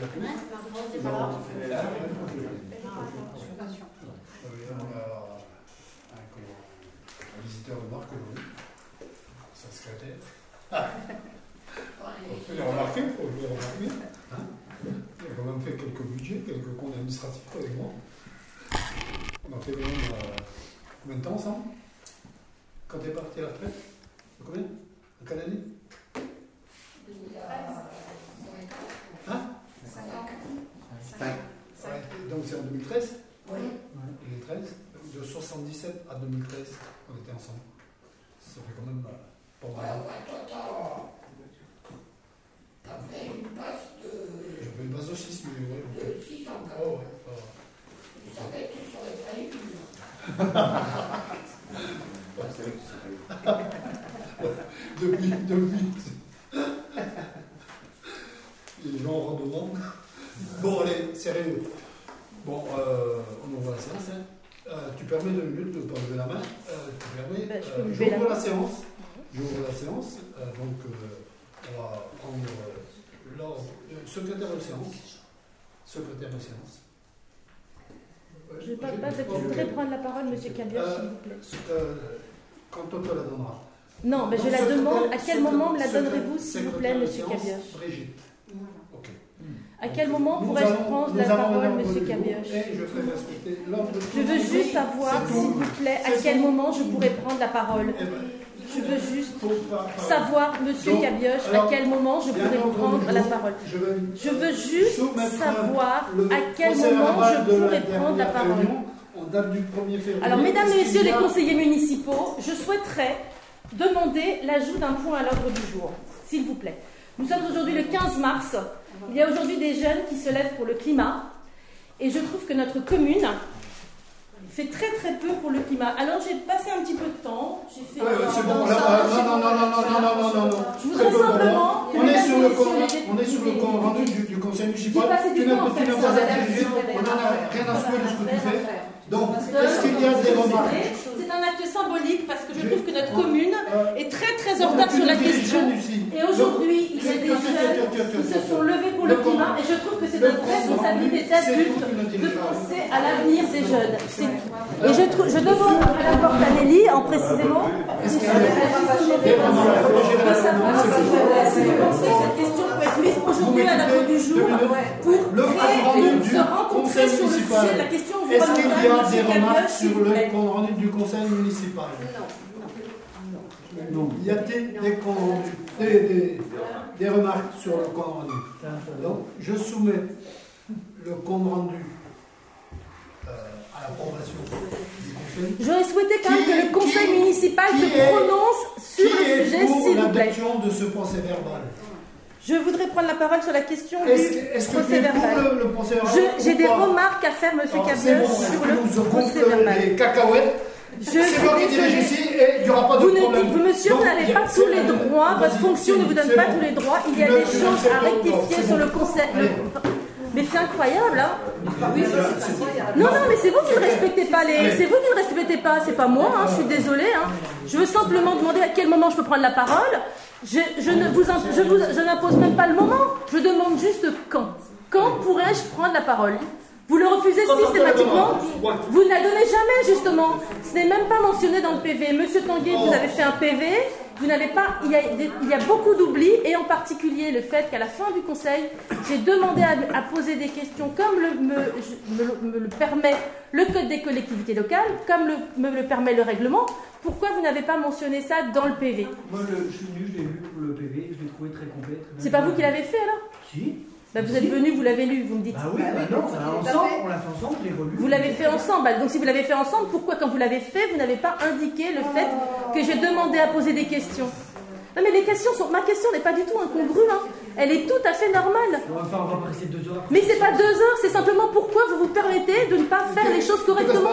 Merci. Secrétaire séance. Ouais, Je ne parle pas, je voudrais prendre la parole, Monsieur Cabioche, s'il vous plaît. Euh, quand on te la donnera. Non, mais je la demande. À quel moment me la donnerez-vous, s'il vous plaît, Monsieur Cabioche Brigitte. Ok. À quel moment pourrais-je prendre la parole, Monsieur Cabioche je veux juste savoir, s'il vous plaît, à quel moment je pourrais prendre la parole. Je veux juste savoir, Monsieur Donc, Cabioche, à quel moment je pourrais prendre la parole. Je, veux juste soumettre savoir le à quel moment je pourrais prendre la parole. réunion En date du 1er février. Alors, mesdames et messieurs les conseillers municipaux, je souhaiterais demander l'ajout d'un point à l'ordre du jour, s'il vous plaît. Nous sommes aujourd'hui le 15 mars. Il y a aujourd'hui des jeunes qui se lèvent pour le climat. Et je trouve que notre commune fait très très peu pour le climat. Alors j'ai passé un petit peu de temps. J'ai fait. Ouais, c'est bon. Ah, non, non, non, non, non, non, non, non, Je voudrais simplement. On est sur le compte, on est sur le compte rendu du, conseil municipal. Tu n'as pas à. On n'en rien à secouer de ce que tu fais. Donc, est-ce qu'il y a des remarques C'est un acte symbolique parce que je trouve que notre commune est très très en sur la question. Et aujourd'hui, ils des jeunes, qui se sont levés pour le, climat, et je trouve que c'est notre responsabilité d'adultes de penser à l'avenir des jeunes. Et je, trouve, je demande à la Portanelli, en précisément, si cette question peut être mise aujourd'hui à l'ordre du jour pour se rencontrer sur le sujet de la question. Est-ce qu'il y a des remarques sur le compte rendu du conseil municipal? Y a-t-il des, des, des, des remarques sur le compte rendu Donc, je soumets le compte rendu euh, à l'approbation du conseil. J'aurais souhaité quand même que le conseil qui- municipal qui se est- prononce sur le sujet, s'il vous plaît. l'adoption de ce procès verbal Je voudrais prendre la parole sur la question du que, est-ce que tu procès verbal. le, le procès verbal Je- J'ai des remarques à faire, Monsieur bon, sur le procès verbal. les cacahuètes. C'est moi qui dirige ici et il n'y aura pas de Vous, problème. vous, monsieur, vous n'avez pas tous les droits, votre fonction ne vous donne pas tous les droits. Il y a des choses à rectifier sur le conseil. Mais c'est incroyable, hein Oui. Non, non, mais c'est vous qui ne respectez pas les. C'est vous qui ne respectez pas, c'est pas moi, hein, je suis désolée. Hein. Je veux simplement demander à quel moment je peux prendre la parole. Je, je ne vous, je vous, je n'impose même pas le moment. Je demande juste quand. Quand pourrais-je prendre la parole? Vous le refusez systématiquement. Vous ne la donnez jamais, justement. Ce n'est même pas mentionné dans le PV. Monsieur Tanguay, vous avez fait un PV. Vous n'avez pas. Il y, a, des- il y a beaucoup d'oublis, et en particulier le fait qu'à la fin du conseil, j'ai demandé à, à poser des questions comme le, me, je- me le- me le permet le Code des collectivités locales, comme le, me le permet le règlement. Pourquoi vous n'avez pas mentionné ça dans le PV Moi, le- je suis venu, je l'ai lu pour le PV, je l'ai trouvé très complet. C'est pas vous qui l'avez fait alors? Si. Bah, Vous êtes venu, vous l'avez lu, vous me dites. Bah oui, Bah bah non, on l'a ensemble, fait. on l'a fait ensemble, je l'ai relu. Vous l'avez fait ensemble. Bah, Donc si vous l'avez fait ensemble, pourquoi quand vous l'avez fait, vous n'avez pas indiqué le fait que j'ai demandé à poser des questions? Non mais les questions sont... Ma question n'est pas du tout incongrue. hein. Elle est tout à fait normale. On va pas, on va pas rester deux heures. Mais c'est pas deux heures, c'est simplement pourquoi vous vous permettez de ne pas faire les choses correctement.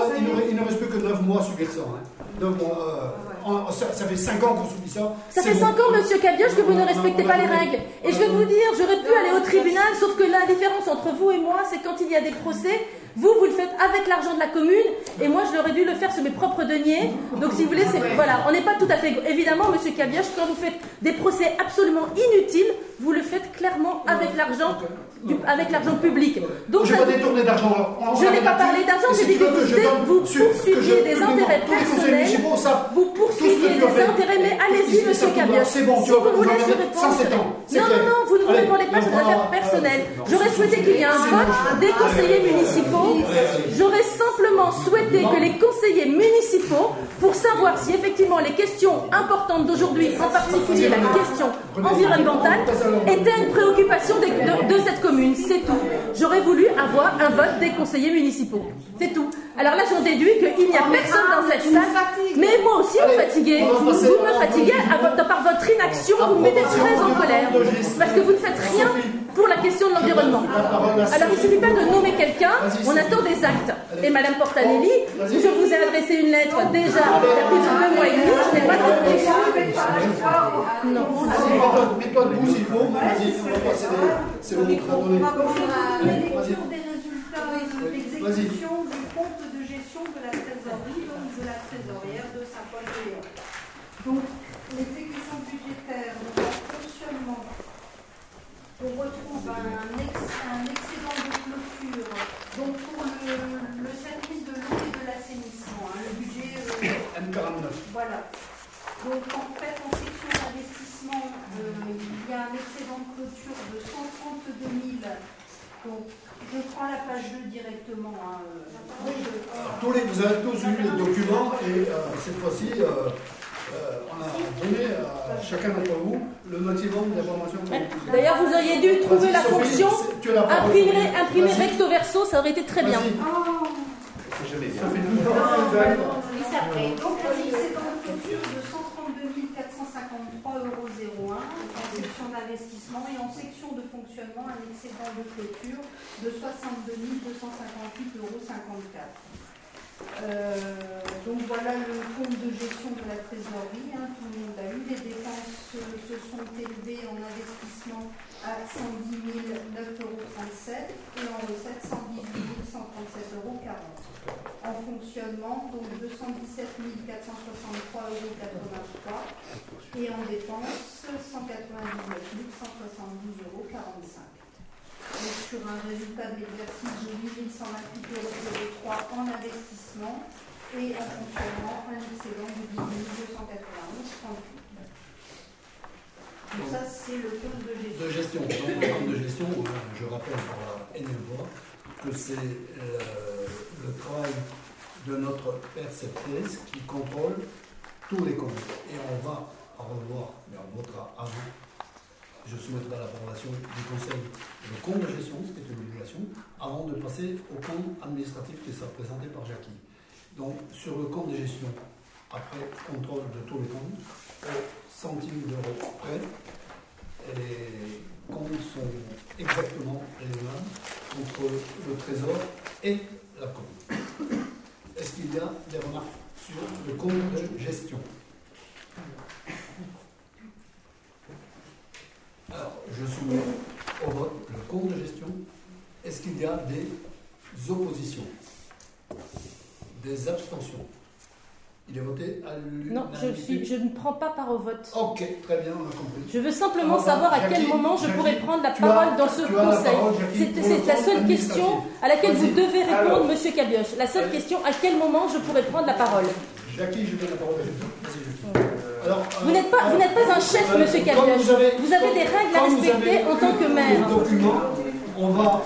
Il ne, reste plus que 9 mois subir ça. hein. Donc, euh, ça, ça fait 5 ans qu'on subit ça. Ça fait bon. 5 ans, monsieur Cabioche, que vous ne Non, respectez non, pas les règles. Et je vais vous dire, j'aurais pu aller au tribunal, sauf que la différence entre vous et moi, c'est quand il y a des procès, Vous, vous le faites avec l'argent de la commune, et moi, je l'aurais dû le faire sur mes propres deniers. Donc, si vous voulez, c'est voilà, on n'est pas tout à fait. Évidemment, Monsieur Cabioche, quand vous faites des procès absolument inutiles, vous le faites clairement avec l'argent, du- avec l'argent public. Donc, Je vais pas détourner d'argent. je n'ai pas parlé d'argent, j'ai dit que vous, vous poursuiviez des intérêts personnels. Vous poursuiviez des intérêts, mais allez-y, monsieur Cabioche. C'est bon, tu vas vous voulez, Non, non, non, vous ne vous répondez pas sur des on affaires personnelles. euh, J'aurais souhaité qu'il y ait un vote des conseillers municipaux. J'aurais simplement souhaité que les conseillers municipaux, pour savoir si effectivement les questions importantes d'aujourd'hui, en particulier la question environnementale, étaient une préoccupation de cette commune. C'est tout. J'aurais voulu avoir un vote des conseillers municipaux. C'est tout. Alors là, j'en déduis qu'il n'y a personne dans cette salle. Mais moi aussi, vous fatiguez. Vous me fatiguez à votre- par votre inaction. Vous me mettez très en colère. Parce que vous ne faites rien pour la question de l'environnement. Alors il ne suffit pas de nommer quelqu'un, on attend des actes. Et Madame Portanelli, je vous ai adressé une lettre déjà il y a plus de deux mois et demi, je n'ai pas de réponse. Non. S'il faut. Vas-y, on va les- C'est donner. La lecture des résultats de Vas-y. l'exécution du compte de gestion de la trésorerie, donc de la trésorière de Saint-Paul-de-Léon. Donc, l'exécution budgétaire, donc en fonctionnement, on retrouve un, ex- un excédent de clôture, donc pour le, le service de l'eau et de l'assainissement, hein, le budget euh, M49. voilà. Donc en fait, en section d'investissement, euh, il y a un excédent de clôture de 132 000. Donc je prends la page 2 directement. hein, euh, oui, je- Alors, tous les- vous avez tous eu les documents et euh, cette fois-ci, euh, on a donné à chacun d'entre vous le maximum d'informations. D'ailleurs, vous auriez dû trouver la fonction c'est- imprimer, imprimer recto verso, ça aurait été très bien. Vas-y. Oh, Sophie. donc un excédent de clôture de 132 453,01 euros en section d'investissement et en section de fonctionnement un excédent de clôture de 62 258,54 euros. Donc voilà le compte de gestion de la trésorerie, hein, tout le monde a eu. Les dépenses euh, se sont élevées en investissement à 110 9,37 euros et en recettes 118 137,40 euros. En fonctionnement, donc 217 463,83 euros et en dépenses 199 172,45 euros. Sur un résultat de l'exercice de 8128,03 euros en investissement et en fonctionnement de 18 291,38. Donc ça c'est le compte de de gestion. gestion. Donc, le de gestion, je rappelle pour la énième que c'est euh, le travail de notre perceptrice qui contrôle tous les comptes. Et on va revoir, mais on votera avant. Je soumettrai l'approbation du conseil le compte de gestion, ce qui est une obligation, avant de passer au compte administratif qui sera présenté par Jackie. Donc, sur le compte de gestion, après contrôle de tous les comptes, au centime d'euro près, et les comptes sont exactement les mêmes entre le trésor et la commune. Est-ce qu'il y a des remarques sur le compte de gestion? Alors, je soumets au vote le compte de gestion. Est-ce qu'il y a des oppositions? Des abstentions Il est voté à l'unanimité Non, je, suis, je ne prends pas part au vote. Ok, très bien, on a compris. Je veux simplement savoir à quel moment je Jackie, pourrais prendre la as- parole dans ce conseil. C'est la seule question à laquelle vous devez répondre, Alors. Monsieur Cabioche. La seule question, à quel moment je pourrais prendre la parole Jackie, je donne la parole à Jackie. Vas-y, Jackie. Alors, Vous euh, n'êtes pas, euh, un chef, euh, Monsieur Cabioche. Vous avez, Vous avez des règles à respecter en tant que maire. Document, on va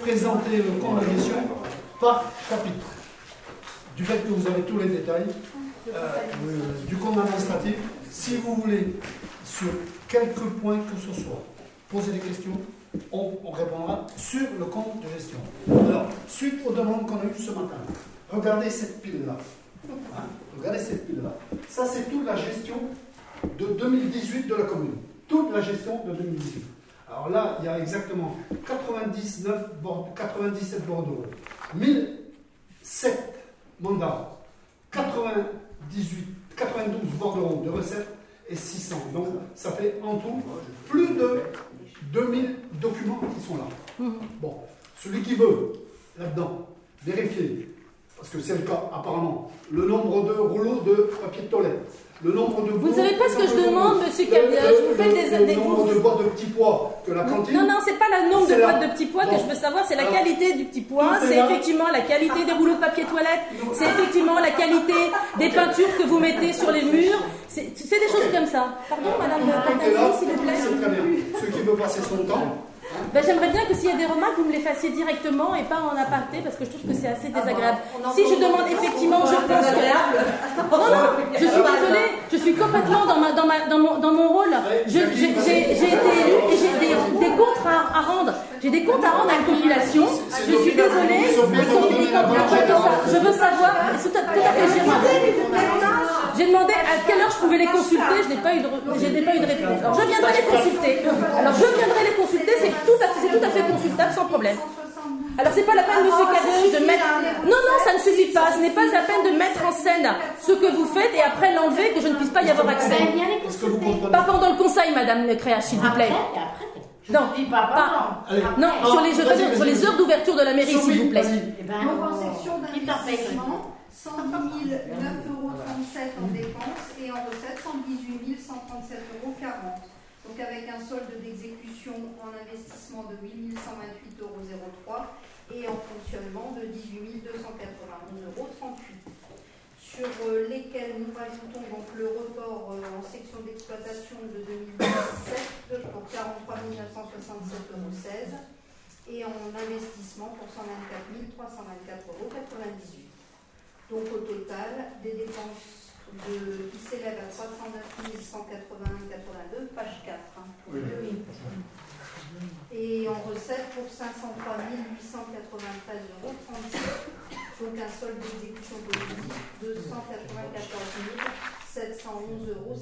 présenter le compte de gestion par chapitre. Du fait que vous avez tous les détails euh, du compte administratif, si vous voulez, sur quelques points que ce soit, poser des questions, on, on répondra sur le compte de gestion. Alors, suite aux demandes qu'on a eues ce matin, regardez cette pile-là. Hein, regardez cette pile-là. Ça, c'est toute la gestion de 2018 de la commune. Toute la gestion de 2018. Alors là, il y a exactement 99 bord- 97 bordeaux, 1007 mandats, 98, 92 bordeaux de recettes et 600. Donc ça fait en tout plus de 2000 documents qui sont là. Mhm. Bon, celui qui veut, là-dedans, vérifier, parce que c'est le cas apparemment, le nombre de rouleaux de papier de toilette, le nombre de Vous ne savez pas ce que je demande, monsieur Cabiage. Vous faites des- le nombre de boîtes de petits pois que la cantine. Non, non, c'est pas le nombre de boîtes de petits pois que je veux savoir, c'est la qualité du petit pois, c'est effectivement la qualité des rouleaux de papier toilette, c'est effectivement la qualité des peintures que vous mettez sur les murs, c'est des choses comme ça. Pardon, madame s'il vous plaît. Ceux qui veulent passer son temps, Ben, J'aimerais bien que s'il y a des remarques, vous me les fassiez directement et pas en aparté, parce que je trouve que c'est assez désagréable. Si je demande effectivement, je pense que... Non, non, je suis désolée, je suis complètement dans, ma, dans, ma, dans, mon, dans mon rôle. J'ai été élue et j'ai des, des comptes à, à rendre. J'ai des comptes à rendre à la population. Je suis désolée. Je veux savoir, c'est tout à tout à fait gérable. J'ai demandé à quelle heure je pouvais les consulter, je n'ai pas eu de, re- je n'ai pas eu de réponse. Alors je viendrai les consulter. Alors je viendrai les consulter, tout, à fait- c'est tout à fait consultable sans problème. Alors c'est pas la peine, monsieur Cadeau, de mettre. Non, non, ça ne suffit pas. Ce n'est pas la peine de mettre en scène ce que vous faites et après l'enlever que je ne puisse pas y avoir accès. Pas pendant le conseil, madame Créa, s'il vous plaît. Non, pas. Allez, Non, sur les, je veux dire, sur les heures d'ouverture de la mairie, s'il vous plaît. Donc en section d'investissement, 110 009,37 euros en dépenses et en recettes 118 137,40 euros. Avec un solde d'exécution en investissement de 8 128,03 euros et en fonctionnement de 18 291,38 euros. Sur euh, lesquels nous rajoutons donc le report euh, en section d'exploitation de 2017 pour 43 967,16 euros et en investissement pour 124 324,98 euros. Donc au total, des dépenses de, qui s'élèvent à 309 181,82, page 4. hein. Oui. Et en recettes pour 503 893,36 euros. Donc un solde d'exécution positif de 194 711,55 euros.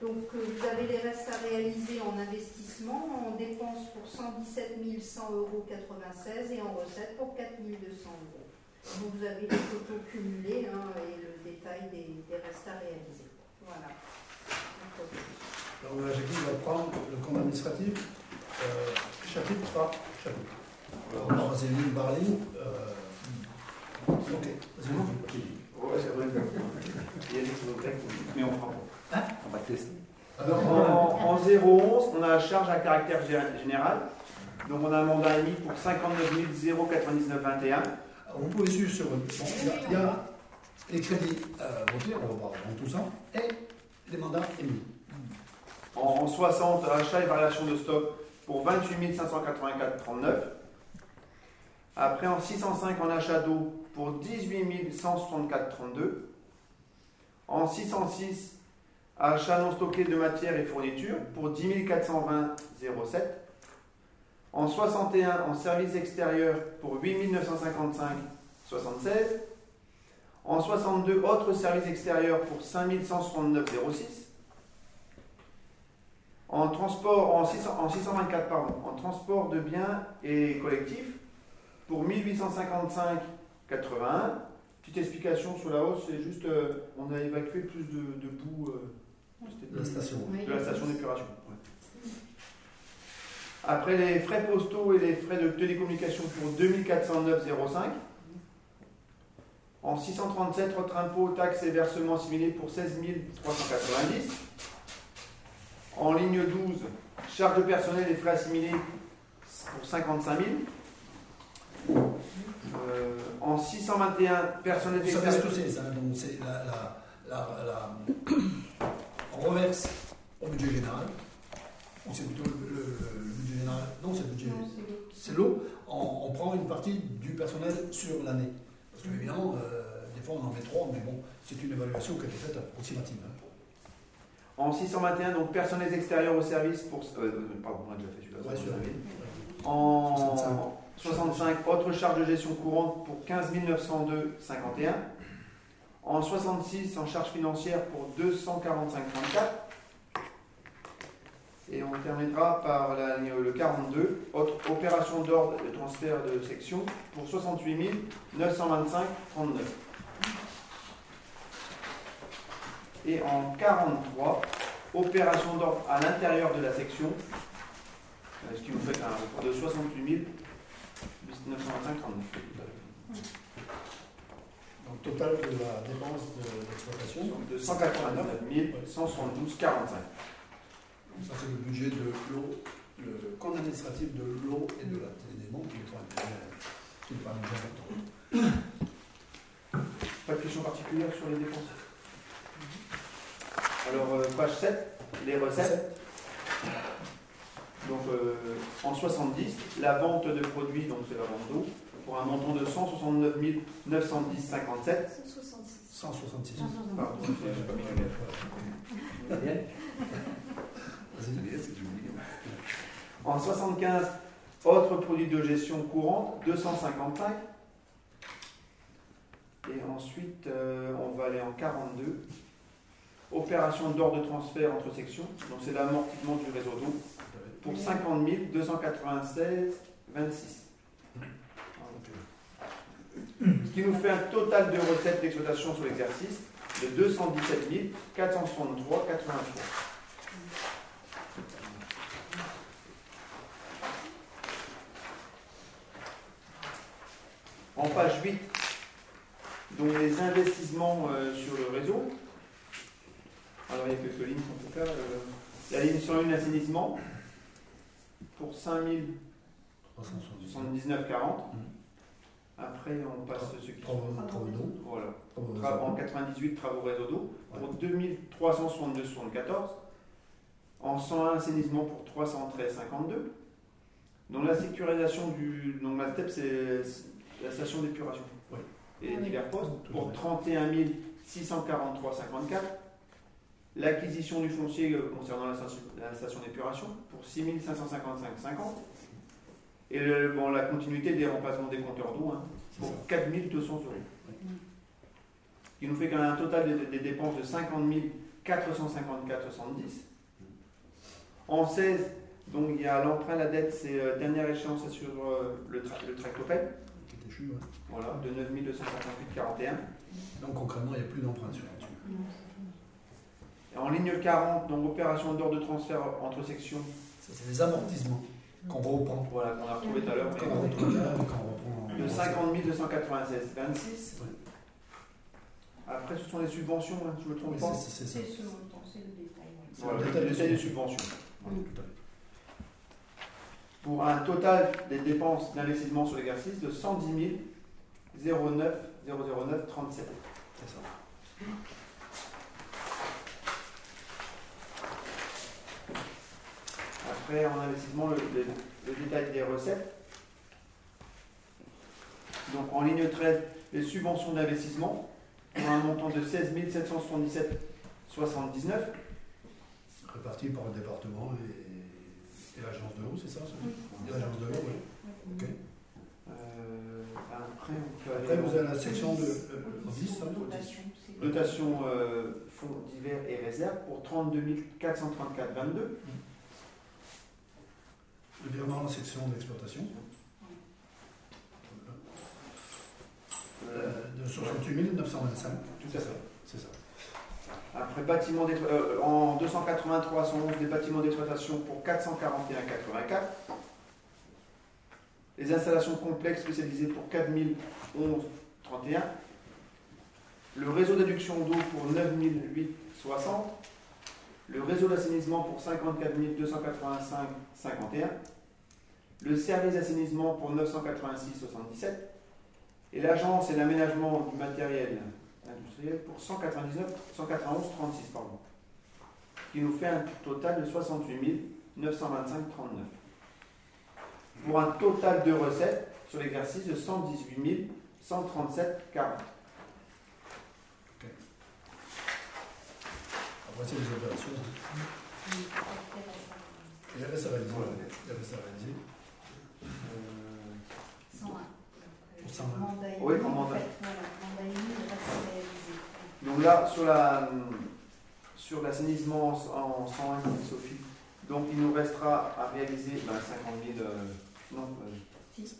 Donc euh, vous avez les restes à réaliser en investissement, en dépenses pour 117 100 euros 96 et en recettes pour 4 200 euros. Donc vous avez les photos cumulées hein, et le détail des, des restes à réaliser. Voilà. Donc, Alors là, Jacqueline va prendre le compte administratif, euh, chapitre par chapitre. Alors, on va passer ligne par ligne. euh, ok, vas-y. Ouais, c'est vrai. Il y a des choses mais on fera pas. On va tester. Alors, En, en 011, on a la charge à caractère gé- général. Donc on a un mandat émis pour 59 099,21. Alors, Vous pouvez suivre sur. Bon, il y a- les crédits euh, votés, on va voir dans tout ça, et les mandats émis. En, en 60, achat et variation de stock pour 28 584,39. Après en 605, en achat d'eau pour 18 164,32. En 606, achat non stocké de matières et fournitures pour 10 420,07. En 61, en service extérieur pour 8 955,76. En 62, autres services extérieurs pour 5 169,06. En transport, en, 600 en 624, pardon, en transport de biens et collectifs pour 1855,81. Petite explication sur la hausse, c'est juste, euh, on a évacué plus de, de boue euh, c'était- La station. de la station d'épuration. Après les frais postaux et les frais de télécommunication pour 2409,05. En 637, autres impôts, taxes et versements assimilés pour 16 390. En ligne 12, charges de personnel et frais assimilés pour 55 000. Euh, en 621, personnel ce extérieur. que c'est, ça Donc, c'est la, la, la, la- On reverse au budget général. C'est plutôt le, le- le budget général Non, c'est le budget. c'est l'eau. On, on prend une partie du personnel sur l'année. Parce que, évidemment, euh, des fois, on en met trois, mais bon, c'est une évaluation qui a été faite approximative. hein. En 621, donc personnels extérieurs au service pour. euh, pardon, on a déjà fait celui-là. Ouais. En 65, autres charges de gestion courante pour 15 902,51. En 66, en charges financières pour 245,34. Et on terminera par la le 42, autre opération d'ordre de transfert de section pour 68 925,39. Et en 43, opération d'ordre à l'intérieur de la section, euh, ce qui vous fait un de 68 925,39. Donc, total de la dépense de- d'exploitation. De 189 172,45. Ça, c'est le budget de l'eau, le compte administratif de l'eau et de est pas qui n'est pas bien important. Pas de questions particulières sur les dépenses? Alors, euh, page 7, les recettes. Donc, euh, en 70, la vente de produits, donc c'est la vente d'eau, pour un montant de 169 910,57. 166. 166. Pardon, j'ai pas En 75, autres produits de gestion courante, 255. Et ensuite, euh, on va aller en 42. Opération d'ordre de transfert entre sections. Donc, c'est l'amortissement du réseau d'eau pour 50 296 26. Ce qui nous fait un total de recettes d'exploitation sur l'exercice de 217 463 83. En page 8, donc les investissements euh, sur le réseau. Alors il y a quelques lignes qu'on peut faire. euh, la ligne 101 assainissement pour 5 379. 79,40. Après on passe ceux qui. Voilà. Travaux Tra- En réseau. 98 travaux réseau d'eau pour 2362,74. En 101 assainissement pour 313,52. Donc la sécurisation du. Donc la STEP c'est la station d'épuration. Et Oui. divers postes pour fait. 31 643,54. L'acquisition du foncier euh, concernant la station, la station d'épuration pour 6 555,50. Et le- bon, la continuité des remplacements des compteurs d'eau hein, pour ça. 4 200 euros. Ce qui nous fait quand même un total des, des dépenses de 50 454,70. En 16, donc il y a l'emprunt, la dette, c'est euh, dernière échéance sur euh, le, tra le tractopelle, Ouais. voilà, de 9 258,41. Donc concrètement, il n'y a plus d'emprunt sur là-dessus. Et en ligne 40, donc opération d'ordre de transfert entre sections, Ça, c'est les amortissements qu'on reprend. voilà, qu'on a retrouvé tout à l'heure, Quand on retrouve là, quand on reprend. de 50 296,26. Après, ce sont les subventions, hein, je ne me trompe c'est pas. c'est- c'est ça. C'est ce montant, c'est le détail. C'est Voilà, le détail des subventions. Ouais, tout à fait. Pour un total des dépenses d'investissement sur l'exercice de 110 009 009 37. C'est ça. Après, en investissement, le, le- le détail des recettes. Donc en ligne 13, les subventions d'investissement pour un montant de 16 777,79. Réparti par le département et, et l'agence de l'eau, c'est ça Oui. L'agence de l'eau, oui. Ok. Euh, après, on peut Après, aller vous avez la section de euh, 10, hein, Dotation, euh, fonds divers et réserves pour 32 434,22. le virement dans la section d'exploitation Euh, euh, de 68 925. Tout à fait. C'est ça. Après, bâtiment euh, en 283, 111 des bâtiments d'exploitation pour 441,84. Les installations complexes spécialisées pour 4011,31. Le réseau d'adduction d'eau pour 9008,60. Le réseau d'assainissement pour 54 285,51. Le service d'assainissement pour 986,77. Et l'agence et l'aménagement du matériel pour 199, 191, 36, pardon. Qui nous fait un total de 68 925, 39. Pour un total de recettes sur l'exercice de 118 137, 40. Après, c'est les opérations. Il y avait ça réalisé. Il y avait ça réalisé. Euh, 101. Pour 101. Mandat Oui, en en mandat. fait, voilà, mandat. Donc là, sur la sur l'assainissement en, en 101 qui dit Sophie, donc il nous restera à réaliser ben, 50 000. euh, non, euh, Si.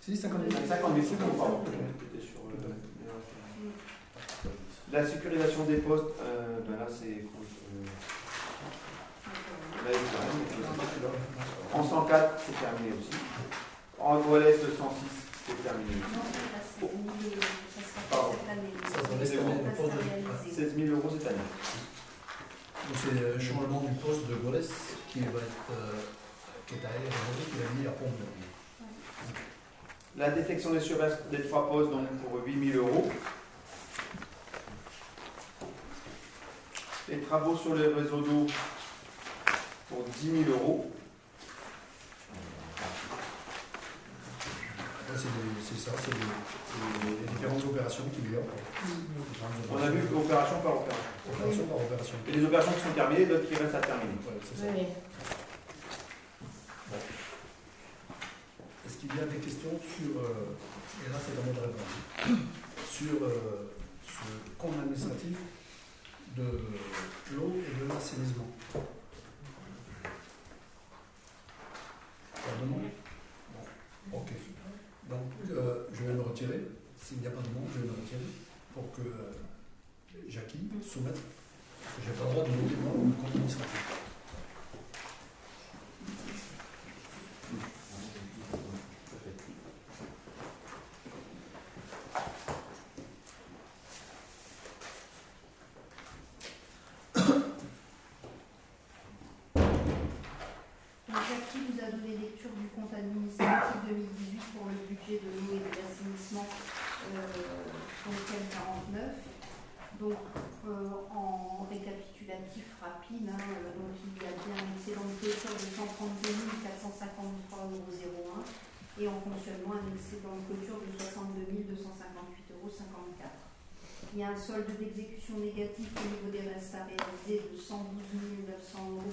Si, 50 000. 50 000, c'est bon, La sécurisation des postes, euh, ben là c'est. euh. En 104, c'est terminé aussi. En En de 106, c'est terminé. Non, là, c'est 1000 euros. Ça sera Pardon. cette année. Ça sera cette Ça année, reste le poste de- à réaliser. 16 000 euros cette année. Donc c'est le changement du poste de Goles qui va être euh, qui est à air aujourd'hui, qui va venir à Pont La détection des surfaces des trois postes, donc pour 8 000 euros. Les travaux sur les réseaux d'eau pour 10 000 euros. C'est ça, c'est les, différentes opérations qu'il y a. On a vu opération par opération. Opération par opération. Et les opérations qui sont terminées, d'autres qui restent à terminer. Ouais, c'est ça. Oui. Est-ce qu'il y a des questions sur, euh, et là c'est de répondre, sur euh, ce compte administratif de l'eau et de l'assainissement? Pas de demande Bon, ok. Donc euh, je vais le retirer. S'il n'y a pas de demande, je vais le retirer pour que euh, Jackie soumette. Je n'ai pas le droit de moi le compte administratif. Jackie vous a donné lecture du compte administratif 2018 pour le de l'eau et de l'assainissement euh, pour lequel 49. Donc, euh, en récapitulatif rapide, hein, euh, donc il y a bien un excédent de clôture de 132 453,01 euros et en fonctionnement un excédent de clôture de 62 258,54 euros. Il y a un solde d'exécution négatif au niveau des restes à réaliser de 112 900,96 euros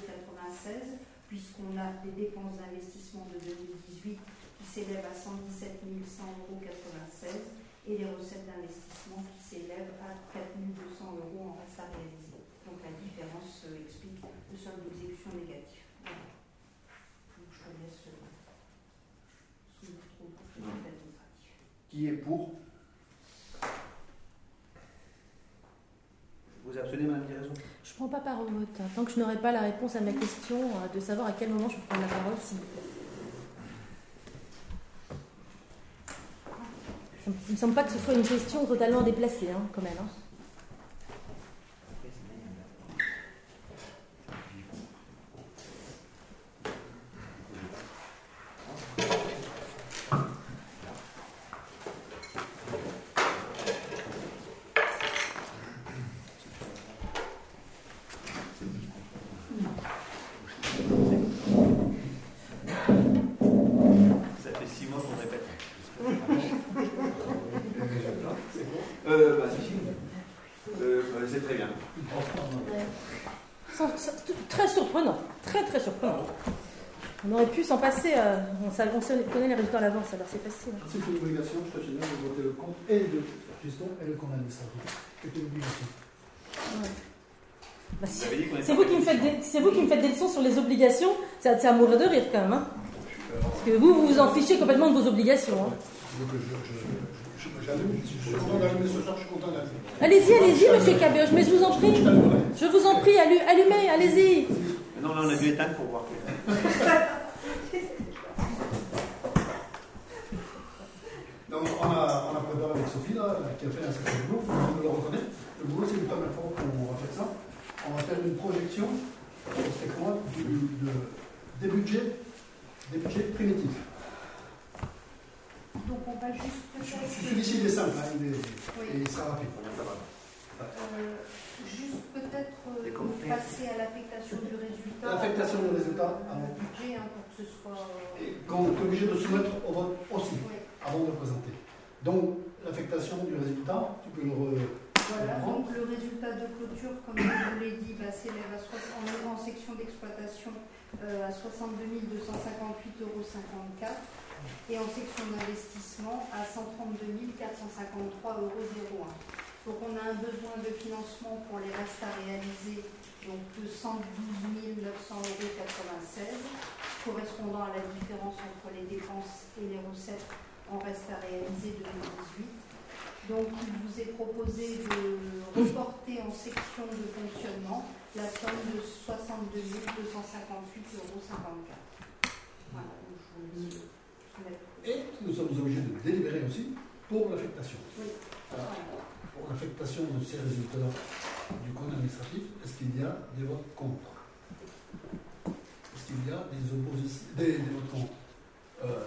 puisqu'on a des dépenses d'investissement de 2018 qui s'élèvent à 117 100,96 euros et les recettes d'investissement qui s'élèvent à 4 200 euros en reste à réaliser. Donc la différence euh, explique le solde d'exécution négatif. Voilà. Donc je te laisse euh, compte administratif. Qui est pour? Vous abstenez, Madame Guérison Je ne prends pas part au vote. Tant que je n'aurai pas la réponse à ma question, euh, de savoir à quel moment je peux prendre la parole, s'il vous plaît. Ça me- Il ne me semble pas que ce soit une question totalement déplacée, hein, quand même. hein. Ça fait 6 mois qu'on répète. Euh, bah, si. Euh, bah, c'est très bien. Sans- sans- tout- Très surprenant, très très surprenant. On aurait pu s'en passer, euh, on, sa- on sait- connaît les résultats à l'avance, alors c'est facile. C'est une obligation, je te signale, de voter le compte et de gestion et le compte administratif. C'est une obligation. Bah, Vous si- C'est vous, qui me faites des, c'est vous qui me faites des leçons sur les obligations, c'est à, mourir de rire quand même. hein. Parce que vous, vous vous en fichez complètement de vos obligations. hein. Tu veux que je, je, je, je, j'allume Je suis content d'allumer ce soir, je suis content d'allumer. Allez-y, allez-y, monsieur Cabioche, mais je vous en prie. Je vous en prie, allu- allumez, allez-y. Non, là, on a dû éteindre pour voir. Donc, on a, on a préparé avec Sophie, là, qui a fait un certain boulot, on le reconnaît. Le boulot, c'est une première fois qu'on va faire ça. On va faire une projection, c'est du, de- des budgets, des budgets primitifs. Donc on va juste. Celui-ci, il est simple, hein, il est, Oui. et il sera rapide. Euh, juste peut-être euh, passer à l'affectation du résultat. L'affectation du résultat, Euh, avant. budget, hein, pour que ce soit. euh, Et qu'on est obligé de soumettre au vote aussi, oui. Avant de le présenter. Donc, l'affectation du résultat, tu peux le re- Voilà, donc le résultat de clôture, comme je vous l'ai dit, va s'élève en, en section d'exploitation euh, à 62 258,54 euros et en section d'investissement à 132 453,01 euros. Donc on a un besoin de financement pour les restes à réaliser donc de 112 900,96 euros correspondant à la différence entre les dépenses et les recettes en reste à réaliser 2018. Donc, il vous est proposé de reporter en section de fonctionnement la somme de 62 258,54 euros. Voilà, donc je vous Et nous sommes obligés de délibérer aussi pour l'affectation. Oui. Alors, pour l'affectation de ces résultats du compte administratif, est-ce qu'il y a des votes contre? Est-ce qu'il y a des oppositions, des, des votes contre? Euh,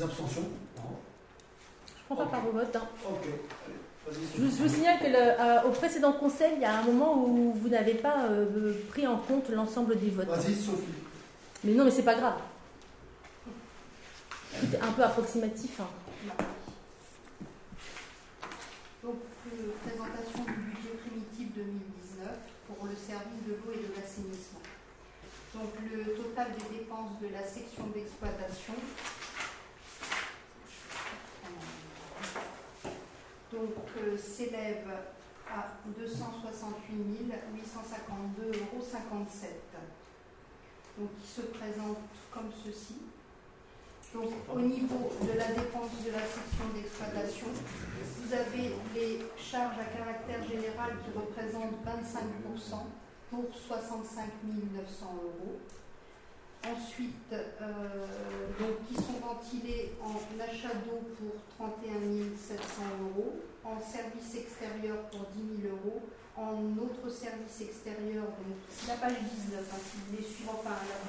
Des abstentions Non. Je prends pas part au vote. hein. Ok, allez, vas-y. Je vous, je vous signale que le, euh, au précédent conseil, il y a un moment où vous n'avez pas euh, pris en compte l'ensemble des votes. Vas-y, Sophie. Mais non, mais c'est pas grave. C'était un peu approximatif. hein. Donc, euh, présentation du budget primitif 2019 pour le service de l'eau et de l'assainissement. Donc, le total des dépenses de la section d'exploitation. Donc, euh, s'élève à 268 852,57 euros. Donc, qui se présente comme ceci. Donc, au niveau de la dépense de la section d'exploitation, vous avez les charges à caractère général qui représentent 25% pour 65 900 euros. Ensuite, euh, donc, qui sont ventilés en achat d'eau pour 31 700 euros, en service extérieur pour 10 000 euros, en autres services extérieurs, donc c'est la page 19, hein, si vous voulez suivre, enfin, la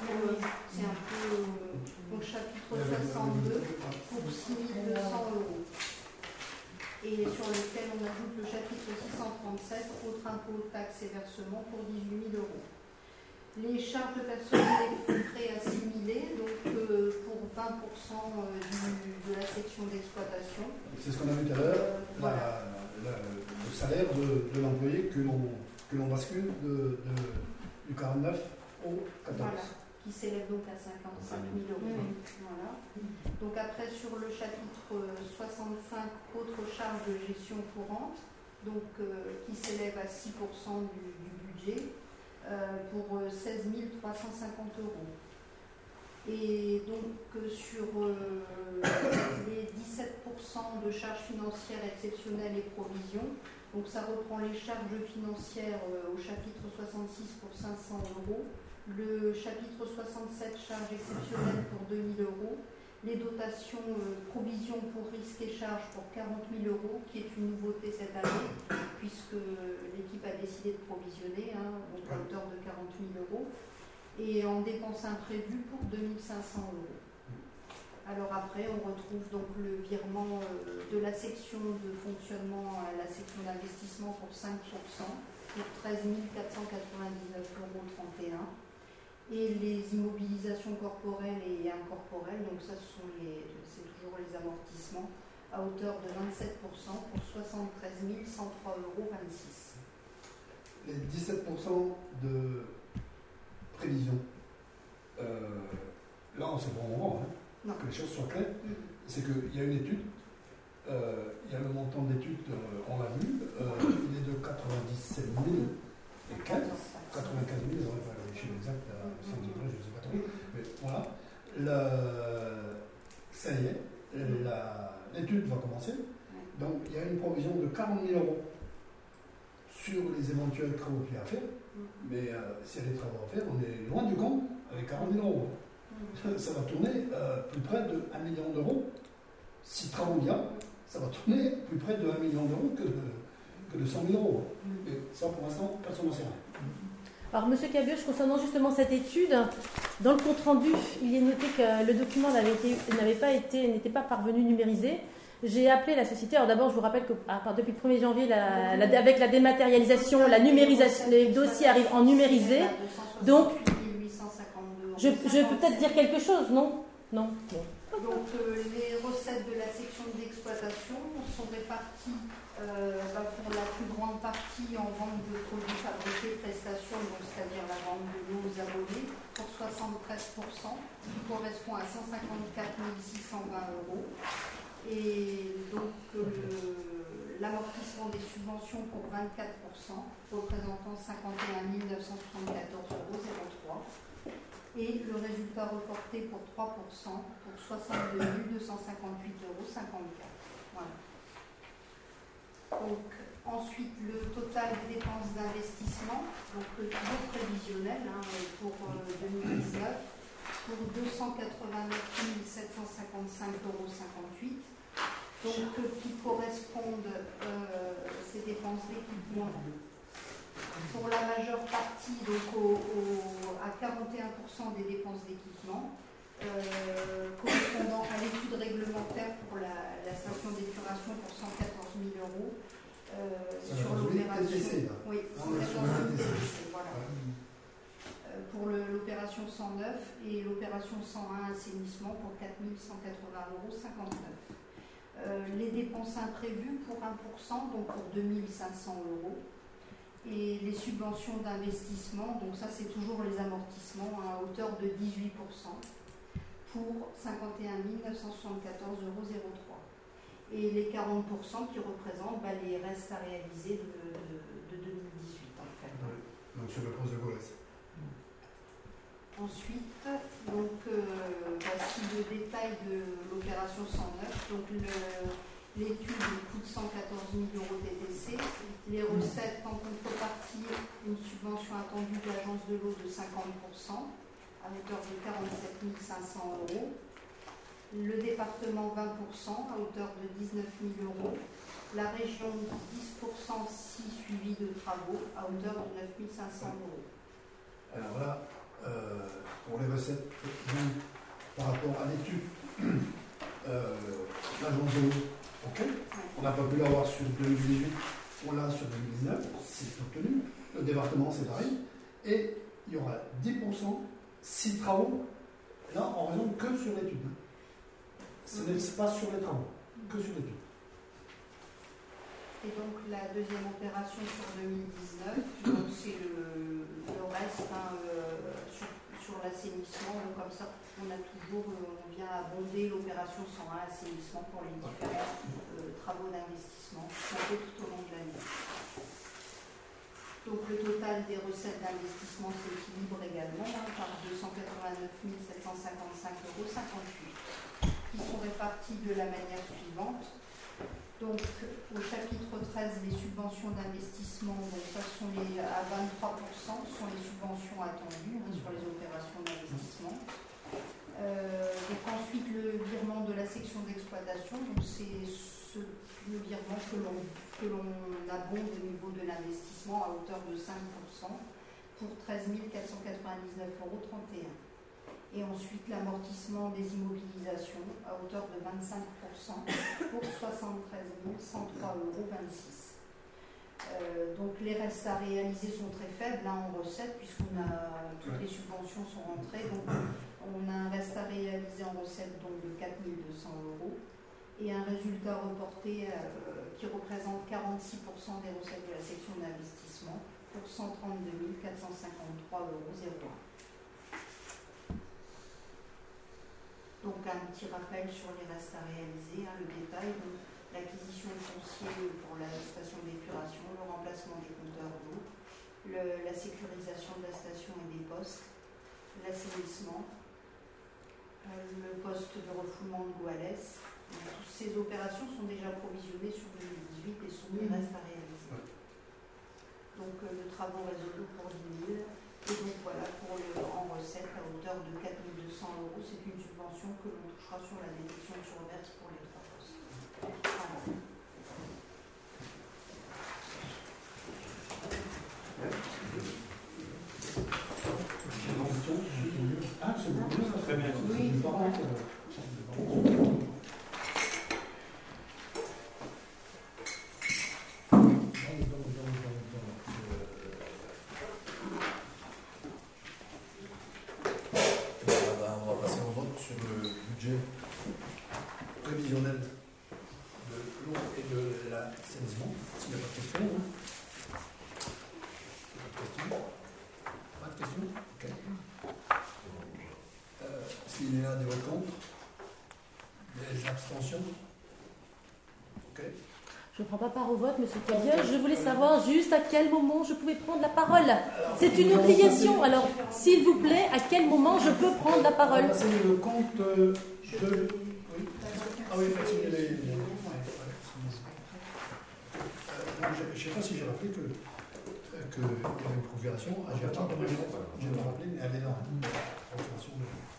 c'est un peu euh, donc chapitre 62 pour 6 200 euros. Et sur lequel on ajoute le chapitre 637, autres impôts, taxes et versements pour 18 000 euros. Les charges de personnel et frais assimilés, donc euh, pour 20% euh, du- de la section d'exploitation. C'est ce qu'on a vu tout à l'heure, Euh, la- voilà. la- le salaire de, de l'employé que l'on que l'on bascule de, de- du 49 au 14. Voilà, qui s'élève donc à 55 000 euros. Voilà. Donc après sur le chapitre euh, 65, autres charges de gestion courante, donc euh, qui s'élève à 6% du, du budget pour euh, 16 350 euros. Et donc euh, sur euh, les 17% de charges financières exceptionnelles et provisions, donc ça reprend les charges financières euh, au chapitre 66 pour 500 euros, le chapitre 67 charges exceptionnelles pour 2000 euros, les dotations euh, provisions pour risques et charges pour 40 000 euros, qui est une nouveauté cette année, puisque l'équipe a décidé de provisionner hein, donc à hauteur de 40 000 euros, et en dépenses imprévues pour 2500 euros. Alors après, on retrouve donc le virement euh, de la section de fonctionnement à la section d'investissement pour 5% pour 13 499,31 euros. Et les immobilisations corporelles et incorporelles, donc ça ce sont les, c'est toujours les amortissements, à hauteur de 27% pour 73 103,26 euros. Les 17% de prévision, euh, là on sait pas au moment, hein, que les choses soient claires, Mhm. c'est qu'il y a une étude, euh, il y a le montant d'étude, euh, on l'a vu, il est de 97 000 et 15, 95 000, on va les chiffres exacts, à 110 je ne sais pas trop, mais voilà. Le- ça y est, l'étude va commencer, donc il y a une provision de 40 000 euros sur les éventuels travaux qu'il y a à faire, mais euh, s'il y a des travaux à faire, on est loin du compte avec 40 000 euros. Mhm. Ça va tourner euh, plus près de 1 million d'euros. Si travaux il y a, ça va tourner plus près de 1 million d'euros que de, que de 100 000 euros. Et ça, pour l'instant, personne n'en sait rien. Alors, Monsieur Cabioche, concernant justement cette étude, dans le compte rendu, il est noté que le document n'avait pas été, n'était pas parvenu numérisé. J'ai appelé la société. Alors d'abord, je vous rappelle que part- depuis le 1er janvier, avec la dématérialisation, la numérisation, les dossiers arrivent en numérisé. Donc, Je, je peux peut-être dire quelque chose, non? Non. Bon. Donc euh, les recettes de la section d'exploitation sont réparties euh, bah, pour la plus grande partie en vente de produits fabriqués, prestations, c'est-à-dire la vente de l'eau aux abonnés, pour 73%, qui correspond à 154 620 euros. Et donc euh, l'amortissement des subventions pour 24%, représentant 51 974,03 euros et le résultat reporté pour 3% pour 62 258,54 euros. Voilà. Donc, ensuite, le total des dépenses d'investissement, donc euh, toujours prévisionnel hein, pour euh, 2019, pour 289 755,58 euros. Donc, euh, qui correspondent euh, ces dépenses d'équipement pour la majeure partie, donc au- au- à 41% des dépenses d'équipement, euh, correspondant à l'étude réglementaire pour la, la station d'épuration pour 114 000 euros. euh, Ça sur l'opération. Oui, Ah, on est sur 114 le 000 TTC. TTC, voilà. Euh, pour l'opération 109 et l'opération 101 assainissement pour 4 180,59 euros. Euh, les dépenses imprévues pour 1%, donc pour 2500 euros. Et les subventions d'investissement, donc ça c'est toujours les amortissements à hauteur de 18% pour 51 974,03 euros. Et les 40% qui représentent bah, les restes à réaliser de, de- de 2018 en fait. Donc sur le poste de Gaules. Ensuite, donc, euh, voici le détail de l'opération 109. Donc, le- l'étude coûte 114 000 euros TTC. Les recettes en contrepartie, une subvention attendue de l'agence de l'eau de 50% à hauteur de 47 500 euros. Le département 20% à hauteur de 19 000 euros. La région 10% si suivi de travaux à hauteur de 9 500 euros. Alors là, euh, pour les recettes, par rapport à l'étude, euh, l'agence de l'eau, on n'a pas pu l'avoir sur 2018, on l'a sur 2019, c'est obtenu. Le département, c'est pareil. Et il y aura 10%, 6 travaux, là, en raison que sur l'étude. Ce n'est pas sur les travaux, que sur l'étude. Et donc la deuxième opération sur 2019, donc c'est le, reste hein, euh, sur, sur l'assainissement. Comme ça, on a toujours, euh, vient abonder l'opération 101 assainissement pour les différents euh, travaux d'investissement fait tout au long de l'année. Donc le total des recettes d'investissement s'équilibre également hein, par 289 755,58 euros qui sont répartis de la manière suivante. Donc, au chapitre 13, les subventions d'investissement, donc ça sont les, à 23%, sont les subventions attendues hein, sur les opérations d'investissement. Euh, donc ensuite, le virement de la section d'exploitation, donc c'est ce- le virement que l'on que l'on abonde au niveau de l'investissement à hauteur de 5% pour 13 499,31 euros. Et ensuite, l'amortissement des immobilisations à hauteur de 25% pour 73 103,26 euros. Euh, donc les restes à réaliser sont très faibles là en recettes puisqu'on a toutes les subventions sont rentrées. Donc on a un reste à réaliser en recettes donc de 4 200 euros et un résultat reporté euh, qui représente 46% des recettes de la section d'investissement pour 132 453,01 euros. Donc un petit rappel sur les restes à réaliser, hein, le détail, l'acquisition de foncier pour la station d'épuration, le remplacement des compteurs d'eau, la sécurisation de la station et des postes, l'assainissement, le poste de refoulement de Goualès. Donc, Toutes ces opérations sont déjà provisionnées sur 2018 et sont des restes à réaliser. Donc euh, le travaux résolu pour 10 000. Et donc voilà, pour le, en recette à hauteur de 4 200 euros, c'est une subvention que l'on touchera sur la déduction sur reverse pour les trois postes. Voilà. Ah, c'est bon. Très bien. Oui, par contre, euh, dans- dans- dans- dans- dans, Eh ben, on va- on va passer au vote sur le budget prévisionnel de l'eau et de l'assainissement. S'il n'y a pas de questions. hein. Pas de questions Pas de questions Ok. Euh, S'il y a des votes contre Des abstentions Ok. Je ne prends pas part au vote, monsieur. Je voulais savoir juste à quel moment je pouvais prendre la parole. C'est une obligation. Alors, s'il vous plaît, à quel moment je peux prendre la parole passer le compte euh, de. Oui. Ah oui, effectivement, Euh, je ne sais pas si j'ai rappelé que euh, qu'il y avait une procuration Gérard. J'ai pas rappelé, mais elle est là. Procuration de-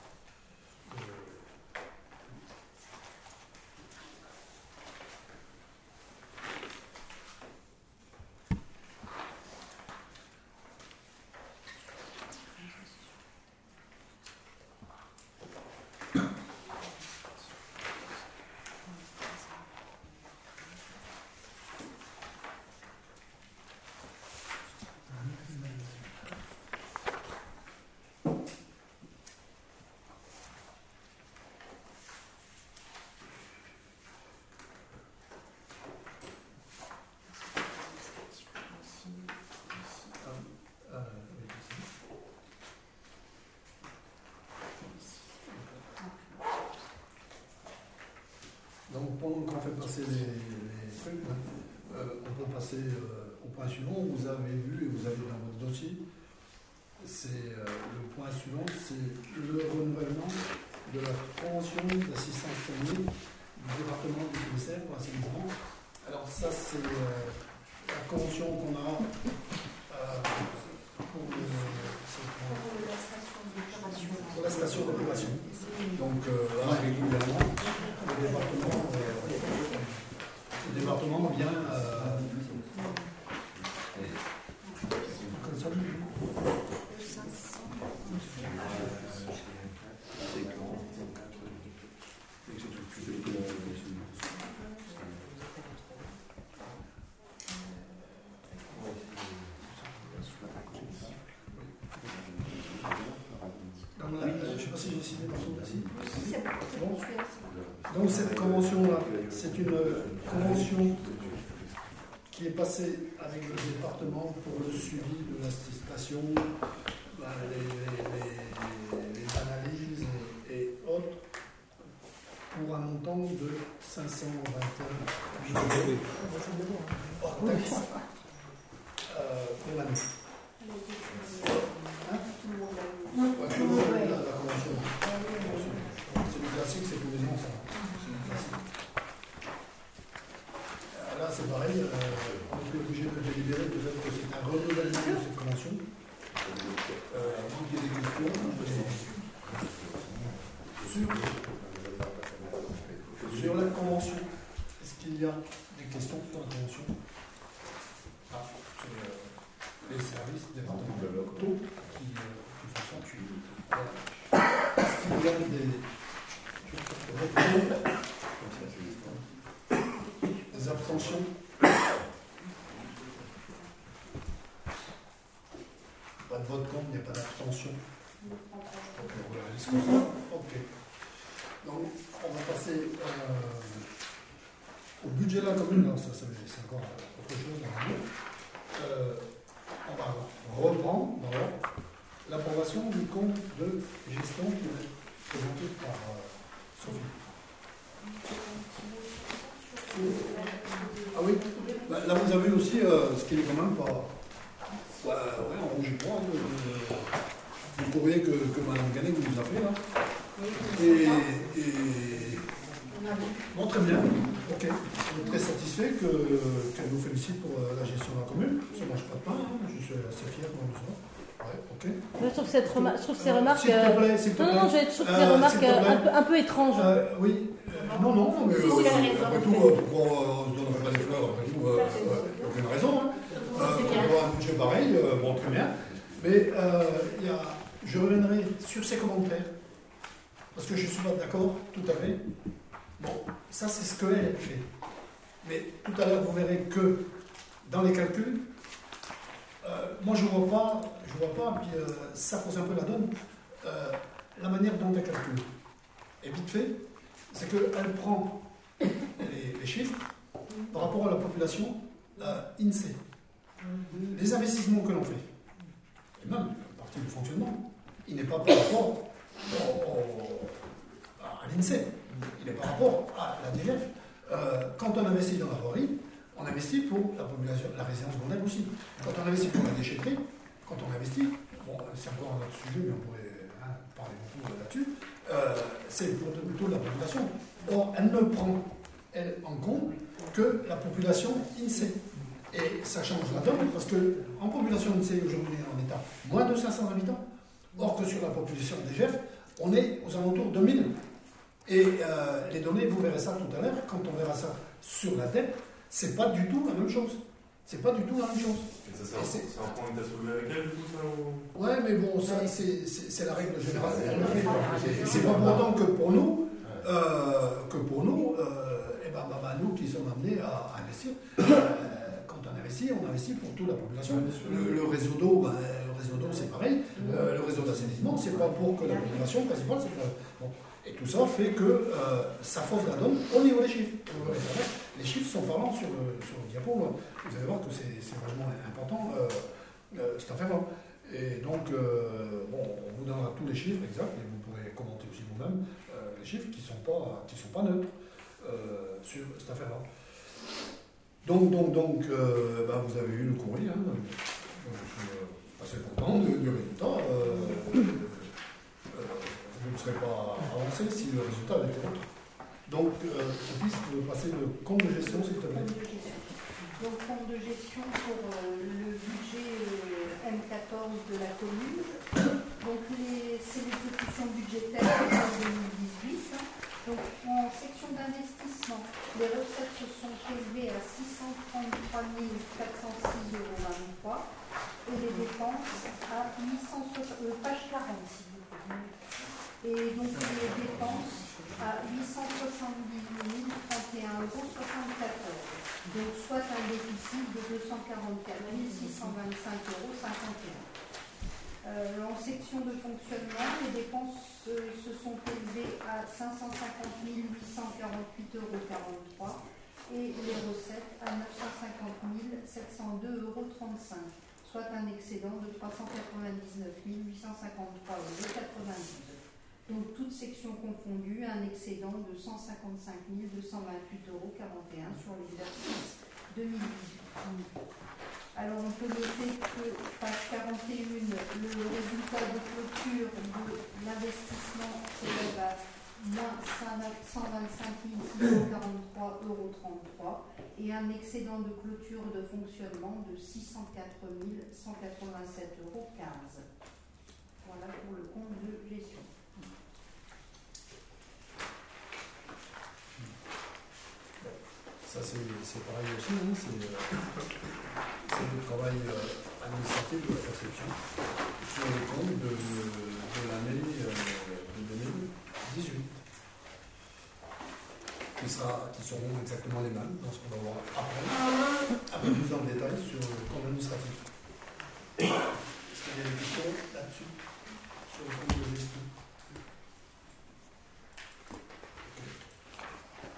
passer les, les trucs. hein. Euh, on peut passer euh, au point suivant. Vous avez vu et vous avez dans votre dossier. C'est euh, le point suivant, c'est le renouvellement de la convention d'assistance technique du département du ministère pour l'assainissement. Alors ça, c'est la convention qu'on a pour, le- pour- pour la station. Donc euh, régulièrement, le département, euh, le département vient. euh, comme ça, dans la- je ne sais pas si j'ai décidé par contre aussi. Bon. Donc cette convention-là, c'est une convention qui est passée avec le département pour le suivi de la station, bah, les, les- les- les analyses et, et autres, pour un montant de 521 000 euros hors taxe euh, pour l'année. Hein Ouais, tout le monde a la, la convention. C'est du classique, c'est tous les ans ça. C'est du classique. Euh, Là, c'est pareil, euh, on est obligé de délibérer du fait que c'est un renouvellement de cette convention. Euh, donc il y a des questions. Sur, sur la convention, est-ce qu'il y a des questions sur la convention Ah, c'est euh, les services départementaux qui, euh, qui font ça. Voilà. Est-ce qu'il y a des, des abstentions Pas de vote contre, il n'y a pas d'abstention. Ok, voilà, est-ce que ça Ok. Donc, on va passer euh, au budget de la commune. Ça, c'est encore autre chose normalement. Euh, on va reprendre l'approbation du compte de gestion qui est présenté par euh, Sophie. Ah oui, Bah, là vous avez aussi euh, ce qui est quand même pas ouais, ouais, en rouge et blanc, hein, le, le courrier que, que Mme Ganet vous nous a fait là. Et, et- bon, très bien, ok. On est très satisfait que- qu'elle nous félicite pour euh, la gestion de la commune. Ça ne mange pas de pain, hein. je suis assez fier. Ouais, ok. Moi, je trouve, cette remar- je trouve ces remarques. Euh, plaît, Non, non, non, je trouve ces Euh, remarques un peu, un peu étranges. Euh, oui, non, non, mais euh, après tout, pourquoi on se donne pas des fleurs Après tout, il n'y a aucune raison. Hein. On doit un budget pareil, bon, très bien. Mais il y a, je reviendrai sur ces commentaires, parce que je ne suis pas d'accord tout à fait. Bon, ça c'est ce qu'elle fait. Mais tout à l'heure, vous verrez que dans les calculs, euh, moi je ne vois pas, je vois pas, puis euh, ça pose un peu la donne, euh, la manière dont elle calcule. Et vite fait, c'est qu'elle prend les, chiffres par rapport à la population INSEE. Les investissements que l'on fait, et même partie du fonctionnement, il n'est pas par rapport à l'INSEE, il est par rapport à la DGF. Euh, quand on investit dans la voirie, on investit pour la population, la résidence secondaire aussi. Quand on investit pour la déchetterie, quand on investit, bon, c'est encore un autre sujet, mais on pourrait hein, parler beaucoup là-dessus, euh, c'est pour plutôt la population. Or, elle ne prend elle, en compte que la population INSEE. Et ça change la donne parce que en population INSEE aujourd'hui on est à moins de 500 habitants. Or que sur la population DGF, on est aux alentours de 1000. Et euh, les données, vous verrez ça tout à l'heure, quand on verra ça sur la dette, c'est pas du tout la même chose. C'est pas du tout la même chose. Et ça, c'est un, point que t'as soulevé avec elle, du coup, ça ou... Ouais, mais bon, ça, c'est la règle générale. C'est pas pour autant que pour nous, euh, que pour nous, euh, eh ben, bah, bah, nous qui sommes amenés à, à investir, euh, quand on investit, on investit pour toute la population. Le, le réseau d'eau, bah, le réseau d'eau, c'est pareil. Euh, le réseau d'assainissement, c'est pas pour que la population principale, c'est. Et tout ça fait que euh, ça fausse la donne au niveau des chiffres. Les chiffres sont parlants sur le, sur le diapo. là. Vous allez voir que c'est vraiment important euh, euh, cette affaire-là. Et donc, euh, bon, on vous donnera tous les chiffres exacts et vous pourrez commenter aussi vous-même euh, les chiffres qui ne sont, pas- sont pas neutres. euh, sur cette affaire-là. Donc, donc, donc, euh, bah, vous avez eu le courrier. Hein. Je suis euh, assez content du résultat. Vous ne serez pas avancé si le résultat avait été autre. Donc, euh, Sophie, si passer le compte de gestion, s'il te plaît. De. Donc, compte de gestion pour euh, le budget euh, M14 de la commune. Donc, c'est l'exécution budgétaire pour 2018. hein. Donc, en section d'investissement, les recettes se sont élevées à 633 406,23 euros et les dépenses à 860, euh, page 40 s'il vous plaît. Et donc les dépenses à 878 031,74 euros. Donc soit un déficit de 244 625,51 euros. Euh, en section de fonctionnement, les dépenses euh, se sont élevées à 550 848,43 euros et les recettes à 950 702,35 euros, soit un excédent de 399 853,92 euros. Donc, toutes sections confondues, un excédent de 155 228,41 euros sur l'exercice 2018. Alors, on peut noter que, page 41, le résultat de clôture de l'investissement s'élève à moins 125 643,33 euros et un excédent de clôture de fonctionnement de 604 187,15 euros. Voilà pour le compte de gestion. Ça, c'est pareil aussi, hein, c'est euh, le travail euh, administratif de la perception. Sur les comptes de, de l'année euh, de 2018, qui, sera, qui seront exactement les mêmes dans ce qu'on va voir après, un peu plus en détail sur le compte administratif. Est-ce qu'il y a des questions là-dessus, sur le compte de gestion?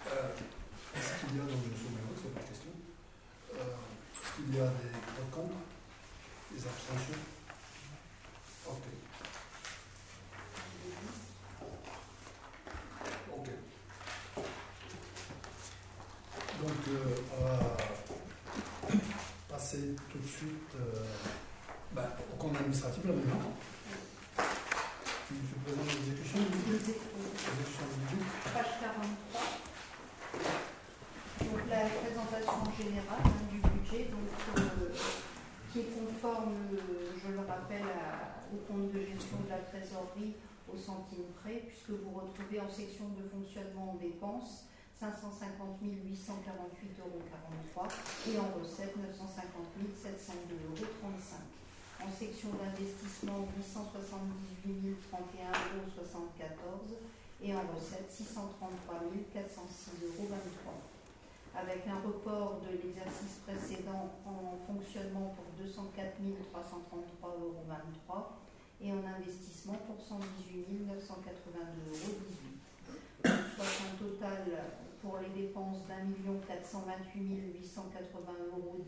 Euh, Est-ce qu'il y a, je me souviens, c'est pas de question, Euh, est-ce qu'il y a des votes contre, des abstentions Ok. Ok. Donc, euh, on va passer tout de suite euh, ben, au compte administratif là maintenant. Tu, tu présentes l'exécution du budget L'exécution du budget Page 43. Donc la présentation générale hein, du budget, donc, euh, qui est conforme, euh, je le rappelle, à- au compte de gestion de la trésorerie au centime près, puisque vous retrouvez en section de fonctionnement en dépenses 550 848,43 euros et en recettes 950 702,35 euros. En section d'investissement 878 031,74 euros et en recettes 633 406,23 euros. Avec un report de l'exercice précédent en fonctionnement pour 204 333,23 euros et en investissement pour 118 982,18 euros. Soit un total pour les dépenses d'un million 428 880,17 euros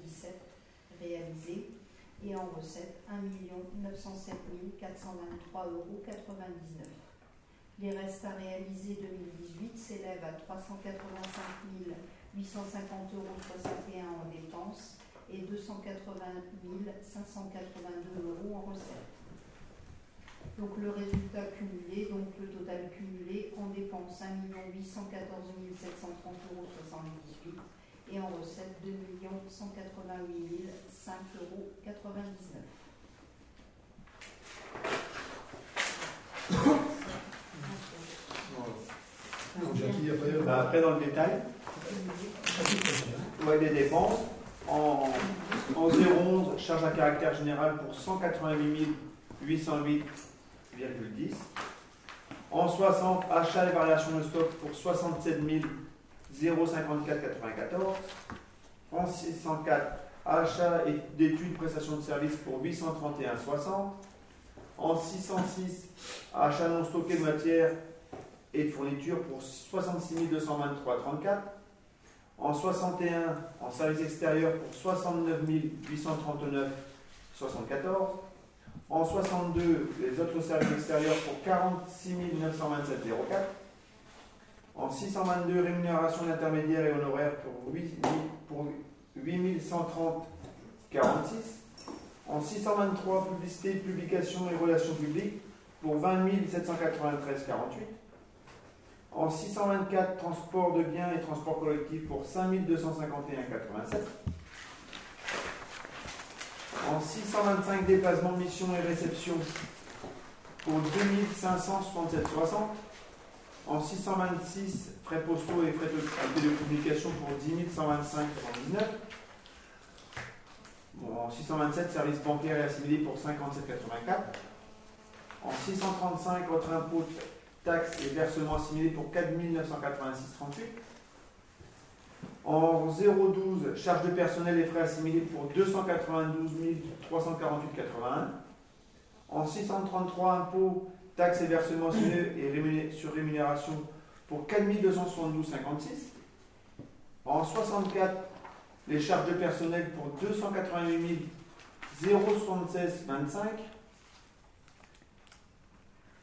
réalisés et en recettes 1 907 423,99 euros. Les restes à réaliser 2018 s'élèvent à 385 850,61 euros en dépenses et 280 582 euros en recettes. Donc le résultat cumulé, donc le total cumulé en dépenses 1 814 730,78 euros et en recettes 2 188 5,99 euros. Bah, après, dans le détail, voyez les dépenses. En, en 011, charge à caractère général pour 188 808,10. En 60, achat et variation de stock pour 67 054,94. En 604, achat et d'études, prestations de services pour 831,60. En 606, achat non stocké de matière et de fourniture pour 66 223,34. En 61, en service extérieur pour 69 839,74. En 62, les autres services extérieurs pour 46 927,04. En 622, rémunération d'intermédiaires et honoraires pour 8 000 pour 8130 46. En 623, publicité, publication et relations publiques pour 20 793 48. En 624, transport de biens et transport collectif pour 5 251 87. En 625, déplacement, mission et réception pour 2567 60. En 626, frais postaux et frais de télécommunication pour 10 125 79. Bon, en 627, services bancaires et assimilés pour 57,84. En 635, votre impôt, taxes et versements assimilés pour 4 986,38. En 012, charges de personnel et frais assimilés pour 292 348,81. En 633, impôts, taxes et versements et sur rémunération pour 4 272,56. En 64, les charges de personnel pour 288 076 25.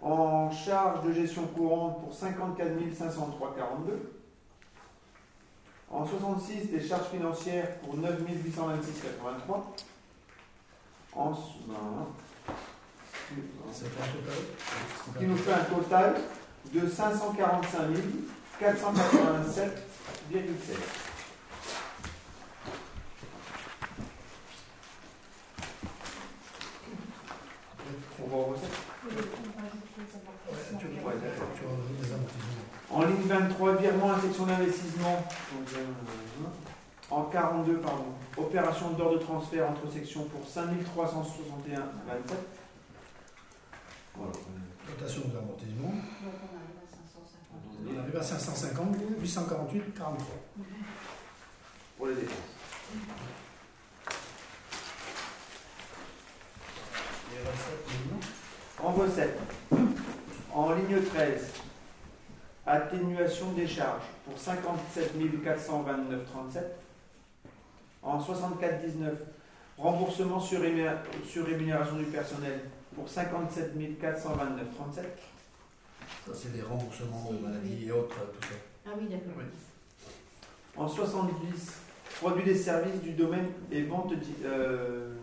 En charge de gestion courante pour 54 503 42. En 66, des charges financières pour 9 826 83. En, non, ce qui nous fait un total de 545 487,7. En ligne 23, virement à section d'investissement. En 42, pardon. Opération d'ordre de transfert entre sections pour 5361 27. Voilà. Dotation aux amortissements. On arrive à 550, 848, 43. Pour les dépenses. En recette, en ligne 13, atténuation des charges pour 57 429,37. En 64,19, remboursement sur, rémunération du personnel pour 57 429,37. Ça, c'est des remboursements de maladies et autres, tout ça. Ah oui, d'accord. En 70, produits des services du domaine et ventes euh,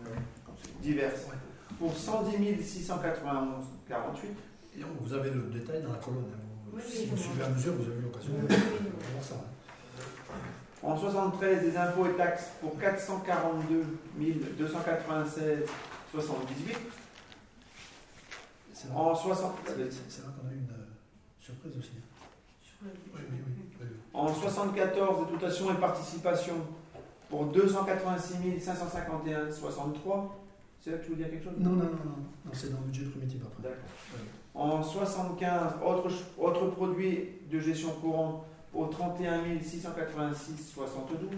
diverses pour 110 691 48. Et vous avez le détail dans la colonne. Si vous suivez à mesure, vous avez l'occasion de voir ça. En 73, des impôts et taxes pour 442 296 78. En 60... C'est là qu'on a eu une euh, surprise aussi. Hein. Oui, oui, oui, en 74, des dotations et participations pour 286 551 63. C'est là que tu veux dire quelque chose? Non, non, non, non. non c'est dans le budget primitif après. D'accord. En 75, autre, autre produit de gestion courante au 31 686 72.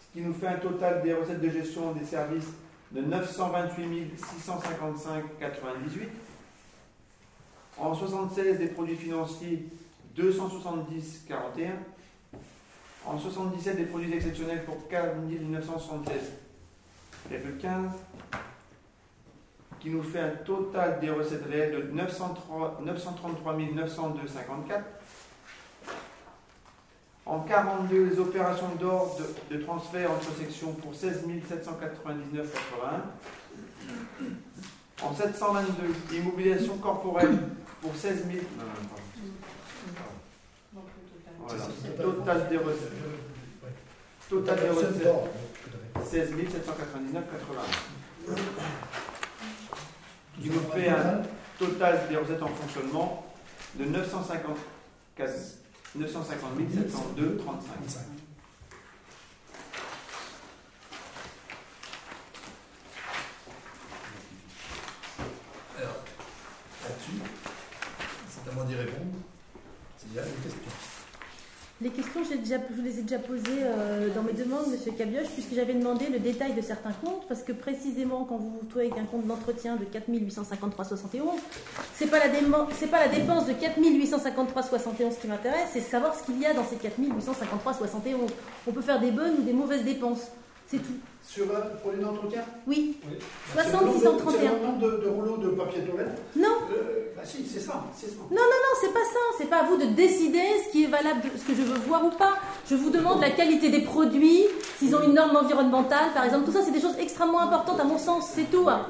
Ce qui nous fait un total des recettes de gestion des services de 928 655 98. En 76, des produits financiers 270 41. En 77, des produits exceptionnels pour 4 976 15, qui nous fait un total des recettes réelles de 933 902,54. En 42, les opérations d'ordre de, transfert entre sections pour 16 799,81. En 722, immobilisation corporelle pour 16 000. Total des recettes. Total des recettes. 16 799,81. Qui nous fait un total des recettes en fonctionnement de 950, 950 702,35. Alors, là-dessus, c'est à moi d'y répondre. S'il y a des questions. Les questions, déjà, je vous les ai déjà posées euh, dans mes demandes, Monsieur Cabioche, puisque j'avais demandé le détail de certains comptes, parce que précisément, quand vous vous trouvez avec un compte d'entretien de 4 853,71, c'est pas la c'est pas la dépense de 4 853,71 qui m'intéresse, c'est savoir ce qu'il y a dans ces 4 853,71. On peut faire des bonnes ou des mauvaises dépenses, c'est tout. Sur un produit d'entretien Oui. oui. 60 631. C'est le nombre de, rouleaux de papier toilette Non. Euh, bah, si, c'est ça, ça. Non, non, non, c'est pas ça. C'est pas à vous de décider ce qui est valable, ce que je veux voir ou pas. Je vous demande la qualité des produits, s'ils ont une norme environnementale, par exemple. Tout ça, c'est des choses extrêmement importantes à mon sens. C'est tout. hein.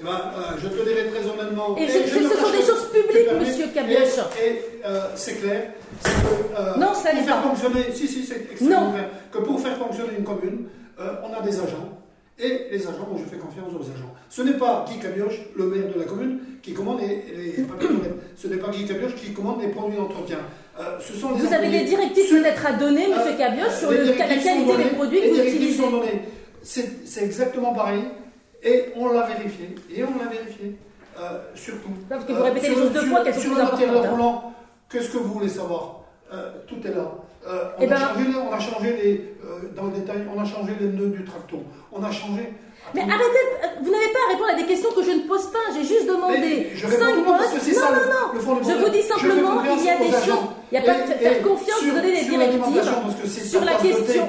Eh ben, euh, je te dirai très honnêtement. Et et je- je ce sont des choses publiques, monsieur Cabioche. Et, et, euh, c'est clair. que, euh, Non, ça pour n'est faire pas. fonctionner, si, si, c'est extrêmement Non. clair. Que pour faire fonctionner une commune, euh, on a des agents. Et les agents, moi je fais confiance aux agents. Ce n'est pas Guy Cabioche, le maire de la commune, qui commande les, les papiers toilettes. Ce n'est pas Guy Cabioche qui commande les produits d'entretien. Euh, ce sont Vous avez des directives peut-être à donner, monsieur Euh, Cabioche, sur le- la qualité des produits que les vous directives utilisez. sont données. C'est exactement pareil. Et on l'a vérifié. Et on l'a vérifié. Euh, surtout. parce que vous répétez sur les choses deux fois Sur le matériel hein. roulant, qu'est-ce que vous voulez savoir? Tout est là. Euh, on, Eh a ben- changé, les- on a changé les. euh, dans le détail, on a changé les nœuds du tracton. On a changé. Mais arrêtez, euh, vous n'avez pas à répondre à des questions que je ne pose pas. J'ai juste demandé je réponds 5 non, postes. Non, non, Je vous dis simplement qu'il y a des choses. Il n'y a pas de faire confiance, vous donner des directives. Sur la question.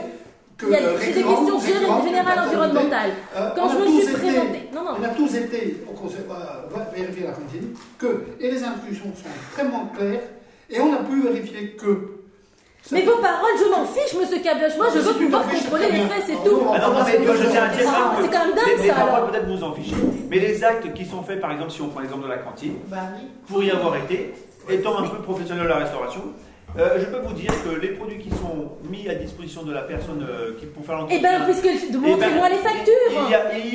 Il y a c'est des questions générales environnementales. Quand on je me suis présentée. Non, non. On a tous été au conseil, euh, va vérifier à la cantine que, et les instructions sont extrêmement claires, et on a pu vérifier que. Mais vos paroles, je m'en fiche, monsieur Cabioche. Moi, je veux pouvoir contrôler les faits, c'est tout. Ah non, non, mais je tiens à dire Ah, que c'est quand même dingue, les, les ça, paroles, peut-être vous en fichez, mais les actes qui sont faits, par exemple, si on prend l'exemple de la cantine, Bah oui. pour y avoir été, étant un peu professionnel de la restauration, euh, je peux vous dire que les produits qui sont mis à disposition de la personne euh, qui pour faire Eh l'entretien. bien, puisque. eh ben, Montrez-moi les factures.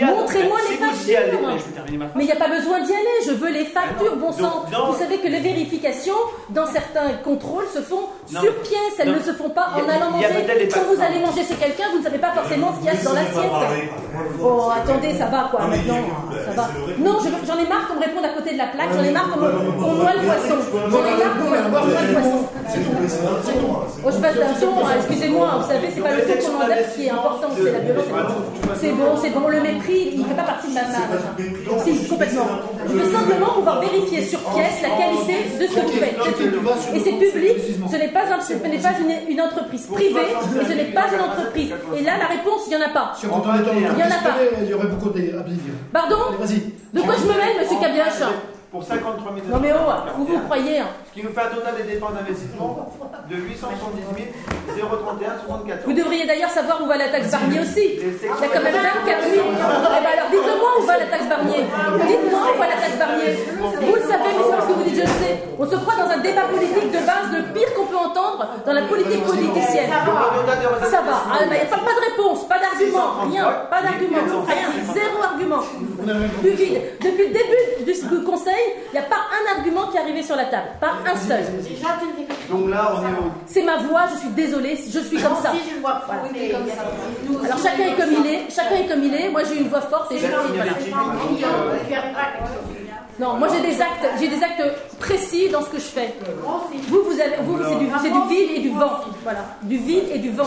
Montrez-moi si les vous y allez- factures. mais je vais terminer ma phrase. Mais il n'y a pas besoin d'y aller, je veux les factures, bon donc, sang. non. Vous savez que les vérifications, dans certains contrôles, se font Non. sur pièce, elles Non. ne se font pas en allant manger. Quand vous factures. allez manger chez quelqu'un, vous ne savez pas forcément ce qu'il y a dans l'assiette. Bon, attendez, ça va quoi, maintenant, ça va. Non, je- j'en ai marre qu'on me réponde à côté de la plaque, j'en ai marre qu'on noie le poisson. J'en ai marre qu'on me qu'on noie le poisson. Oh, je passe d'un ton, excusez-moi, vous savez, c'est pas le ton qu'on m'endette qui est important, c'est la violence. C'est bon, c'est bon, le mépris, il ne fait pas partie de ma marge. Si, complètement. Je veux simplement pouvoir vérifier sur pièce la qualité de ce que vous faites. Et c'est public, ce n'est pas, une, entreprise privée, et ce n'est pas une entreprise. Et là, la réponse, il n'y en a pas. On Il y en a pas. il y aurait beaucoup à. Pardon. De quoi je me mêle, monsieur Cabioche? Pour 53 000 Non mais oh, où vous croyez hein Ce qui nous fait un total des dépenses d'investissement de 870 031 74. Vous devriez d'ailleurs savoir où va la taxe Barnier aussi. Il y a quand même 24 000. Eh ben alors dites-moi où va la taxe Barnier. Dites-moi où va la taxe Barnier. Vous le savez, mais c'est parce que vous dites je le sais. On se croit dans un débat politique de base, le pire qu'on peut entendre dans la politique politicienne. Ça va. Ah, mais pas, pas de réponse, pas d'argument, rien, pas d'argument, rien, zéro argument. Du vide. Depuis le début du conseil, il n'y a pas un argument qui est arrivé sur la table, pas un seul. Ne Donc là, on est au. C'est ma voix, je suis désolée, je suis comme ça. Alors chacun est comme il est, chacun est comme il est. Moi j'ai une voix forte et je voilà. Non, moi j'ai des actes, j'ai des actes précis dans ce que je fais. Vous, vous avez, vous, c'est du, c'est du vide et du vent. Voilà, du vide et du vent.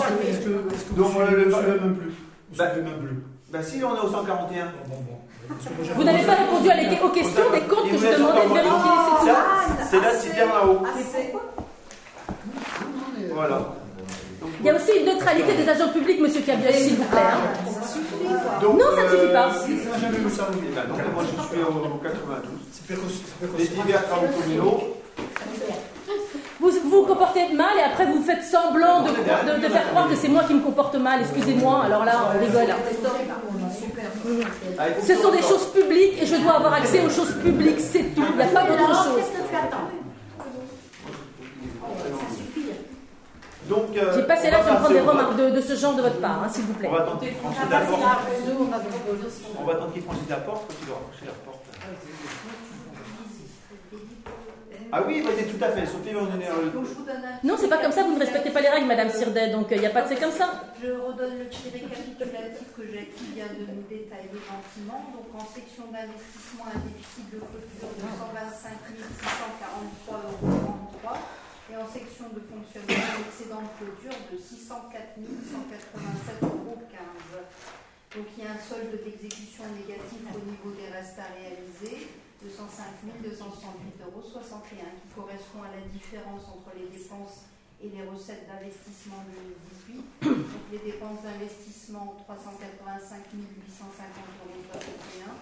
Donc, vous le- suivez le- même plus Vous Bah- suivez même plus. Bah si, on est au 141. Bon, bon. Parce que moi, j'ai Vous n'avez pas répondu à les- aux questions des comptes que je demandais de vérifier, c'est tout. Ça, C'est citerne là-haut. Voilà. Il y a aussi une neutralité des agents publics, monsieur Cabioche, s'il vous plaît. hein. Non, ça ne suffit pas. euh, J'ai jamais vu ça. ben, donc, moi, je suis au, au 92. C'est précoce. c'est Les divers travaux communaux. Vous vous comportez mal et après vous faites semblant de, croire- de- de faire croire que c'est moi qui me comporte mal. Excusez-moi, alors là on rigole. Ah, Ce sont des choses publiques et je dois avoir accès aux choses publiques, c'est tout. Il n'y a pas d'autre chose. Donc, euh, J'ai passé là me prendre des remarques de, de ce genre de votre part, hein, s'il vous plaît. On va tenter de franchir la porte. On va tenter de franchir la porte. parce qu'il doit franchir la porte. Ah oui, bah, tout à fait. Sophie va nous donner un- Donc je vous donne un Non, c'est pas comme ça, vous ne respectez pas les règles, Madame Sirdet, donc il n'y a pas de c'est comme ça. Je redonne le petit récapitulatif que j'ai qui vient de nous détailler gentiment. Donc en section d'investissement, un déficit de clôture de 125 643,33 euros. Et en section de fonctionnement, un excédent de clôture de 604 187,15 euros. Donc il y a un solde d'exécution négatif au niveau des restes à réaliser de 105 268,61 euros qui correspond à la différence entre les dépenses et les recettes d'investissement 2018. Donc les dépenses d'investissement 385 850,61 euros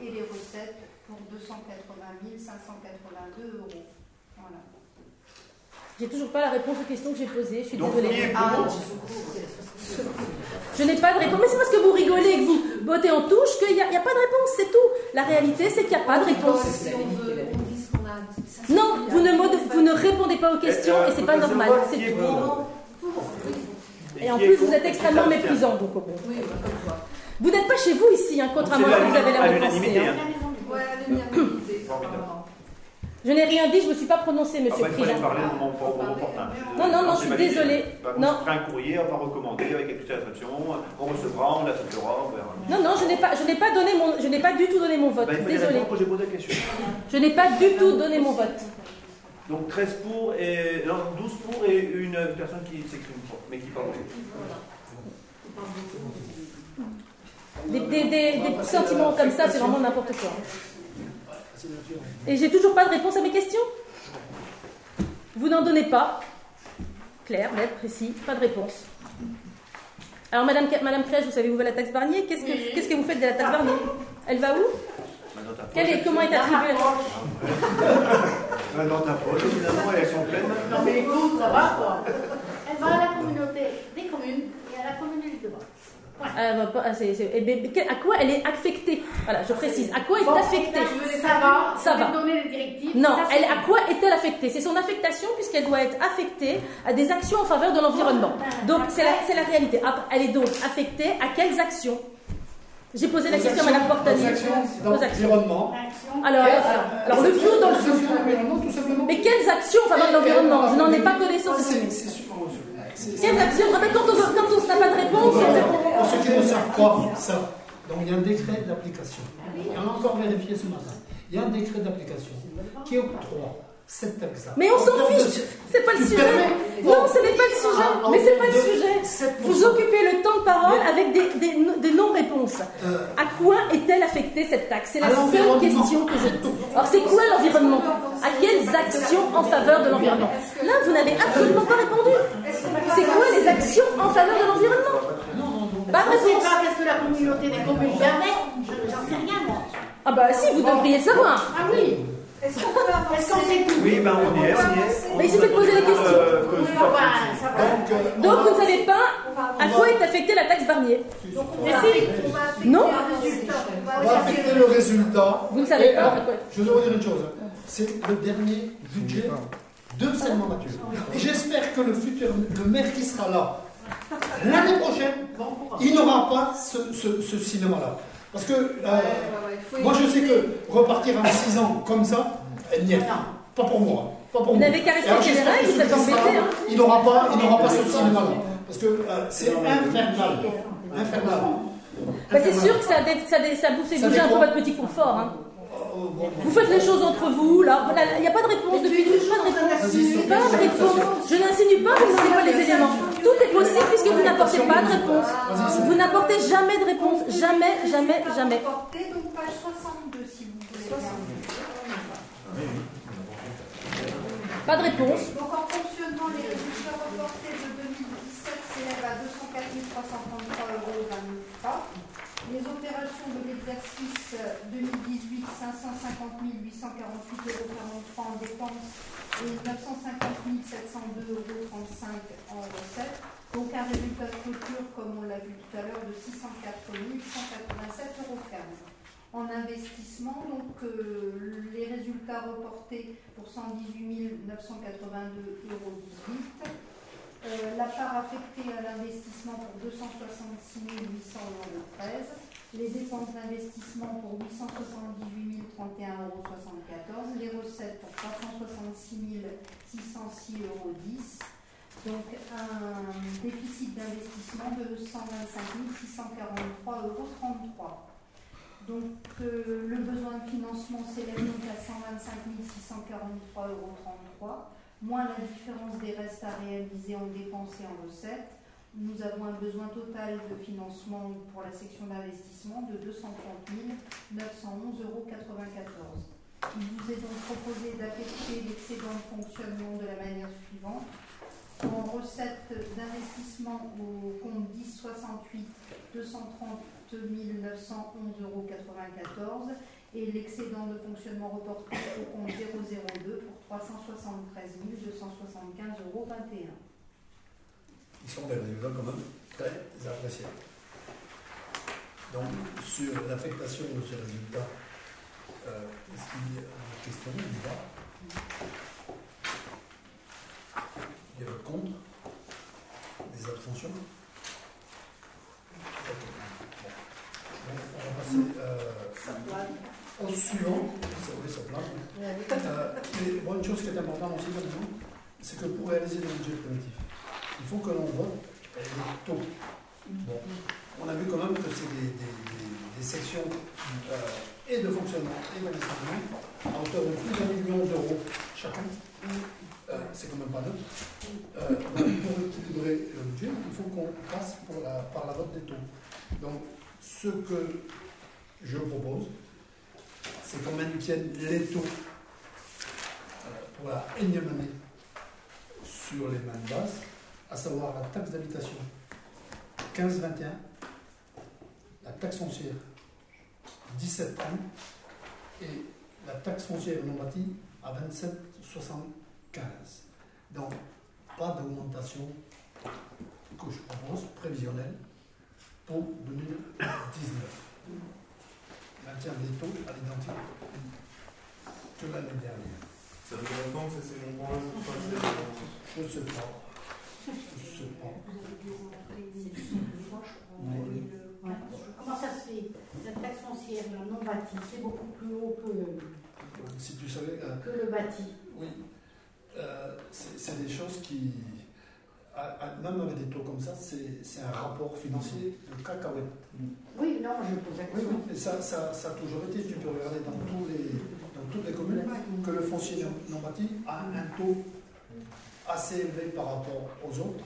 et les recettes pour 280 582 euros. J'ai toujours pas la réponse aux questions que j'ai posées, je suis Donc, désolée. Ah, Je n'ai pas de réponse. Mais c'est parce que vous rigolez et que vous bottez en touche qu'il n'y a, il y a pas de réponse, c'est tout. La réalité, c'est qu'il n'y a pas de réponse. Non, vous ne, mod- vous ne répondez pas aux questions Euh, et c'est pas normal. C'est tout. Et en plus, vous êtes extrêmement méprisant, donc bon. Oui, bah, comme toi. Vous n'êtes pas chez vous ici, hein, contrairement à ce que vous avez l'air de penser. hein. Ouais, l'unanimité. Je n'ai rien dit, je ne me suis pas prononcée, Ah monsieur bah, il fallait Prigent. parler au moment opportun. Non, non, non, je suis validé. désolée. Bah, on Non. un courrier, on va recommander avec exceptions. On recevra, on l'acceptera. on verra. Non, non, je n'ai pas, je n'ai pas donné mon, je n'ai pas du tout donné mon vote. Bah, Désolée. répondre quand j'ai posé la question. Je n'ai pas du tout donné mon vote. Donc 13 pour et. Non, 12 pour et une personne qui s'exprime pas, mais qui parle. Des, des- des- sentiments comme ça, c'est vraiment n'importe quoi. Et j'ai toujours pas de réponse à mes questions. Vous n'en donnez pas. Clair, net, précis, pas de réponse. Alors, Madame, Madame Crèche, vous savez où va la taxe Barnier? Qu'est-ce que, qu'est-ce que vous faites de la taxe Barnier? Elle va où? Quelle est, Comment est attribuée la Dans ta poche, évidemment, elles sont pleines. Non, mais écoute, ça va quoi Elle va à la communauté des communes et à la communauté de base. Pas- c'est- c'est- eh ben, À quoi elle est affectée? Voilà, je précise. À quoi est Bon, affectée? Ça va, Ça va. te donner les directives. Non, Ça, elle, à quoi est-elle affectée? C'est son affectation puisqu'elle doit être affectée à des actions en faveur de l'environnement. Donc c'est la, c'est la réalité. Après, Elle est donc affectée à quelles actions? J'ai posé la question à Madame Portani. aux actions. Action. Alors, alors le flou dans le. L'environnement, simplement. Mais quelles actions en faveur de l'environnement? Je n'en ai pas connaissance. Quelles actions? Mais Quand on n'a pas de réponse, on- Pour ceux qui ne savent pas ça, donc il y a un décret d'application. On a encore vérifié ce matin. Il y a un décret d'application qui octroie cette taxe. mais on s'en fiche. C'est pas le sujet. Non, ce n'est pas le sujet. Mais c'est pas le sujet. Vous occupez le temps de parole avec des, des, des non-réponses. À quoi est-elle affectée cette taxe? C'est la seule question que je. Alors c'est quoi l'environnement? À quelles actions en faveur de l'environnement? Là, vous n'avez absolument pas répondu. C'est quoi les actions en faveur de l'environnement? Pas de Je sais pas, qu'est-ce que la communauté des communes jamais Je- J'en sais rien moi. Ah bah si, vous devriez savoir. Ah oui Est-ce qu'on peut Est-ce qu'on avancer sait tout Oui, ben on y est, on y est. Mais il suffit de poser les questions. Euh, que Oui, ce bah, soit- bah, ça va. Donc, euh, on vous ne savez pas à quoi est affectée la taxe Barnier. Donc on va on va Non. On va on affecter le résultat. Vous ne savez pas quoi. Je dois vous dire une chose. C'est le dernier budget de cette mandature. Et j'espère que le futur, le maire qui sera là l'année prochaine, il n'aura pas ce, ce- ce cinéma-là. Parce que euh, moi je sais que repartir en 6 ans comme ça, elle n'y est pas. Pas pour moi. Pas pour Vous moi. n'avez qu'à respecter les règles, hein. Il n'aura pas, il n'aura pas ce cinéma-là. Parce que euh, c'est infernal. Infernal. Bah, c'est sûr que ça, dé- ça, dé- ça vous fait Ça bouger un peu votre petit confort. hein. Vous faites les choses entre vous, là. Il n'y a pas de réponse depuis tout. Pas de réponse. Pas de réponse. Je n'insinue pas, vous n'avez pas les éléments. Tout est possible puisque vous n'apportez pas de réponse. Vous n'apportez jamais de réponse. Jamais, jamais, jamais. Donc page 62 si vous voulez. Pas de réponse. Donc en fonctionnement, les résultats reportés de 2017 s'élèvent à 204 333,23 euros. Les opérations de l'exercice 2018, 550 848,43 euros en dépenses et 950 702,35 euros en recettes. Donc un résultat de clôture, comme on l'a vu tout à l'heure, de 604 187,15 euros. En investissement, donc euh, les résultats reportés pour 118 982,18 euros. Euh, la part affectée à l'investissement pour 266 800,13 euros. Les dépenses d'investissement pour 878 031,74 euros. Les recettes pour 366 606,10 euros. Donc un déficit d'investissement de 125 643,33 euros. Donc euh, le besoin de financement s'élève donc à 125 643,33 euros, moins la différence des restes à réaliser en dépenses et en recettes. Nous avons un besoin total de financement pour la section d'investissement de 230 911,94 euros. Il vous est donc proposé d'affecter l'excédent de fonctionnement de la manière suivante. En recettes d'investissement au compte 1068 230 911,94 euros et l'excédent de fonctionnement reporté au compte 002 pour 373 275,21 euros. Ils sont des résultats quand même très appréciables. Donc, sur l'affectation de ces résultats, euh, est-ce qu'il y a des questions ou pas? Il y a votre compte? Des abstentions? Bon. On va passer euh, au suivant. Ça. Euh, mais bon, une chose qui est importante aussi c'est que pour réaliser le budget primitif, il faut que l'on vote les taux. Bon. On a vu quand même que c'est des, sections euh, et de fonctionnement et d'administration à hauteur de plus d'un million d'euros chacun. Euh, c'est quand même pas neutre. Euh, pour équilibrer le budget, il faut qu'on passe par la vote des taux. Donc, ce que je propose, c'est qu'on maintienne les taux euh, pour la énième année sur les mêmes bases, à savoir la taxe d'habitation 15-21, la taxe foncière 17 ans et la taxe foncière non bâtie à 27,75. Donc, pas d'augmentation que je propose, prévisionnelle, pour 2019. Maintien des taux à l'identique que l'année dernière. Ça fait longtemps que c'est sont passés Je ne sais pas. Je ne sais pas. Ouais. Comment ça se fait La taxe foncière, non bâtie, c'est beaucoup plus haut que, Si tu savais, euh, que le bâti. oui, euh, c'est des choses qui, à- à- même avec des taux comme ça, c'est un rapport financier de cacahuète. Oui, non, je pose la Oui, question. oui, et ça, ça, ça a toujours été, tu peux regarder dans, tous les, dans toutes les communes, que le foncier non- non bâti a un taux assez élevé par rapport aux autres.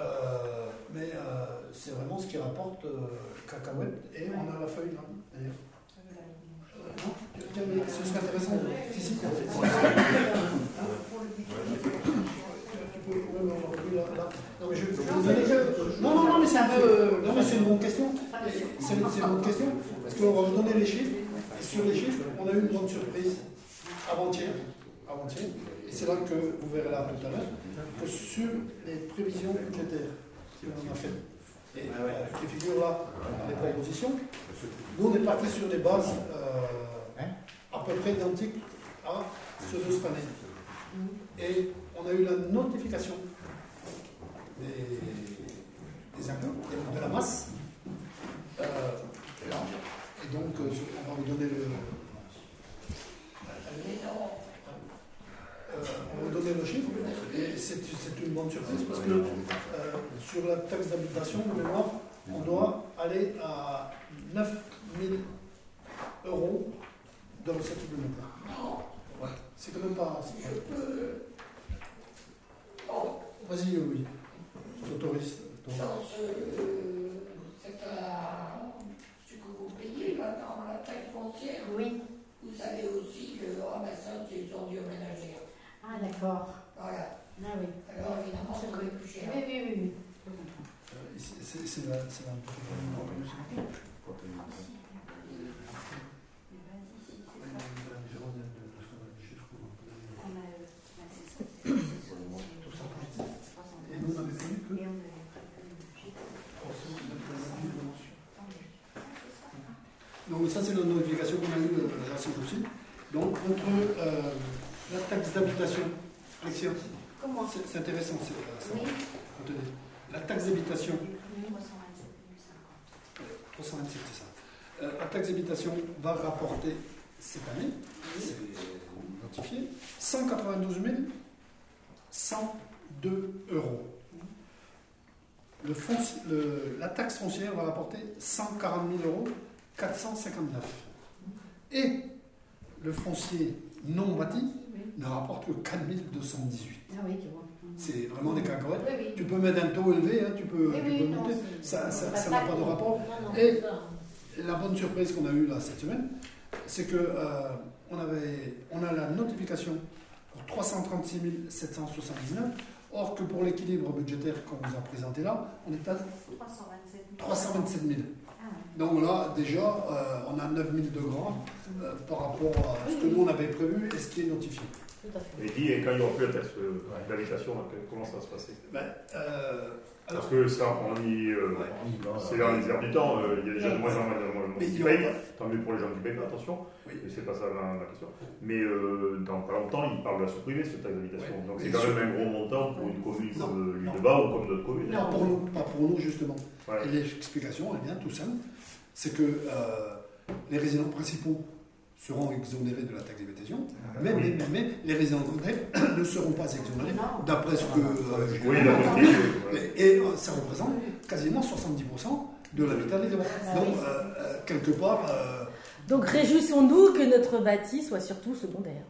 Euh, mais euh, c'est vraiment ce qui rapporte euh, cacahuète, et on a la feuille là, d'ailleurs. Euh, non, mais ce serait intéressant. Si, si, là. Non, mais je, je vais vous donner- non, non, non, mais c'est un peu. euh, Non, mais c'est une bonne question. C'est une, bonne question. Parce qu'on va vous donner les chiffres. Et sur les chiffres, on a eu une grande surprise avant-hier. Avant-hier. Et c'est là que vous verrez là tout à l'heure. Que sur les prévisions budgétaires qu'on a faites. Et euh, qui figurent là dans les propositions, nous on est parti sur des bases euh, à peu près identiques à ceux de cette année. Et on a eu la notification des, des impôts, de la masse. Euh. Et donc, on va vous donner le. Euh, on va vous donner le chiffre. Et c'est c'est une bonne surprise parce que euh, sur la taxe d'habitation, de mémoire, on doit aller à 9 000 euros de recettes supplémentaires. Ouais, c'est quand même pas. c'est pas- Vas-y, euh, oui. Je t'autorise. ton- Dans ce, euh, c'est un- ce que vous payez là, dans la taxe foncière, Oui. vous savez aussi que le ramassage des ordures ménagères. Ah, d'accord. Voilà. Ah oui. Alors évidemment, ça coûte plus cher. Oui, oui, oui. oui. Euh, C'est c'est la. c'est la-. Donc ça c'est la notification qu'on a eue euh, la semaine possible. Donc entre euh, la taxe d'habitation, Alexia, Comment c'est intéressant, c'est ça. Oui. La taxe d'habitation, 327 c'est ça. Euh, la taxe d'habitation va rapporter cette année, c'est notifié, 192 102 euros. Le fonci- le- la taxe foncière va rapporter 140 000 euros 459. Et le foncier non bâti ne rapporte que 4 218. Ah oui, tu vois. C'est vraiment des cacahuètes. Oui, oui. Tu peux mettre un taux élevé, hein, tu peux, Oui, tu oui, peux non, monter. Ça ça- c'est ça pas n'a pas de rapport. Non, non, Et-. La bonne surprise qu'on a eue là cette semaine, c'est que euh, on, avait, on a la notification pour 336 779, or que pour l'équilibre budgétaire qu'on vous a présenté là, on est à 327 000. 327 000. Ah, ouais. Donc là, déjà, euh, on a 9000 degrés euh, par rapport à ce que nous on avait prévu et ce qui est notifié. Tout à fait. Et dis, et quand il n'y aura plus la taxe euh, d'habitation, là, comment ça va se passer Ben, euh, alors, Parce que ça, on y. euh, c'est dans les airs du temps, euh, il y a déjà de moins en moins de gens qui payent. Tant mieux pour les gens qui payent pas, attention. Oui. C'est pas ça ma, ma question. Mais euh, dans pas longtemps, ils parlent de la sous-privée, cette taxe d'habitation. Ouais. Donc c'est quand même un gros montant pour une commune Non, comme l'île non. de Bas ou comme d'autres communes. pas pour nous, pas pour nous justement. Ouais. Et l'explication, elle bien tout simple, c'est que euh, les résidents principaux seront exonérés de la taxe d'habitation, mais, mais, les résidents secondaires ne seront pas exonérés, d'après ce que euh, j'ai Oui, entendu. d'accord. Ouais. Et, et, euh, ça représente quasiment 70% de l'habitat des Donc, euh, euh, quelque part, euh, Donc réjouissons-nous que notre bâti soit surtout secondaire.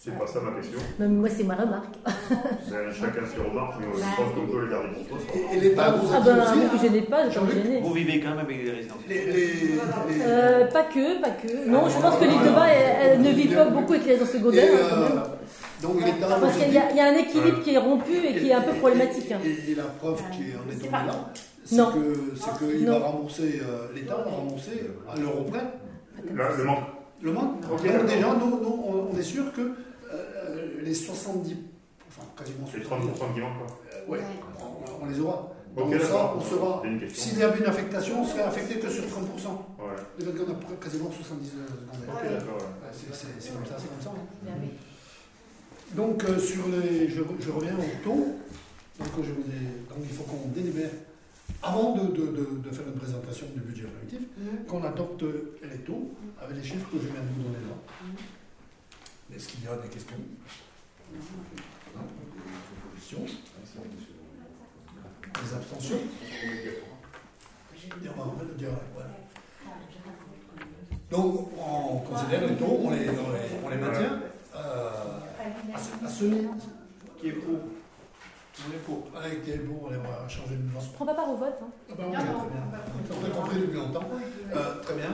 C'est pas ça ma question. Mais moi, c'est ma remarque. Chacun ses remarques, mais je pense qu'on peut les garder pour toi. et, et l'État nous Ah ben, aussi, vous hein, ne gênez pas, je gêner. Vous vivez quand même avec les résidents. les, les, les- Euh, pas que, pas que. Non, je pense que l'île de Bas, elle, ne vit pas beaucoup avec les résidents et, secondaires. hein, euh, donc l'État Parce qu'il y, y a un équilibre qui est rompu et qui est un peu problématique. hein. Et, et la preuve qui en est tombée pas- là, c'est Non. que qu'il Non. va rembourser, euh, l'État va rembourser à l'euro près Là, le manque. le manque. Donc déjà, nous, nous, on, on est sûr que euh, les 70, enfin quasiment 70, 30% qui manquent. quoi. euh, ouais, on, on les aura. Donc ça, d'accord. on sera. Une question. S'il y avait une affectation, on serait affecté que sur 30%. Ouais. Les mecs, on a quasiment 70 secondaires. Ok, d'accord. ouais. Ouais, c'est- comme ça, c'est comme ça. hein. Donc euh, sur les, je, je reviens au taux. Donc, je vous ai- donc il faut qu'on délibère avant de, de- de- de faire une présentation du budget primitif, qu'on adopte les taux avec les chiffres que je viens de vous donner là. Est-ce qu'il y a des questions? Des abstentions Et on va le direct, voilà. Donc on considère les taux, on les, on les, on les maintient euh, à ce, à ce niveau. Qui est pour? On est pour? Avec des bons, on va changer de nom. Je prends pas part au vote. hein. Ah ben, ok, très bien. On a compris depuis longtemps. Euh, très bien.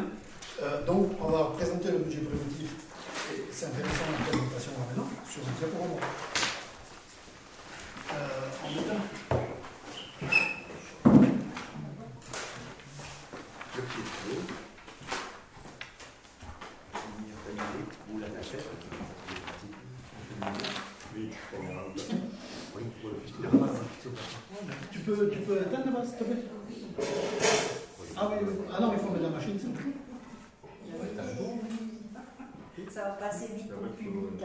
Euh, donc, on va présenter le budget préventif. Et c'est intéressant la présentation là maintenant sur un très pour moi. Euh, en mettant. Le pied de l'eau. Vous l'attachez. Oui, pour le fixer. Tu peux, tu peux éteindre là-bas, s'il te plaît Ah oui. Ah non, il faut mettre la machine, s'il te plaît. Ça va passer vite pour le public.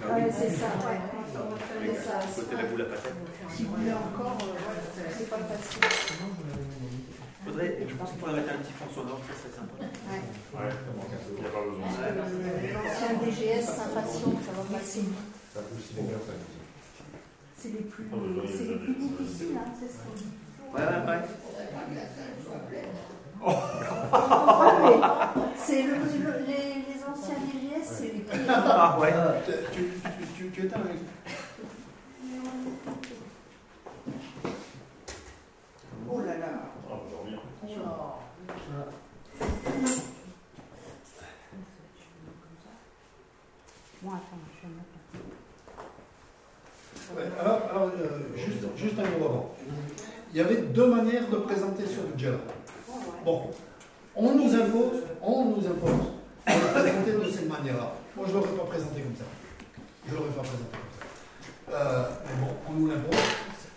Ah Ouais, c'est ça, ouais. On va faire ça. Côté la boule à patates. Si vous voulez encore, euh, ouais, c'est pas facile. Faudrait, je pense qu'il faudrait mettre un petit fond sonore, ça serait sympa. Ouais. Ouais, il n'y a pas besoin. L'ancien DGS Saint-Patient, ça va passer vite. C'est les plus, c'est les plus difficiles, hein, c'est ça. Ouais, ouais, ouais. C'est le, le- les, les anciens DGS, c'est les plus. Ah ouais. Tu, tu, tu, tu, tu. Oh là là. Ah, on va dormir. Bon, attends, je vais mettre. Ouais, alors, alors, euh, juste, juste un mot avant. Il y avait deux manières de présenter ce budget-là. Bon, on nous impose, on nous impose de le présenter de cette manière-là. Moi, je ne l'aurais pas présenté comme ça. Je ne l'aurais pas présenté comme ça. Euh, mais bon, on nous l'impose.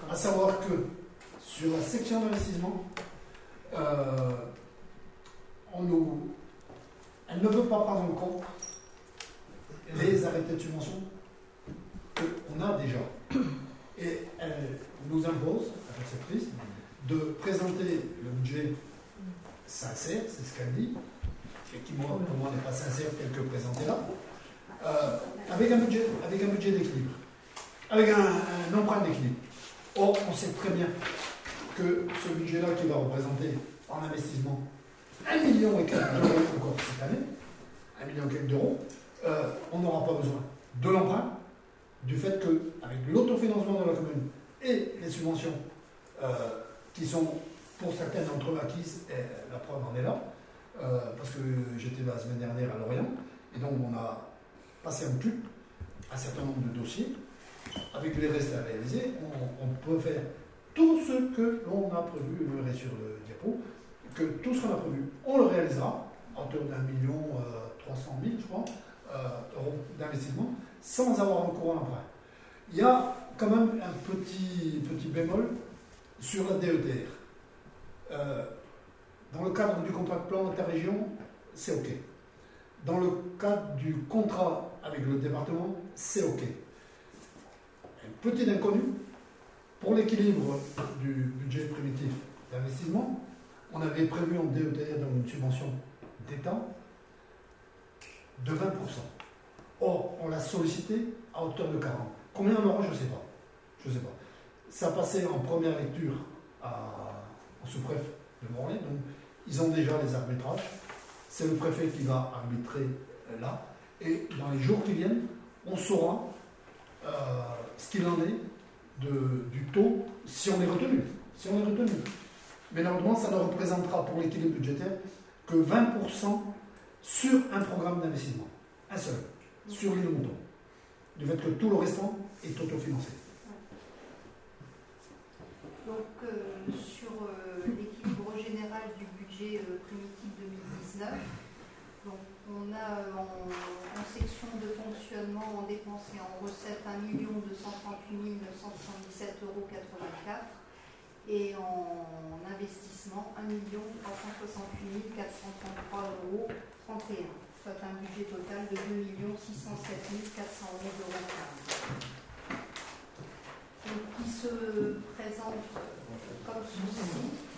À savoir que sur la section d'investissement, euh, on nous, elle ne veut pas prendre en compte les arrêtés de subvention qu'on a déjà. Et elle nous impose, avec cette prise, de présenter le budget sincère, c'est ce qu'elle dit, moi, pour moi n'est pas sincère tel que présenté là, euh, avec un budget, avec un budget d'équilibre, avec un, un emprunt d'équilibre. Or, on sait très bien que ce budget-là qui va représenter en investissement 1 million et quelques d'euros encore cette année, 1 million et quelques d'euros, euh, on n'aura pas besoin de l'emprunt, du fait qu'avec l'autofinancement de la commune et les subventions euh, qui sont pour certaines d'entre eux la preuve en est là, euh, parce que j'étais la semaine dernière à Lorient, et donc on a passé en cube un certain nombre de dossiers, avec les restes à réaliser, on, peut faire tout ce que l'on a prévu, je le verrai sur le diapo, que tout ce qu'on a prévu, on le réalisera à hauteur d'un million trois cent mille, je crois, euh, euros d'investissement, sans avoir recours à l'emprunt. Il y a quand même un petit, petit bémol sur la DETR. Euh, dans le cadre du contrat de plan interrégion, c'est OK. Dans le cadre du contrat avec le département, c'est OK. Un petit inconnu, pour l'équilibre du budget primitif d'investissement, on avait prévu en DETR dans une subvention d'État de 20%. Or, on l'a sollicité à hauteur de 40. Combien on aura, je ne sais pas. Je sais pas. Ça passait en première lecture à, au sous-préfet de Morlaix, donc ils ont déjà les arbitrages. C'est le préfet qui va arbitrer euh, là. Et dans les jours qui viennent, on saura euh, ce qu'il en est du taux si on est retenu. Si on est retenu. Mais normalement, ça ne représentera pour l'équilibre budgétaire que 20% sur un programme d'investissement. Un seul. Sur l'île Mouton. Du fait que tout le restant est autofinancé. Donc, euh, sur budget euh, primitif 2019, donc, on a euh, en, en section de fonctionnement en dépenses et en recettes 1 238 977,84 euros et en investissement 1 368 433,31 euros, soit un budget total de 2 607 411,40 euros. Donc, qui se présente comme ceci.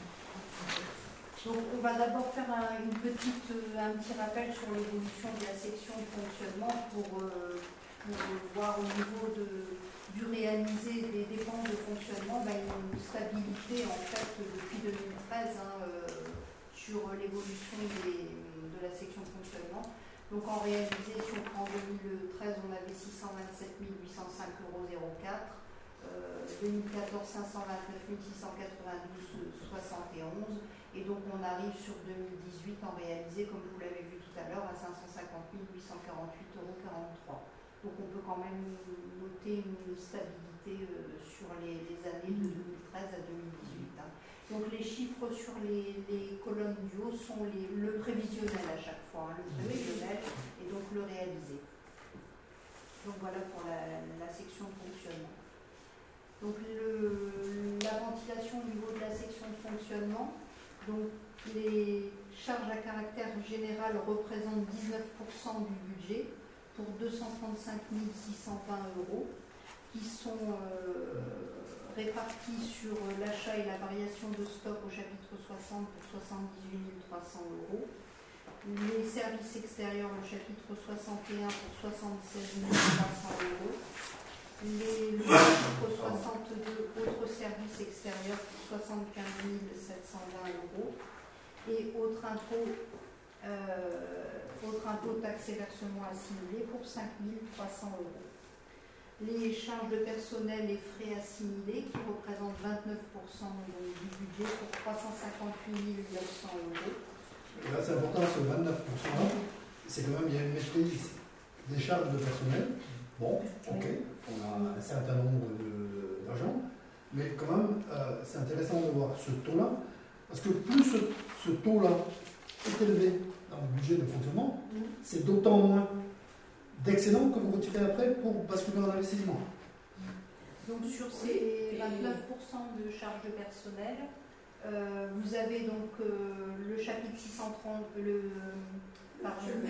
Donc, on va d'abord faire euh, un petit rappel sur l'évolution de la section de fonctionnement pour, euh, voir au niveau du réalisé des dépenses de fonctionnement ben, une stabilité en fait depuis 2013 hein, euh, sur l'évolution de la section de fonctionnement. Donc en réalisé, si on prend 2013, on avait 627 805,04 euros. Euh, 2014, 529 692,71. Et donc on arrive sur 2018 en réalisé, comme vous l'avez vu tout à l'heure, à 550 848,43 euros. Donc on peut quand même noter une stabilité euh, sur les, années de 2013 à 2018. hein. Donc les chiffres sur les, colonnes du haut sont le prévisionnel à chaque fois, hein, le prévisionnel et donc le réalisé. Donc voilà pour la, section de fonctionnement. Donc la ventilation au niveau de la section de fonctionnement, donc les charges à caractère général représentent 19% du budget pour 235 620 euros qui sont euh, répartis sur l'achat et la variation de stock au chapitre 60 pour 78 300 euros. Les services extérieurs au chapitre 61 pour 76 300 euros. Les, le chapitre 62 autres services extérieurs pour 75 720 euros. Et autres impôts, euh, autres impôts, taxes et versements assimilés pour 5 300 euros les charges de personnel et frais assimilés qui représentent 29% donc du budget pour 358 900 euros. Là, c'est important, ce 29%, c'est quand même, il y a une maîtrise des charges de personnel. Bon, ok, on a un certain nombre d'agents, mais quand même, euh, c'est intéressant de voir ce taux-là, parce que plus ce, ce taux-là est élevé dans le budget de fonctionnement, c'est d'autant moins d'excédents que vous retirez après pour basculer dans l'investissement. Donc sur ces 29% de charges de personnel, euh, vous avez donc euh, le chapitre 630, le, pardon, Monsieur le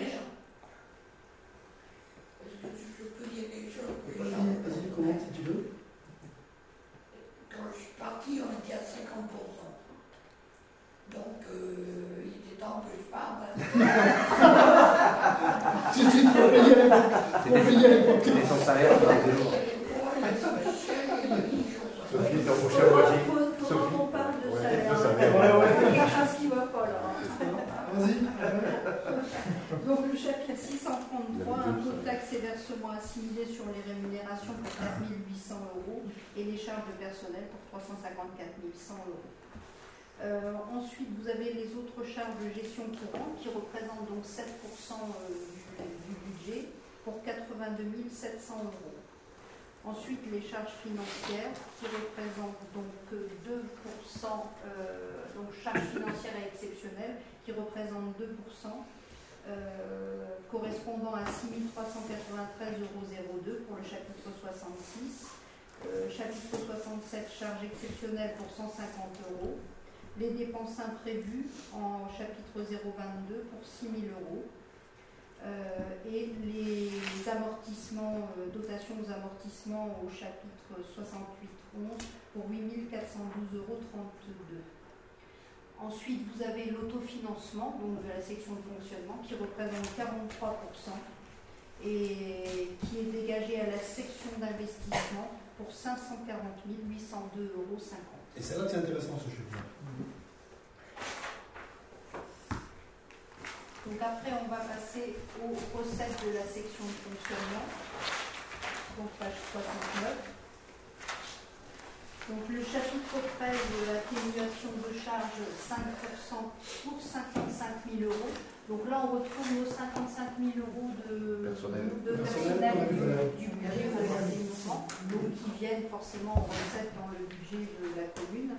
je peux dire quelque chose Vas-y, vas-y, comment si tu veux. Quand je suis parti, on était à 50%. Donc, euh, il était temps que je parte. Si, si, tu vas payer. Tu vas payer à l'époque. Et son salaire, c'est des jours. Sophie, ton prochain moitié. Faudra qu'on parle de Ouais, salaire. de salaire. Il y a quelque chose qui ne va pas là. Vas-y. Donc le chapitre 633, impôts, taxes et versements assimilés sur les rémunérations pour 4 800 euros et les charges de personnel pour 354 100 euros. Euh, ensuite, vous avez les autres charges de gestion courante qui représentent donc 7% euh, du, du budget pour 82 700 euros. Ensuite, les charges financières qui représentent donc 2%, euh, donc charges financières et exceptionnelles qui représentent 2%, euh, correspondant à 6 393,02 euros pour le chapitre 66. Euh, chapitre 67, charges exceptionnelles pour 150 euros. Les dépenses imprévues en chapitre 022 pour 6 000 euros. Euh, et les amortissements, dotations aux amortissements au chapitre 68.11 pour 8 412,32 euros. Ensuite, vous avez l'autofinancement, donc de la section de fonctionnement, qui représente 43% et qui est dégagé à la section d'investissement pour 540 802,50 euros. Et c'est là que c'est intéressant ce chiffre. Donc après, on va passer aux recettes de la section de fonctionnement. Donc page 69. Donc le chapitre 13 de l'atténuation de charge 5% pour 55 000 euros. Donc là, on retrouve nos 55 000 euros de Personnel. de personnel du budget de l'assainissement, donc qui viennent forcément en recettes dans le budget de la commune.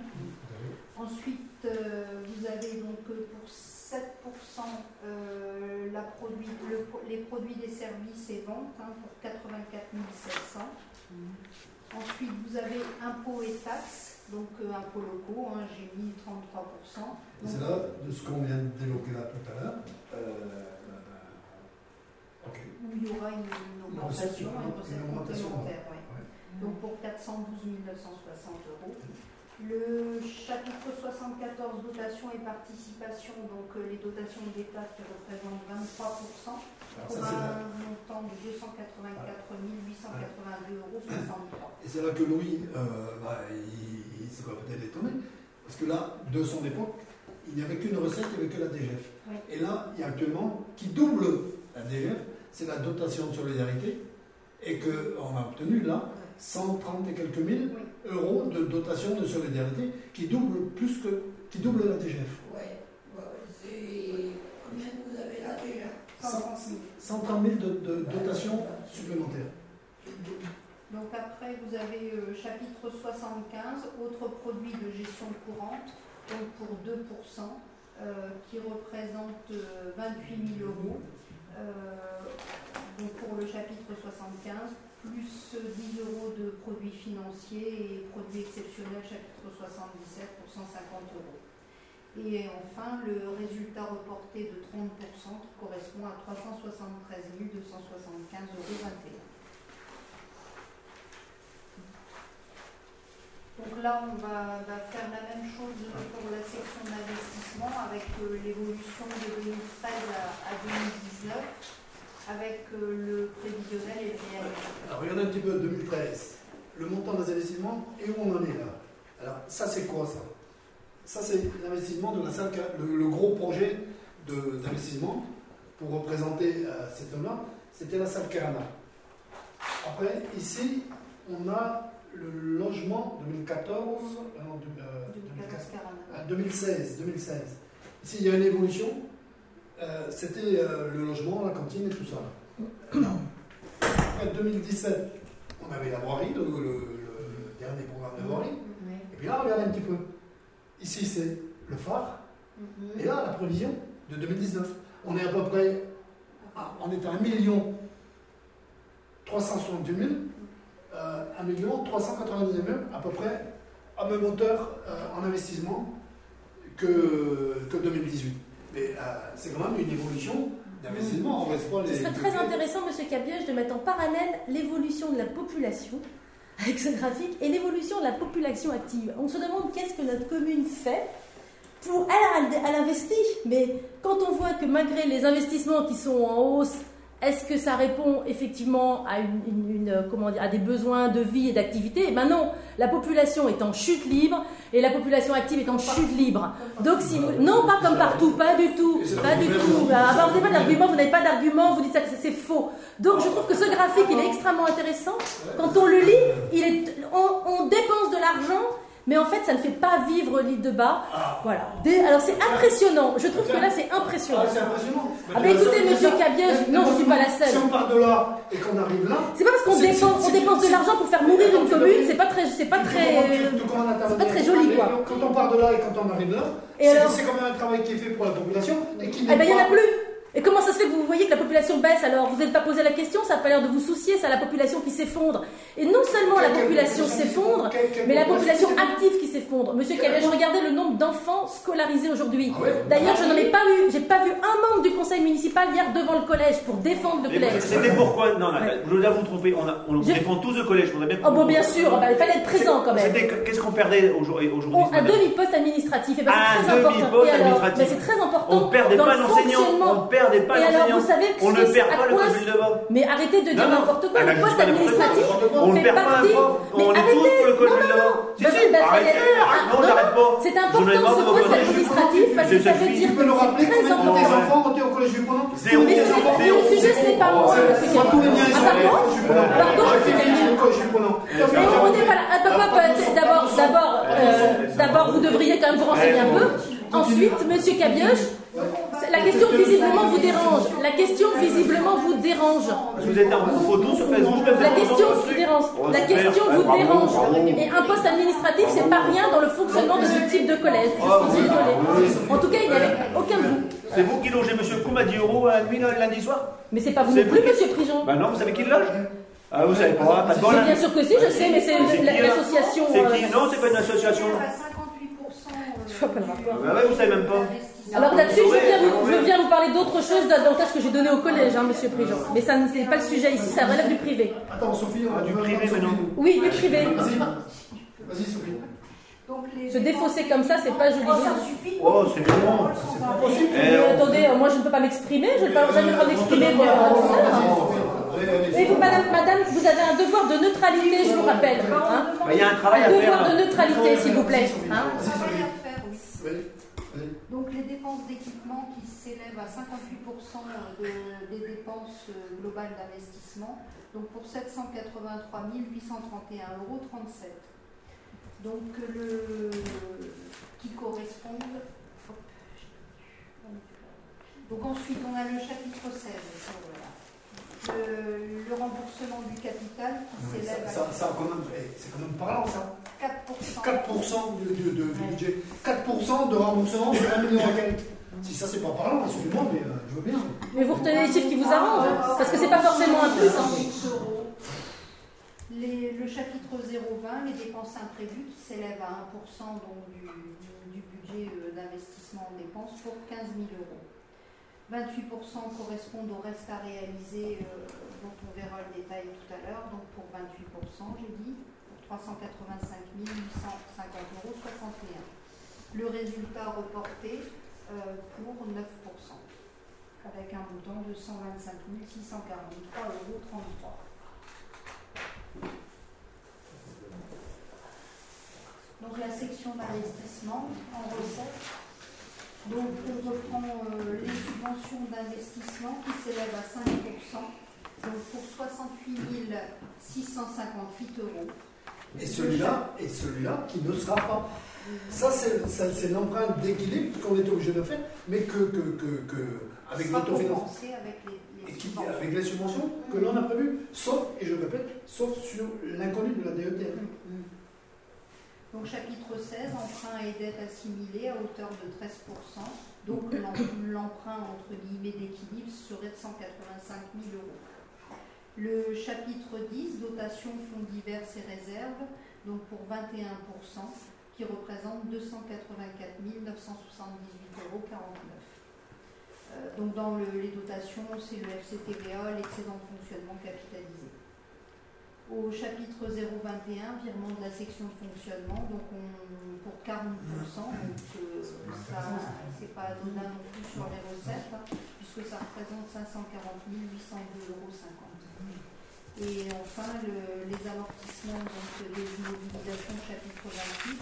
Ensuite, euh, vous avez donc euh, pour 7% euh, la produit, le- les produits des services et ventes hein, pour 84 700. Ensuite, vous avez impôts et taxes, donc euh, impôts locaux, hein, j'ai mis 33%. Et c'est là, de ce qu'on vient d'évoquer là tout à l'heure, euh, ok. où il y aura une, une augmentation, une supplémentaire, recette une augmentation, complémentaire. ouais. Donc pour 412 960 euros. Le chapitre 74, dotations et participations, donc euh, les dotations d'État qui représentent 23%, Alors pour ça, un montant de 284 882,63 euros. Et c'est là que Louis, euh, bah, il, il s'est peut-être étonné, parce que là, de son époque, il n'y avait qu'une recette, il n'y avait que la DGF. Oui. Et là, il y a actuellement, qui double la DGF, c'est la dotation de solidarité, et qu'on a obtenu là 130 et quelques mille euros de dotation de solidarité, qui double plus que, qui double la DGF. C'est. Combien vous avez là déjà? 130 000. 130 000 de, de dotation supplémentaire. Donc après, vous avez euh, chapitre 75, autres produits de gestion courante, donc pour 2%, euh, qui représente euh, 28 000 euros. Euh, donc pour le chapitre 75, plus euh, 10 euros de produits financiers et produits exceptionnels, chapitre 77 pour 150 euros. Et enfin, le résultat reporté de 30% qui correspond à 373 275,21 euros. Donc là, on va, faire la même chose pour la section d'investissement avec euh, l'évolution de 2013 à, à 2019, avec euh, le prévisionnel et le réel. Alors regardez un petit peu 2013, le montant des investissements et où on en est là? Alors ça c'est quoi ça? Ça c'est l'investissement de la salle, le, le gros projet d'investissement pour représenter euh, cette là c'était la salle Carana. Après ici on a le logement 2014, euh, non, de- euh, 2014, ah, 2016, 2016. Ici il y a une évolution. Euh, c'était euh, le logement, la cantine et tout ça. Après 2017, on avait la voirie, le, le- le dernier programme de voirie. Et puis là, regardez un petit peu. Ici, c'est le phare. Et là, la prévision de 2019. On est à peu près. ah, on est à 1 million 368 000. euh, 1 million 399 000, à peu près à même hauteur euh, en investissement que, que 2018. Mais euh, c'est quand même une évolution d'investissement. Les. Ce serait très intéressant, Monsieur Cabiège, de mettre en parallèle l'évolution de la population avec ce graphique et l'évolution de la population active. On se demande qu'est-ce que notre commune fait pour. Elle, elle, elle mais quand on voit que malgré les investissements qui sont en hausse, est-ce que ça répond effectivement à, une, une- une- comment dire, à des besoins de vie et d'activité? Eh ben non, la population est en chute libre et la population active est en chute libre. Donc si vous- non, pas comme partout, pas du tout, pas du tout. Ah, vous n'avez pas d'argument, vous n'avez pas d'argument, vous dites ça, c'est c'est faux. Donc je trouve que ce graphique il est extrêmement intéressant. Quand on le lit, il est, on, on dépense de l'argent, Mais en fait, ça ne fait pas vivre l'île de Bas. Voilà. Des- alors c'est impressionnant. Je trouve que là, c'est impressionnant. Ah, c'est impressionnant. Ah, mais écoutez, monsieur Cabiège, non, je ne suis pas la Si seule. on part de là et qu'on arrive là. C'est pas parce qu'on dépense, c'est- on dépense de l'argent pour faire mourir une commune, c'est pas très, c'est pas très, c'est pas très joli quoi. Quand on part de là et quand on arrive là, c'est quand même un travail qui est fait pour la population et qui Eh ben, il n'y en a plus. Et comment ça se fait que vous voyez que la population baisse alors? Vous n'êtes pas posé la question, ça n'a pas l'air de vous soucier, c'est la population qui s'effondre. Et non seulement la population s'effondre, mais la population active qui s'effondre. Monsieur Calais, je regardais le nombre d'enfants scolarisés aujourd'hui. Ah D'ailleurs, je n'en ai pas eu, j'ai pas vu un membre du conseil municipal hier devant le collège pour défendre le collège. C'était pourquoi? Non, non, je voudrais vous tromper. On, a- on Je- défend tous le collège. Je voudrais bien Oh bon, bien sûr, bah, il fallait être présent quand même. C'était qu'est-ce qu'on perdait aujourd'hui aujourd'hui, Oh, un demi-poste administratif, et ben, Un c'est très important. demi-poste Et alors? administratif. Mais c'est très important. On perdait dans pas le d'enseignants. On pas On ne perd pas le code de devant. Mais arrêtez de dire n'importe quoi. Le poste administratif On ne perd pas un prof. On est tous pour le code de non. Si, si, arrêtez. j'arrête pas. C'est important ce poste administratif parce que ça veut dire que c'est très important. enfants au collège du Zéro. Le sujet, ce n'est pas moi, Ah, pardon on n'est pas là. Euh, d'abord, vous devriez quand même vous renseigner un peu. Ensuite, Monsieur Cabioche, la question visiblement vous dérange. La question visiblement vous dérange. Vous êtes en photo sur Facebook. La question vous dérange. La question Ah, vous bravo, dérange. Et un poste administratif, c'est pas rien dans le fonctionnement de ce type de collège. Je suis désolée. En tout cas, il n'y avait aucun bout. C'est vous qui logez Monsieur Koumadi Euro à nuit lundi soir? Mais c'est pas vous C'est non plus, vous. Monsieur Prigent. Bah non, vous savez qui le loge? Ah, vous savez pas de bien sûr que si, je sais, mais c'est C'est qui, là? l'association. C'est euh, qui Non, c'est pas une association. à 58%. Je vois pas le rapport. Bah ouais, vous savez même pas. Alors là-dessus, je viens, vous, je viens vous parler d'autre chose d'avantage que j'ai donné au collège, hein, Monsieur Prigent. Mais ça ne c'est pas le sujet ici, ça relève du privé. Attends, Sophie, on Ah, du privé, maintenant. Oui, du privé. Vas-y, vas-y, Sophie. Donc les Se défausser comme ça, c'est pas joli. Oh, c'est bon. C'est pas possible. Eh, Mais on- attendez, euh, moi je ne peux pas m'exprimer, je n'ai pas jamais le droit d'exprimer ça. Mais vous, madame, madame, vous avez un devoir de neutralité, je vous rappelle. hein. Bah, il y a un travail Un à devoir faire. de neutralité, s'il vous plaît. hein. travail à faire, oui. Vas-y, vas-y. Donc les d'équipement qui s'élèvent à 58% de- des dépenses euh, globales d'investissement, donc pour 783 831,37 euros. Donc euh, le, qui correspondent. hop, Donc ensuite on a le chapitre 16. ça, voilà. Le, le remboursement du capital qui Ouais, s'élève à ça- ça, quand même, C'est quand même parlant ça. 4%. 4% de, de- de- du budget. 4% de remboursement sur 1 million. Si ça c'est pas parlant, excusez-moi, mais euh, je veux bien. Mais vous retenez les chiffres qui vous arrangent, parce que c'est pas forcément un plus. hein. Les- le chapitre 020, les dépenses imprévues qui s'élèvent à 1% donc du, du budget euh, d'investissement en dépenses pour 15 000 euros. 28% correspondent au reste à réaliser, euh, dont on verra le détail tout à l'heure, donc pour 28%, j'ai dit, pour 385 850 euros 61. Le résultat reporté euh, pour 9%, avec un montant de 125 643,33 euros. Donc la section d'investissement en recettes. Donc on reprend euh, les subventions d'investissement qui s'élèvent à 5%, donc pour 68 658 euros. Et celui-là, et celui-là qui ne sera pas. Ça, c'est l'empreinte d'équilibre qu'on était obligé de faire, mais que, que, que, que avec avec les, qui, avec les subventions que l'on a prévues, sauf, et je répète, sauf sur l'inconnu de la DETR. Donc chapitre 16, emprunt et dette assimilée à hauteur de 13%. Donc l'em- l'emprunt entre guillemets d'équilibre serait de 185 000 euros. Le chapitre 10, dotation fonds divers et réserves, donc pour 21%, qui représente 284 978,49 euros. Euh, donc dans le- les dotations, c'est le FCTVA, l'excédent de fonctionnement capitalisé. Au chapitre 021, virement de la section de fonctionnement, donc on, pour 40%, donc euh, ça, c'est pas anodin non plus sur les recettes, hein, puisque ça représente 540 802,50 euros. Et enfin, le- les amortissements donc, des immobilisations chapitre 28,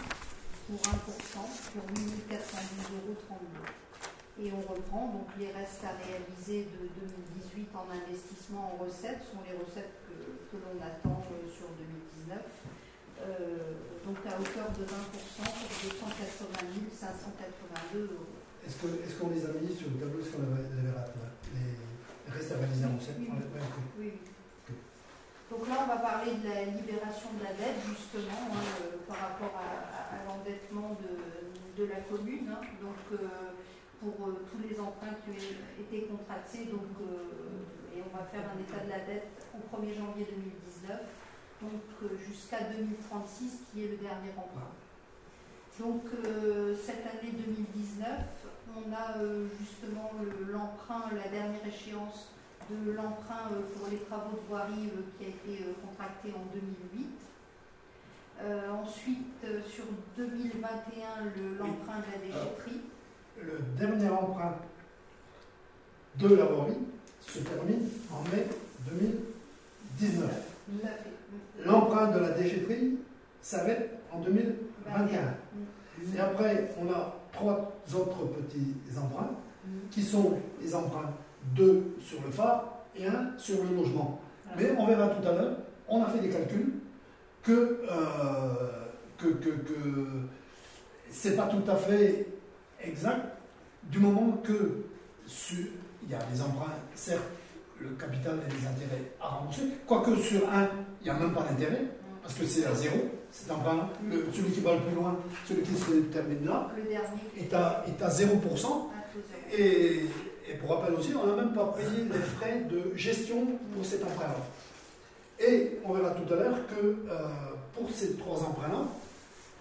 pour 1%, pour 8 412,32 euros. Et on reprend donc les restes à réaliser de 2018 en investissement en recettes, sont les recettes que, l'on attend euh, sur 2019, euh, donc à hauteur de 20% pour 280 582 euros. Est-ce que- est-ce qu'on les a mis sur le tableau Est-ce qu'on avait les restes à réaliser en Oui. Donc là, on va parler de la libération de la dette, justement, hein, euh, par rapport à, à- à l'endettement de, de la commune. hein. Donc, euh, pour euh, tous les emprunts qui ont été contractés, donc, euh, et on va faire un état de la dette au 1er janvier 2019, donc euh, jusqu'à 2036, qui est le dernier emprunt. Donc, euh, cette année 2019, on a euh, justement le- l'emprunt, la dernière échéance de l'emprunt pour les travaux de voirie qui a été contracté en 2008. Euh, ensuite, sur 2021, le- l'emprunt de la déchetterie. Le dernier emprunt de la voirie se termine en mai 2019. Tout à fait. L'emprunt de la déchetterie s'arrête en 2021. Mm. Et après, on a trois autres petits emprunts qui sont les emprunts deux sur le phare et un sur le logement. Mais on verra tout à l'heure, on a fait des calculs que, euh, que, que, que c'est pas tout à fait exact du moment que sur- il y a des emprunts, certes, le capital et les intérêts à rembourser, quoique sur un, il n'y a même pas d'intérêt, parce que c'est à zéro, cet emprunt, le- celui qui va le plus loin, celui qui se termine là, est à, est à 0%. à taux zéro. Et, et pour rappel aussi, on n'a même pas payé les frais de gestion pour cet emprunt-là. Et on verra tout à l'heure que euh, pour ces trois emprunts-là,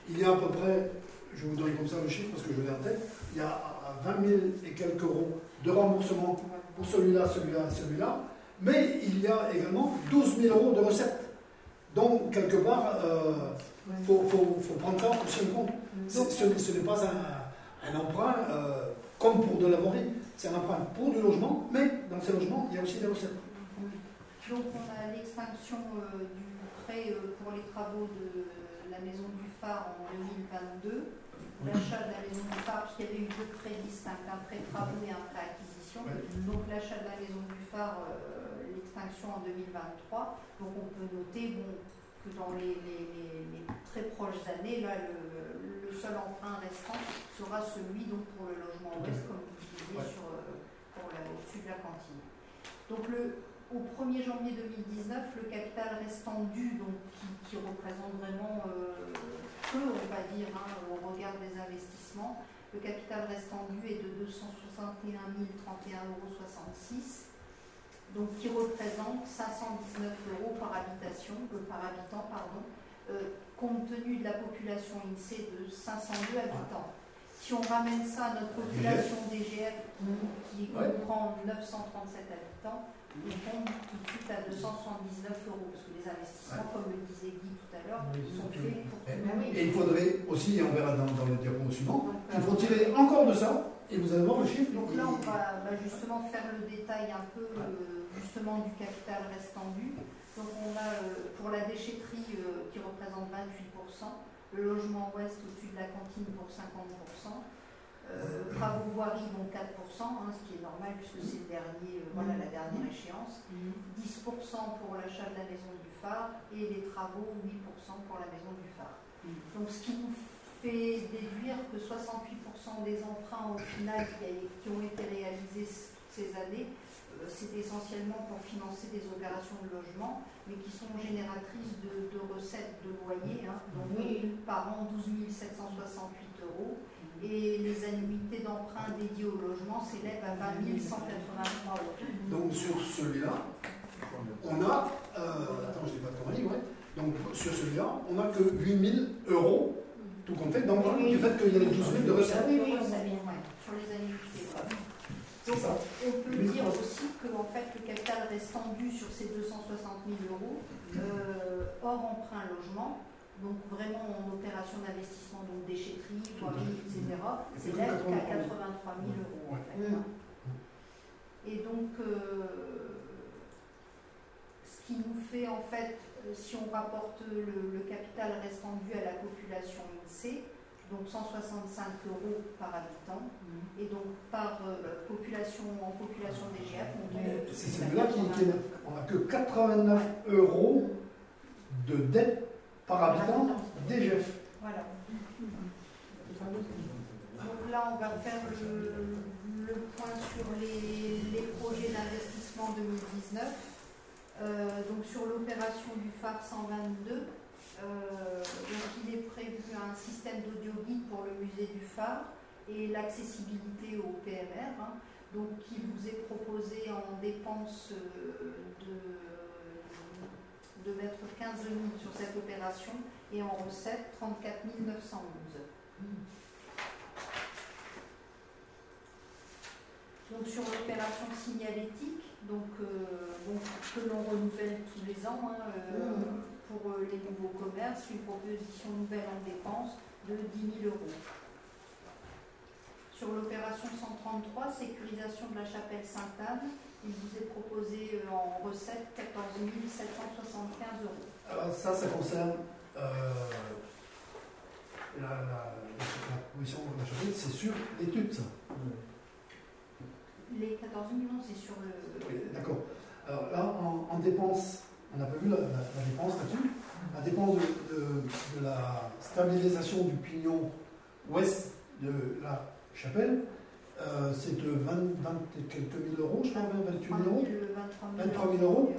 il y a à peu près, je vous donne comme ça le chiffre parce que je l'ai en tête, il y a 20 000 et quelques euros de remboursement pour celui-là, celui-là et celui-là, mais il y a également 12 000 euros de recettes. Donc, quelque part, il faut, faut- faut prendre ça aussi en compte. C'est- Ce, n'est- ce n'est pas un, un emprunt euh, comme pour de la voirie, c'est un emprunt pour du logement, mais dans ces logements, il y a aussi des recettes. Donc on a l'extinction euh, du prêt euh, pour les travaux de la maison du phare en 2022, l'achat de la maison du phare, parce qu'il y avait eu deux prêts distincts, un prêt travaux et un prêt acquisition. Donc l'achat de la maison du phare, euh, l'extinction en 2023. Donc on peut noter bon, que dans les, les- les- les très proches années, là, le, le seul emprunt restant sera celui donc, pour le logement ouest, comme vous disiez, Ouais. sur, euh, pour la- au-dessus de la cantine. Donc le, au 1er janvier 2019, le capital restant dû, donc, qui, qui représente vraiment euh, peu, on va dire, hein, au regard des investissements, le capital restant dû est de 261 031,66 euros, donc qui représente 519 euros par habitation, euh, par habitant, pardon, euh, compte tenu de la population INSEE de 502 habitants. Si on ramène ça à notre population DGF, qui comprend 937 habitants, on tombe tout de suite à 279 euros, parce que les investissements, comme le disait Guy tout à l'heure, sont faits pour monde. Et il faudrait aussi, et on verra dans, dans le diapo suivant, Donc, il faut tirer encore de ça, et vous allez voir le chiffre. Donc là, on va, va justement faire le détail un peu euh, justement du capital restant dû. Donc on a euh, pour la déchetterie euh, qui représente 28%, le logement ouest au-dessus de la cantine pour 50%, euh, travaux voirie donc 4%, hein, ce qui est normal puisque c'est le dernier, euh, voilà, la dernière échéance, 10% pour l'achat de la maison du phare et les travaux 8% pour la maison du phare. Donc ce qui nous fait déduire que 68% des emprunts au final qui, qui ont été réalisés ces années, euh, c'est essentiellement pour financer des opérations de logement, mais qui sont génératrices de, de recettes de loyer, hein, donc par an 12 768 euros, et les annuités d'emprunt dédiées au logement s'élèvent à 20 183 euros. Donc sur celui-là, on a, euh, attends, je n'ai pas de conneries, ouais. Donc sur celui-là, on n'a que 8000 euros, tout compte fait, d'emprunt, du fait qu'il y a les 12 000 de recettes. Oui, oui, on ouais, sur les annuités. Donc, on peut dire aussi que en fait, le capital restant dû sur ces 260 000 euros, euh, hors emprunt logement, donc vraiment en opération d'investissement, donc déchetterie, voirie, etc., C'est s'élève comme qu'à 83 83 000 euros. en fait. Et donc, euh, ce qui nous fait en fait, euh, si on rapporte le, le capital restant dû à la population INSEE, donc 165 euros par habitant, et donc par euh, population en population DGF, on C'est suite à celui-là qui, qui est 89. neuf. On n'a que 89 euros de dette par habitant. Voilà. Donc là, on va faire le, point sur les, projets d'investissement 2019. Euh, donc sur l'opération du phare 122, euh, donc il est prévu un système d'audio guide pour le musée du phare et l'accessibilité au PMR, hein, donc qui vous est proposé en dépenses euh, de, de mettre 15 000 sur cette opération et en recettes 34 911. Donc sur l'opération signalétique, donc, euh, donc, que l'on renouvelle tous les ans hein, euh, pour euh, les nouveaux commerces, une proposition nouvelle en dépenses de 10 000 euros. Sur l'opération 133, sécurisation de la chapelle Sainte-Anne, il vous est proposé euh, en recette 14 775 euros. Alors ça, ça concerne euh, la, la, la commission de la chapelle, c'est sur l'étude, ça. Les 14 millions, c'est sur le. Oui, d'accord. Alors là, en, en dépense, on n'a pas vu la, la- la dépense là-dessus. La dépense de, de- de la stabilisation du pignon ouest de la chapelle, euh, c'est de 20, 20 et quelques mille euros, je crois, 20, 28 000 euros. 23 000 euros.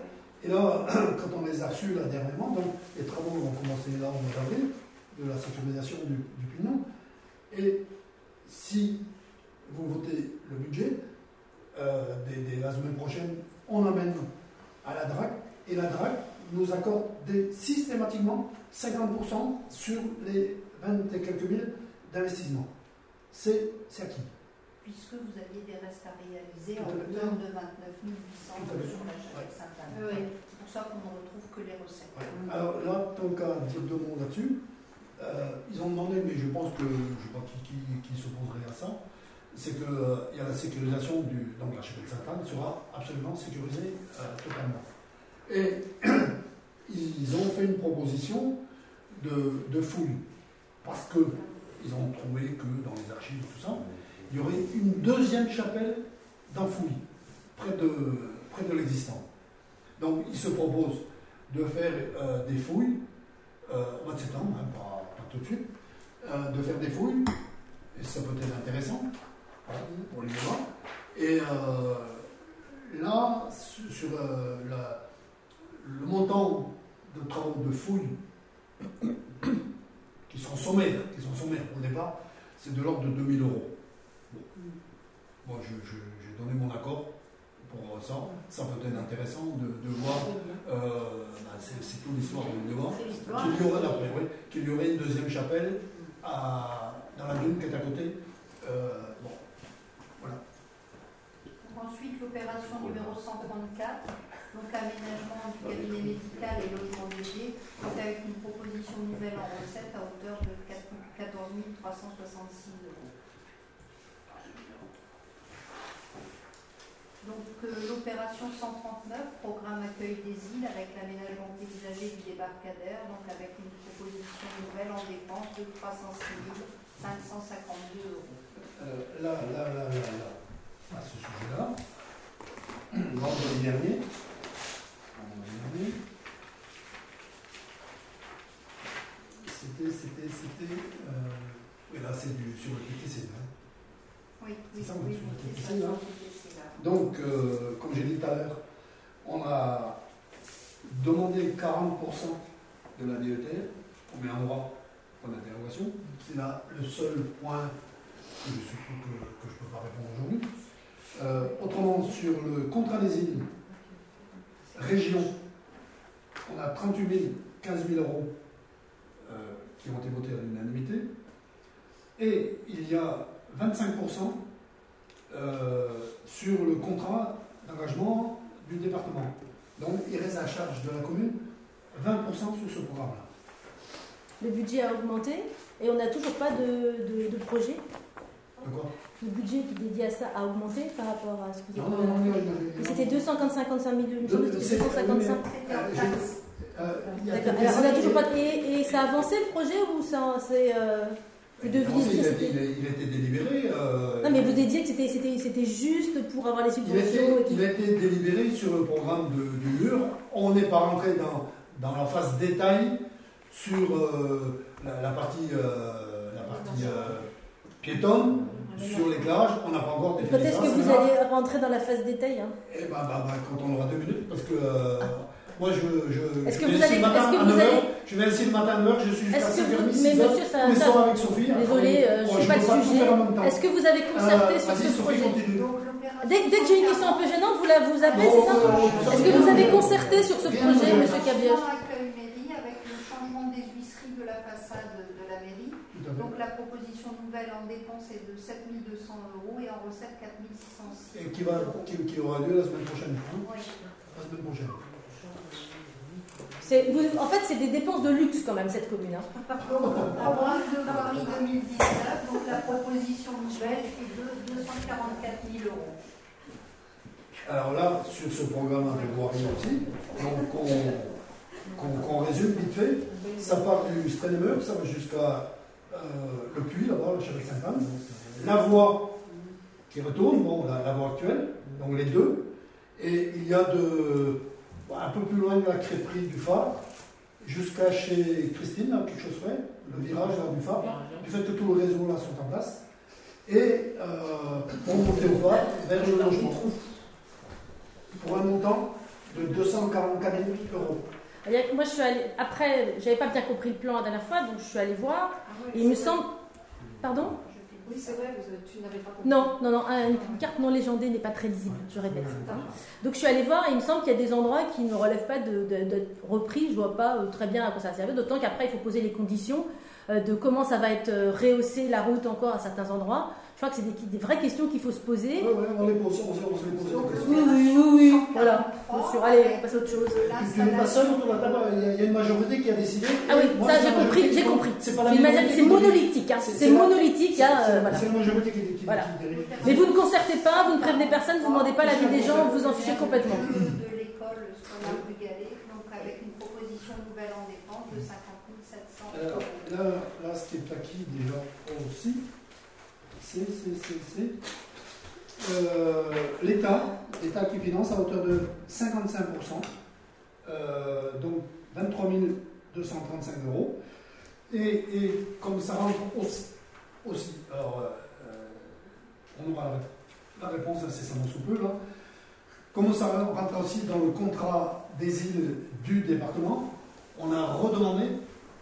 Et là, quand on les a reçus là dernièrement, donc les travaux vont commencer là mois d'avril, de la sécurisation du, du pignon. Et si vous votez le budget, euh, dès, dès la semaine prochaine, on amène à la DRAC et la DRAC nous accorde des- systématiquement 50% sur les 20 et quelques mille d'investissement. C'est c'est acquis. Puisque vous aviez des restes à réaliser en hauteur de 29 800 Tout à fait. sur la chapelle Sainte-Anne. Oui. C'est pour ça qu'on ne retrouve que les recettes. Alors là, tant qu'à dire deux mots là-dessus, euh, ils ont demandé, mais je pense que je ne sais pas qui, qui, s'opposerait à ça, c'est qu'il y a la sécurisation du. Donc la chapelle Sainte-Anne sera absolument sécurisée euh, totalement. Et ils ont fait une proposition de, de fouille, parce qu'ils ont trouvé que dans les archives et tout ça, il y aurait une deuxième chapelle dans Fouilly, près de, près de l'existant. Donc ils se proposent de faire euh, des fouilles euh, au mois de septembre, hein, pas, tout de suite, euh, de faire des fouilles, et ça peut être intéressant pour les voir. Et euh, là, sur le montant de travaux de fouilles qui sont sommaires, qui sont sommaires au départ, c'est de l'ordre de 2000 euros. Moi, j'ai donné mon accord pour ça. Ça peut être intéressant de, de voir. euh, bah, c'est toute l'histoire de l'histoire. Qu'il y aurait, oui, qu'il y aurait une deuxième chapelle à- dans la dune qui est à côté. Euh, bon, voilà. Donc ensuite, l'opération numéro 134, donc aménagement du cabinet médical et logement dédié, donc avec une proposition nouvelle en recette à hauteur de 4 14 366 euros. Donc euh, l'opération 139, programme accueil des îles avec l'aménagement paysager du débarcadère, donc avec une proposition nouvelle en dépense de 306 552 euros. Euh, là, là, là, là, là, à ce sujet-là, vendredi dernier, vendredi dernier, c'était, c'était, c'était, euh, oui, là, c'est du, sur le PTC, hein. Oui, C'est oui, TTC, c'est ça, sur le TTC, là. Donc, euh, comme j'ai dit tout à l'heure, on a demandé 40% de la DETR, on met un droit point d'interrogation. C'est là le seul point que je ne peux pas répondre aujourd'hui. Euh, autrement, sur le contrat des îles, région, on a 38 000, 15 000 euros euh, qui ont été votés à l'unanimité. Et il y a 25% euh, sur le contrat d'engagement du département. Donc il reste à charge de la commune 20% sur ce programme-là. Le budget a augmenté et on n'a toujours pas de, de, de projet. De quoi? Le budget qui est dédié à ça a augmenté par rapport à ce que vous avez non, non, non, non, non. C'était 255 millions, il me semble que c'était C'est- 255. euh, euh, quelques Alors on toujours pas et, et ça a avancé le projet ou ça c'est euh, Non, deviez il, c'était- il délibéré. euh, Non mais vous dédiez que c'était juste pour avoir les subventions. il a été délibéré sur le programme de- du mur. On n'est pas rentré dans, dans la phase détail sur euh, la, la partie, euh, la partie piétonne, sur l'éclairage, on n'a pas encore défini Peut-être que vous là. allez rentrer dans la phase détail. hein? Eh ben, bah, bah, quand on aura deux minutes, parce que moi je, je, Est-ce je que vous allez- le matin est-ce que à vous 9h, allez- je viens ici le matin à 9h, je suis jusqu'à Est-ce que 5h30, vous, 6h, mais monsieur, ça, ça- soirs avec Sophie. désolé, euh, je ne suis pas peux le pas tout sujet. faire en même temps. Est-ce que vous avez concerté Euh, sur vas-y, ce Sophie, projet dès, dès que j'ai une question un peu gênante, vous, la, vous appelez, c'est ça Est-ce que vous avez concerté sur ce projet, de- monsieur Cabioche mairie avec le changement des huisseries de la façade de la mairie. Donc la proposition nouvelle en dépenses est de 7200 euros et en recettes 4606. Et qui, va, qui, qui aura lieu la semaine prochaine. hein, Oui. la semaine prochaine. Vous- En fait, c'est des dépenses de luxe quand même, cette commune. hein. Programme de voirie 2019, donc la proposition nouvelle est de 244 000 euros. Alors là, sur ce programme de voirie aussi, donc on, qu'on, résume vite fait, ça part du Strenemer, ça va jusqu'à euh, le puits là-bas, la chapelle Sainte-Anne, la voie qui retourne, bon, la, la voie actuelle, donc les deux, et il y a de, un peu plus loin de la crêperie du phare, jusqu'à chez Christine, chose près, le virage là, du phare, du fait que tout le réseau là sont en place, et euh, on montait au phare vers le logement pour un montant de 244 000 euros. A- Moi, je suis allée. Après, j'avais pas bien compris le plan la dernière fois, donc je suis allée voir. Et il me semble. Pardon? Oui, c'est vrai, vous- tu n'avais pas compris. Non, non, non, un- une carte non légendée n'est pas très lisible, je répète. hein. Donc je suis allée voir et il me semble qu'il y a des endroits qui ne relèvent pas de repris, je vois pas euh, très bien à quoi ça va servir, d'autant qu'après il faut poser les conditions euh, de comment ça va être euh, rehaussé la route encore à certains endroits. Je crois que c'est des, des vraies questions qu'il faut se poser. Ouais, ouais, on les pose, on se on se les pose. Oui, oui, oui, oui, voilà. Bien sûr, allez, on passe à autre chose. Tu- n'es pas seul autour de la table, il y a- a une majorité qui a décidé. Ah oui, Moi, ça j'ai compris, j'ai compris. C'est une monolithique, hein. C'est- monolithique, il y a, c'est- voilà. C'est la majorité qui, qui, Voilà. Mais vous ne concertez pas, vous ne prévenez personne, vous ne demandez pas l'avis des gens, vous vous en fichez complètement. De, l'école scolaire du Galet, donc avec une proposition nouvelle en dépenses de 50 700 Alors, euros. là, là, ce qui est acquis déjà aussi, c'est, c'est, c'est, c'est euh, l'État, l'État qui finance à hauteur de 55%, euh, donc 23 235 euros. Et, et comme ça rentre aussi, alors euh, on aura la, la réponse incessamment sous peu là, comme ça rentre aussi dans le contrat des îles du département, on a redemandé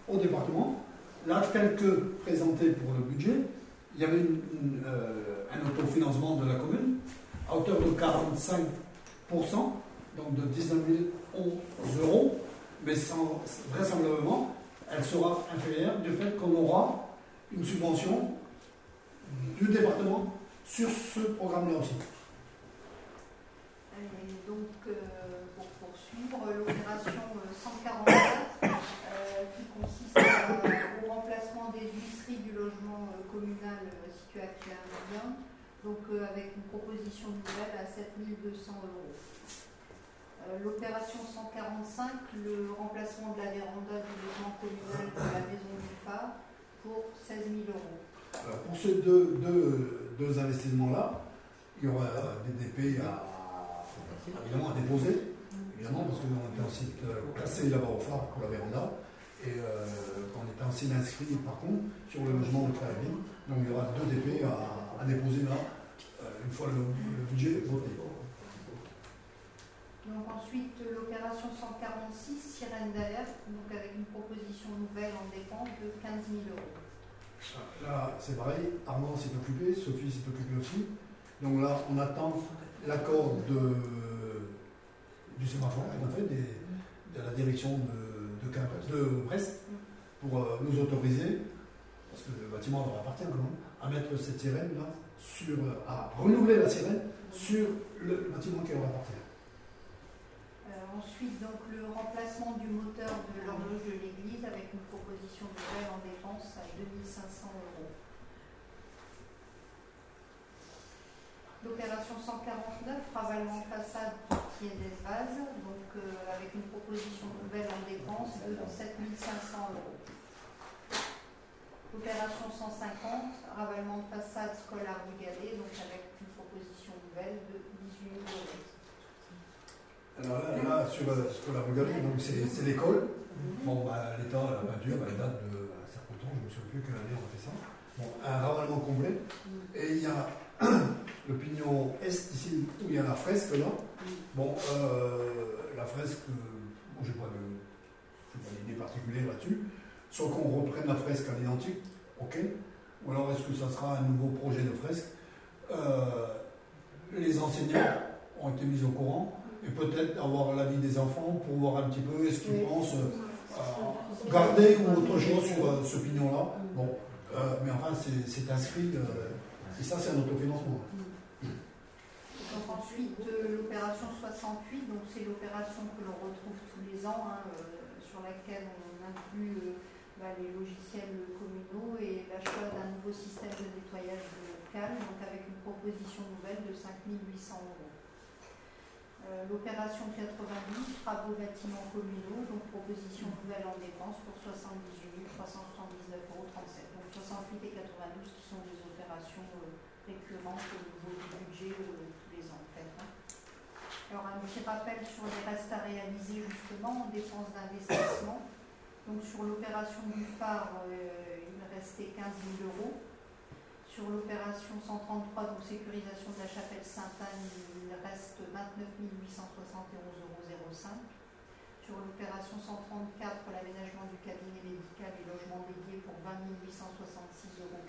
au département, là tel que présenté pour le budget, il y avait euh, un autofinancement de la commune à hauteur de 45%, donc de 19 011 euros, mais vraisemblablement, elle sera inférieure du fait qu'on aura une subvention du département sur ce programme-là aussi. Et donc, euh, pour poursuivre, l'opération euh, 144, euh, qui consiste à- au remplacement des huisseries du logement euh, communal euh, situé à Verdun, donc euh, avec une proposition nouvelle à 7200 euros. Euh, L'opération 145, le remplacement de la véranda du logement communal de la maison du phare pour 16 000 euros. Alors, pour ces deux, deux, deux investissements-là, il y aura des DP à, évidemment à déposer, évidemment, parce qu'on était en site classé là-bas au phare pour la véranda, et euh, on était en site inscrit par contre sur le logement de Clairville. Donc il y aura deux DP à, à déposer là, euh, une fois le, le budget voté. Donc ensuite, l'opération 146, sirène d'alerte, donc avec une proposition nouvelle en dépenses de 15 000 euros. Là, c'est pareil, Armand s'est occupé, Sophie s'est occupée aussi. Donc là, on attend l'accord de, du sémaphore, en fait, des- de la direction de, de, Quimper- de Brest, pour euh, nous autoriser, parce que le bâtiment leur appartient quand même, à mettre cette sirène là, sur, euh, à renouveler la sirène sur le, bâtiment qui leur appartient. Euh, ensuite, donc le remplacement du moteur de l'horloge de l'église avec une proposition nouvelle en dépenses à 2500 euros. L'opération 149, ravalement de façade qui est des vases, euh, avec une proposition nouvelle en dépenses de 7500 euros. Opération 150, ravalement de façade scolaire du Galet, donc avec une proposition nouvelle de 18 000 euros. Alors là, là, sur, la Galerie, donc c'est l'école. Bon, bah, l'état, la peinture, bah, elle date de certain temps, je ne me souviens plus quelle année on a fait ça. Bon, un ravalement complet. Et il y a le pignon est ici, où il y a la fresque là. Bon, euh, la fresque, euh, bon, j'ai pas de- j'ai pas d'idée particulière là-dessus. Soit qu'on reprenne la fresque à l'identique, ok. Ou alors est-ce que ça sera un nouveau projet de fresque Euh, Les enseignants ont été mis au courant et peut-être avoir l'avis des enfants pour voir un petit peu est-ce qu'ils pensent euh, garder ou autre chose sur euh, ce pignon-là. Bon, euh, mais enfin c'est inscrit euh, et ça c'est un autofinancement. Donc ensuite, euh, l'opération 68, donc c'est l'opération que l'on retrouve tous les ans, hein, euh, sur laquelle on inclut euh, bah, les logiciels communaux et l'achat d'un nouveau système de nettoyage local, donc avec une proposition nouvelle de 5800 euros. L'opération 90, travaux bâtiments communaux, donc proposition nouvelle en dépenses pour 78 379,37 euros. Donc 68 et 92 qui sont des opérations récurrentes au niveau du budget tous les ans en fait. hein. Alors un petit rappel sur les restes à réaliser justement en dépenses d'investissement. Donc sur l'opération du phare, euh, il restait 15 000 euros. Sur l'opération 133, donc sécurisation de la chapelle Sainte-Anne, il reste 29 871,05 euros. Sur l'opération 134, l'aménagement du cabinet médical et logement dédié pour 20 866,48 euros.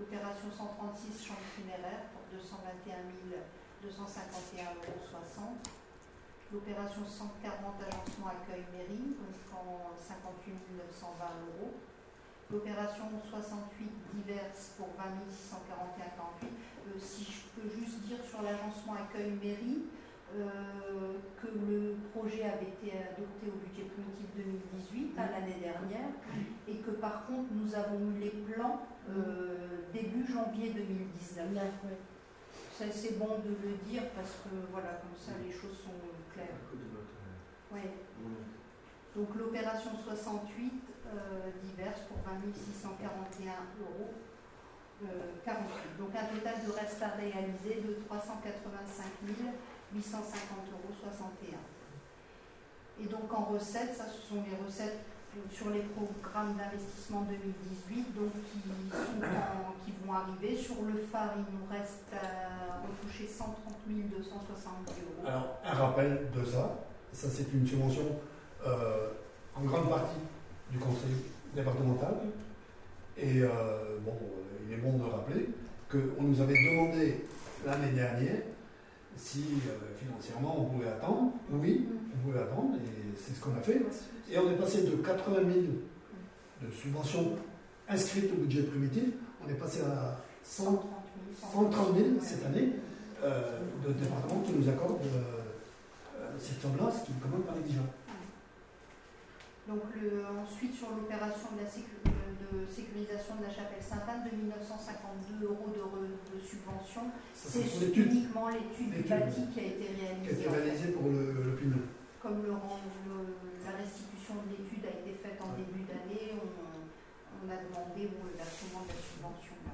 L'opération 136, chambre funéraire pour 221 251,60 euros. L'opération 140, agencement accueil mairie, donc en 58 920 euros. L'opération 68 diverses pour 20 641,48. Euh, si je peux juste dire sur l'agencement accueil mairie, euh, que le projet avait été adopté au budget primitif 2018, à l'année dernière, et que par contre nous avons eu les plans euh, début janvier 2019. C'est bon de le dire parce que voilà, comme ça les choses sont claires. Ouais. Donc l'opération 68, euh, diverses pour 20 641 euros. euh, 48. Donc un total de reste à réaliser de 385 850 euros 61. Et donc en recettes, ça ce sont les recettes sur les programmes d'investissement 2018 donc qui, sont en- qui vont arriver. Sur le phare, il nous reste à retoucher 130 270 euros. Alors un rappel de ça, ça c'est une subvention euh, en grande partie du conseil départemental. Et euh, bon, il est bon de rappeler qu'on nous avait demandé l'année dernière si euh, financièrement on pouvait attendre. Oui, on pouvait attendre et c'est ce qu'on a fait. Et on est passé de 80 000 de subventions inscrites au budget primitif, on est passé à 100 130 000 cette année euh, de département qui nous accorde euh, cette somme-là, ce qui est quand même pas négligeable. Donc le- ensuite sur l'opération de, la sécu- de sécurisation de la chapelle Sainte-Anne de 1952 euros de, re- de subvention, c'est uniquement l'étude du bâti qui a été Qui a réalisée. été en fait. réalisé pour le, le. Comme le rend- le- la restitution de l'étude a été faite en début d'année, on, on a demandé bon, le versement de la subvention. là.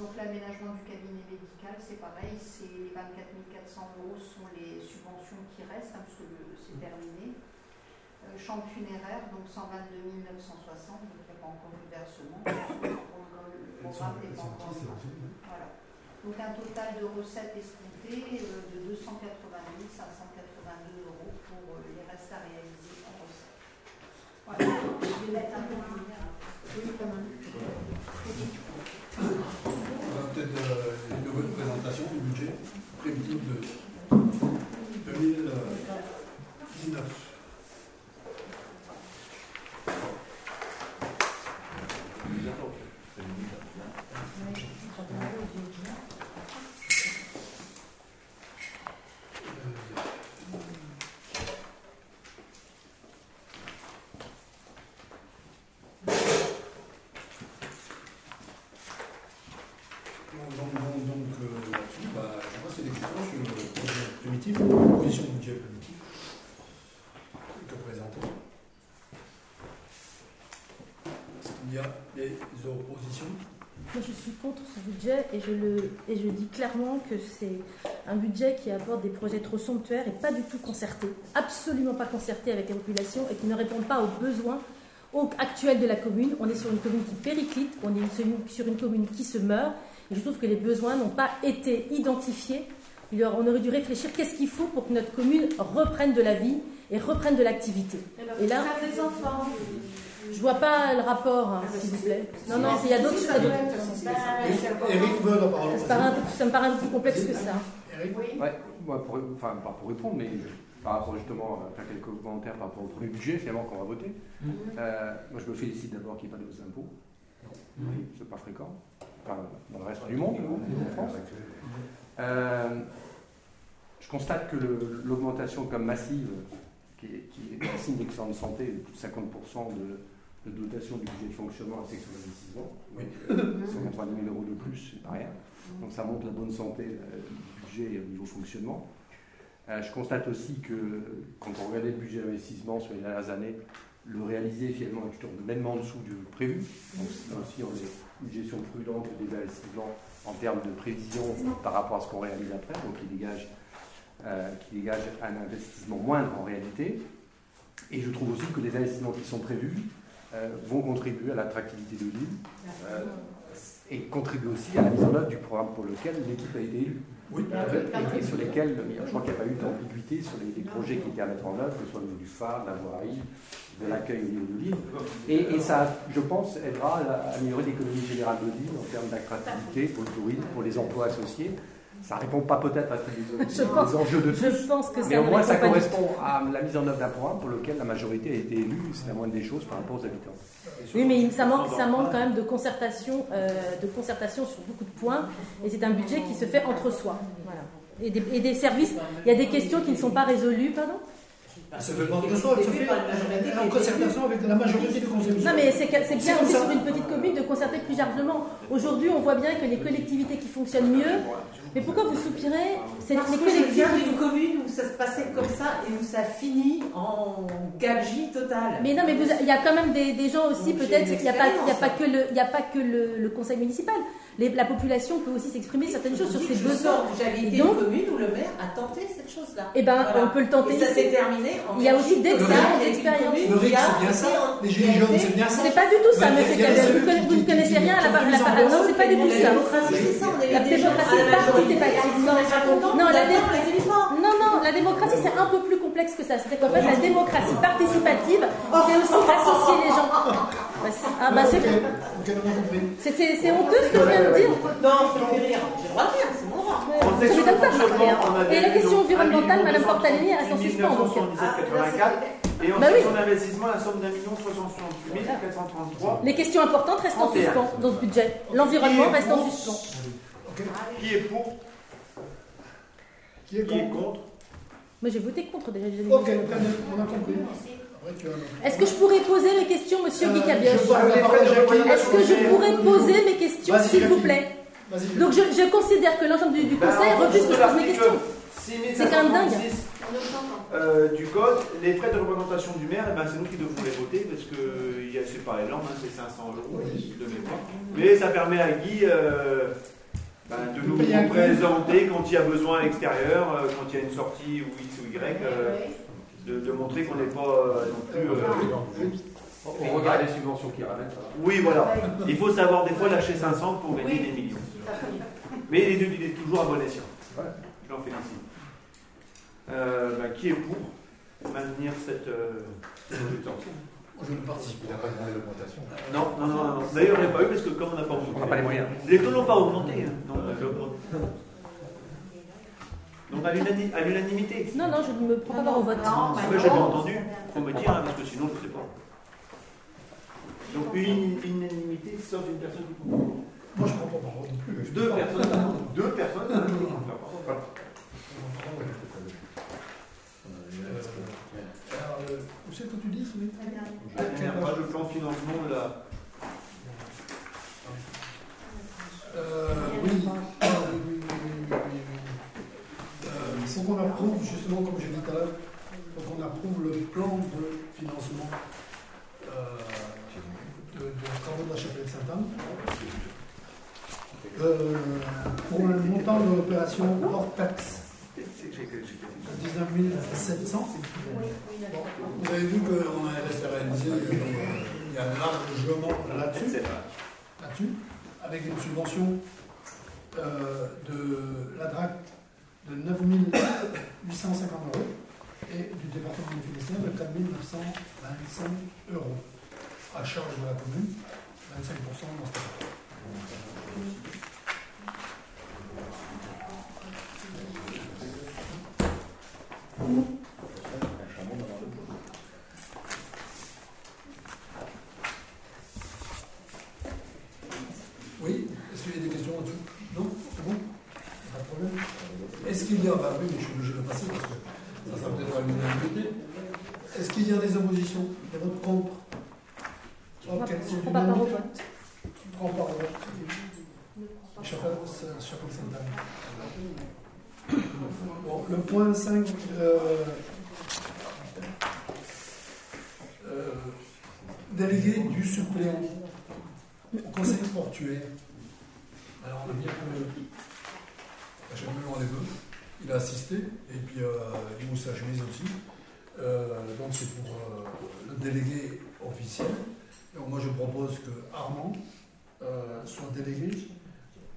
Donc l'aménagement du cabinet médical, c'est pareil, c'est les 24 400 euros sont les subventions qui restent, hein, parce que le- c'est terminé. Euh, chambre funéraire, donc 122 960, donc il n'y a pas encore eu de versement. Le programme n'est pas encore voilà. Donc un total de recettes escomptées euh, de 280 582 euros pour euh, les restes à réaliser en recettes. Voilà. Je vais mettre un peu en lumière. Oui, quand même. On va peut-être euh, une nouvelle présentation du budget primitif de 2019. Donc, donc, donc, donc, euh, là-dessus, bah, je vois c'est des questions sur le projet primitif, la proposition de budget primitif que présentons. Est-ce qu'il y a des oppositions Moi, je suis contre ce budget et je, le, et je dis clairement que c'est un budget qui apporte des projets trop somptuaires et pas du tout concertés, absolument pas concertés avec la population et qui ne répondent pas aux besoins actuels de la commune. On est sur une commune qui périclite, on est sur une commune qui se meurt et je trouve que les besoins n'ont pas été identifiés. On aurait dû réfléchir qu'est-ce qu'il faut pour que notre commune reprenne de la vie et reprenne de l'activité. Et là, des enfants. Je vois pas le rapport, hein, s'il vous plaît. Non, non, il y a d'autres choses. Eric veut la parole. Ça me paraît un peu plus complexe que ça. Eric Oui. Ouais, moi, pour, enfin, pas pour répondre, mais par rapport justement à faire quelques commentaires par rapport au premier budget finalement qu'on va voter. Mm. Euh, moi, je me félicite d'abord qu'il n'y ait pas de hausse d'impôts. Oui. C'est pas fréquent. Enfin, dans le reste du monde, en France. Euh, je constate que l'augmentation comme massive, qui est, qui est un signe d'excellence de santé, de plus de 50% de, de dotation du budget de fonctionnement à la section d'investissement. Oui. 190 000 euros de plus, c'est pas rien. Donc ça montre la bonne santé euh, du budget au niveau fonctionnement. Euh, je constate aussi que quand on regardait le budget d'investissement sur les dernières années, le réaliser finalement est nettement en dessous du prévu. Donc là aussi, on est une gestion prudente des investissements en termes de prévision par rapport à ce qu'on réalise après, donc qui dégage, euh, qui dégage un investissement moindre en réalité. Et je trouve aussi que les investissements qui sont prévus euh, vont contribuer à l'attractivité de l'île euh, et contribuer aussi à la mise en œuvre du programme pour lequel l'équipe a été élue. Oui, et, sur lesquels, je crois qu'il n'y a pas eu d'ambiguïté sur les, projets qui étaient à mettre en œuvre, que ce soit au niveau du phare, de la voirie, de l'accueil au niveau de l'île. Et, ça, je pense, aidera à améliorer l'économie générale de l'île en termes d'attractivité pour le tourisme, pour les emplois associés. Ça ne répond pas peut-être à tous les, enjeux de tous. Je pense que mais au moins ça correspond à la mise en œuvre d'un programme pour lequel la majorité a été élue. C'est la moindre des choses par rapport aux habitants. Oui, mais ça manque, ça manque quand même de concertation, euh, de concertation sur beaucoup de points. Et c'est un budget qui se fait entre soi. Voilà. Et, des, et des services, il y a des questions qui ne sont pas résolues, pardon? Ça fait entre soi, ça fait en concertation avec la majorité Non, mais c'est bien aussi sur une petite commune de concerter plus largement. Aujourd'hui, on voit bien que les collectivités qui fonctionnent mieux mais pourquoi vous soupirez C'est les collectivités d'une commune où ça se passait comme ça et où ça finit en gabegie totale. Mais non, mais il y a quand même des, gens aussi, peut-être, il n'y a, pas, a pas que, le, y a pas que le, conseil municipal. la population peut aussi s'exprimer certaines choses sur ses besoins. J'avais été une commune où le maire a tenté cette chose-là. Eh bien, on peut le tenter. Et ça s'est terminé en Il y a aussi d'expérience. Le RIC, c'est bien ça Les gilets jaunes, c'est bien ça C'est pas du tout ça, monsieur. Vous ne connaissez rien à la part. Non, c'est pas du tout ça. La démocratie est non, la non, non, la démocratie c'est un peu plus complexe que ça. C'est qu'en fait la démocratie participative, c'est aussi associer les gens. Ah bah c'est c'est honteux ce que je viens de dire. Non, ça fait rire. J'ai le droit de dire, c'est mon droit. Ça m'étonne pas Et la question environnementale, Madame Portalini reste en suspens. Donc. Et en bah section d'investissement, la somme d'un million 368 433. Les questions importantes restent en suspens dans ce budget. L'environnement reste en suspens. Qui est pour? Qui est contre, Moi j'ai voté contre déjà. Ok, on a compris. Est-ce que je pourrais poser mes questions, monsieur euh, Est-ce que je pourrais poser mes questions, s'il vous plaît? Donc je, considère que l'ensemble du, conseil refuse que je pose mes questions. C'est quand même dingue. Euh, du code, les frais de représentation du maire, eh ben, c'est nous qui devons les voter parce que c'est pas énorme, hein, c'est 500 euros de mémoire. Mais ça permet à Guy euh, ben, de nous présenter quand il y a besoin à l'extérieur, euh, quand il y a une sortie ou X ou Y, euh, de, montrer qu'on n'est pas euh, non plus. on regarde les subventions qui ramènent. Oui, voilà. Il faut savoir des fois lâcher 500 pour gagner des millions. Mais il est, toujours à bon escient. Je l'en félicite. Ben, qui est pour maintenir cette, cette je ne participe pas. Il n'a pas demandé l'augmentation. Non, non, non. non. D'ailleurs, il n'y a pas eu parce que comme on n'a pas augmenté. On n'a pas les moyens. Les taux n'ont pas augmenté. Hein. Donc à l'unanimité Non, non, je ne me prends pas au vote. Non, j'ai bien entendu. Il faut me dire, hein, parce que sinon je ne sais pas. Donc une unanimité sauf une personne qui comprend. Moi je ne comprends pas non plus. Deux personnes. Deux personnes. Euh, où c'est que tu dis, oui Pas de plan financement de la. Euh, oui. Ah, oui, oui, oui, oui, oui, Il euh, faut qu'on approuve, justement, comme j'ai dit tout à l'heure, il faut qu'on approuve le plan de financement euh, de, de travaux de la chapelle de Sainte-Anne. Euh, pour un montant de l'opération hors taxe, 19 700. Vous avez vu qu'on a laissé réaliser, euh, il y a largement là-dessus, là-dessus, avec une subvention euh, de la DRAC de 9 850 euros et du département du Finistère de 4 925 euros à charge de la commune, 25% dans ce cas. Oui, est-ce qu'il y a des questions là-dessus? Non? C'est bon? Pas de problème? Est-ce qu'il y a, oui, mais je suis obligé de passer parce que ça sera peut-être à l'unanimité. Est-ce qu'il y a des oppositions? Des votes contre On Ok, c'est pas part au vote. Tu prends part au vote. Chacun. Le point 5, euh, euh, délégué du suppléant au conseil portuaire. Alors, on a bien que Chacun les deux. Il a assisté, et puis euh, il mousse sa chemise aussi. Donc, c'est pour le délégué officiel. Donc, moi, je propose que Armand soit délégué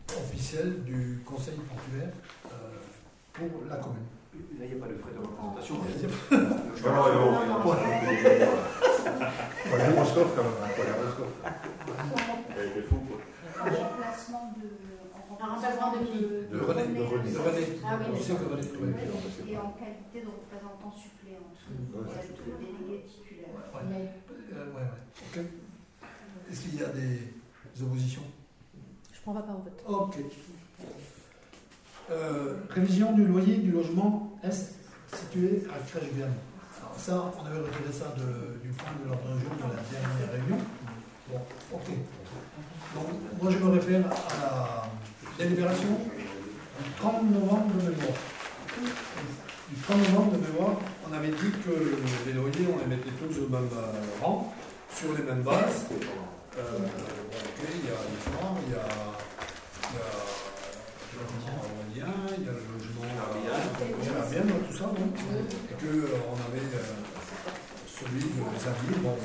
officiel du conseil portuaire pour la commune. Là, il n'y a pas de frais de représentation. Au Moscov, quand même. À Moscov. Elle était fou, quoi. Un remplacement de. Un remplacement de qui De René. De René. De René. Ah oui, Je sais que René. Et en qualité de représentant suppléant. De délégué titulaire. Ouais. Ouais, ouais. Ok. Est-ce qu'il y a des oppositions? Je prends pas part au vote. Ok. Euh, révision du loyer du logement Est situé à Crèche-Vienne. Alors ça, on avait retiré ça du point de l'ordre du jour de la dernière réunion. Bon, ok. Donc, moi je me réfère à la délibération du 30 novembre de mémoire. Du 30 novembre de mémoire, on avait dit que les loyers, on les mettait tous au même euh, rang, sur les mêmes bases. Euh, ok, il y a les il y a, il y a il y a le logement euh, arabienne, tout ça, non Et qu'on avait euh, celui de Xavier, bon,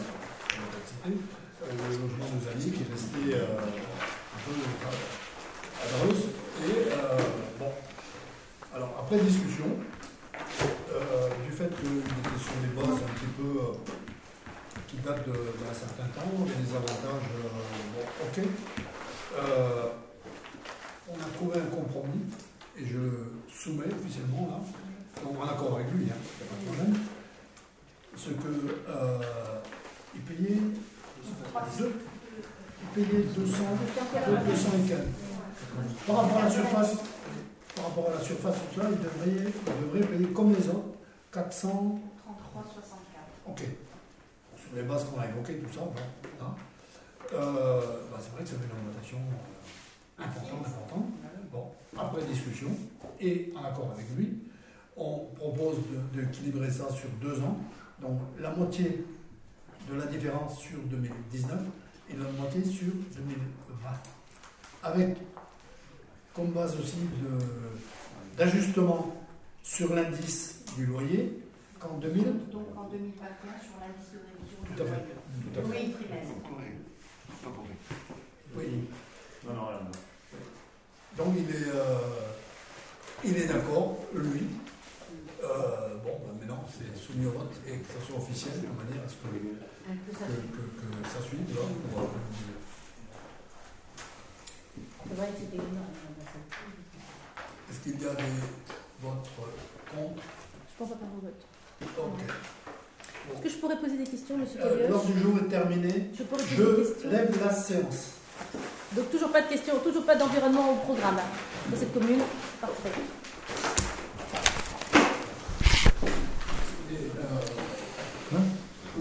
citer, euh, le logement de Xavier qui est resté euh, un peu à Dreux. Et euh, bon, alors après discussion, euh, du fait qu'il était sur des bases un petit peu euh, qui datent d'un certain temps, il y avantages, euh, bon, ok. Euh, on a trouvé un compromis et je le soumets officiellement là, donc en accord avec lui, hein, il n'y a pas de problème. Ce que euh, il payait deux, il payait 200, 200 et quelques. Par rapport à la surface, par rapport à la surface, tout ça, il devrait, il devrait payer comme les autres, 400. 33,64. Ok. Sur les bases qu'on a évoquées, tout ça, hein. Euh, bah, c'est vrai que ça fait une augmentation euh, importante, importante. Après discussion, et en accord avec lui, on propose de- d'équilibrer ça sur deux ans. Donc la moitié de la différence sur 2019 et la moitié sur 2020. Avec comme base aussi d'ajustement sur l'indice du loyer qu'en 2000. Donc en 2021, sur l'indice de révision du Tout à fait. loyer. Tout à fait. Oui, trimestre. Oui. Non, non, rien. Donc il est, euh, il est d'accord, lui. Euh, bon, ben, maintenant c'est soumis au vote et que ça soit officiel de manière à ce que, que, que- que ça suive. là, pour, euh, énorme. Est-ce qu'il y a des votes contre? Je prends pas part au vote. Ok. Est-ce que je pourrais poser des questions, monsieur Euh, L'ordre du jour est terminé. Je pourrais poser des Je questions lève la séance. Donc toujours pas de questions, toujours pas d'environnement au programme de cette commune. Parfait. Euh,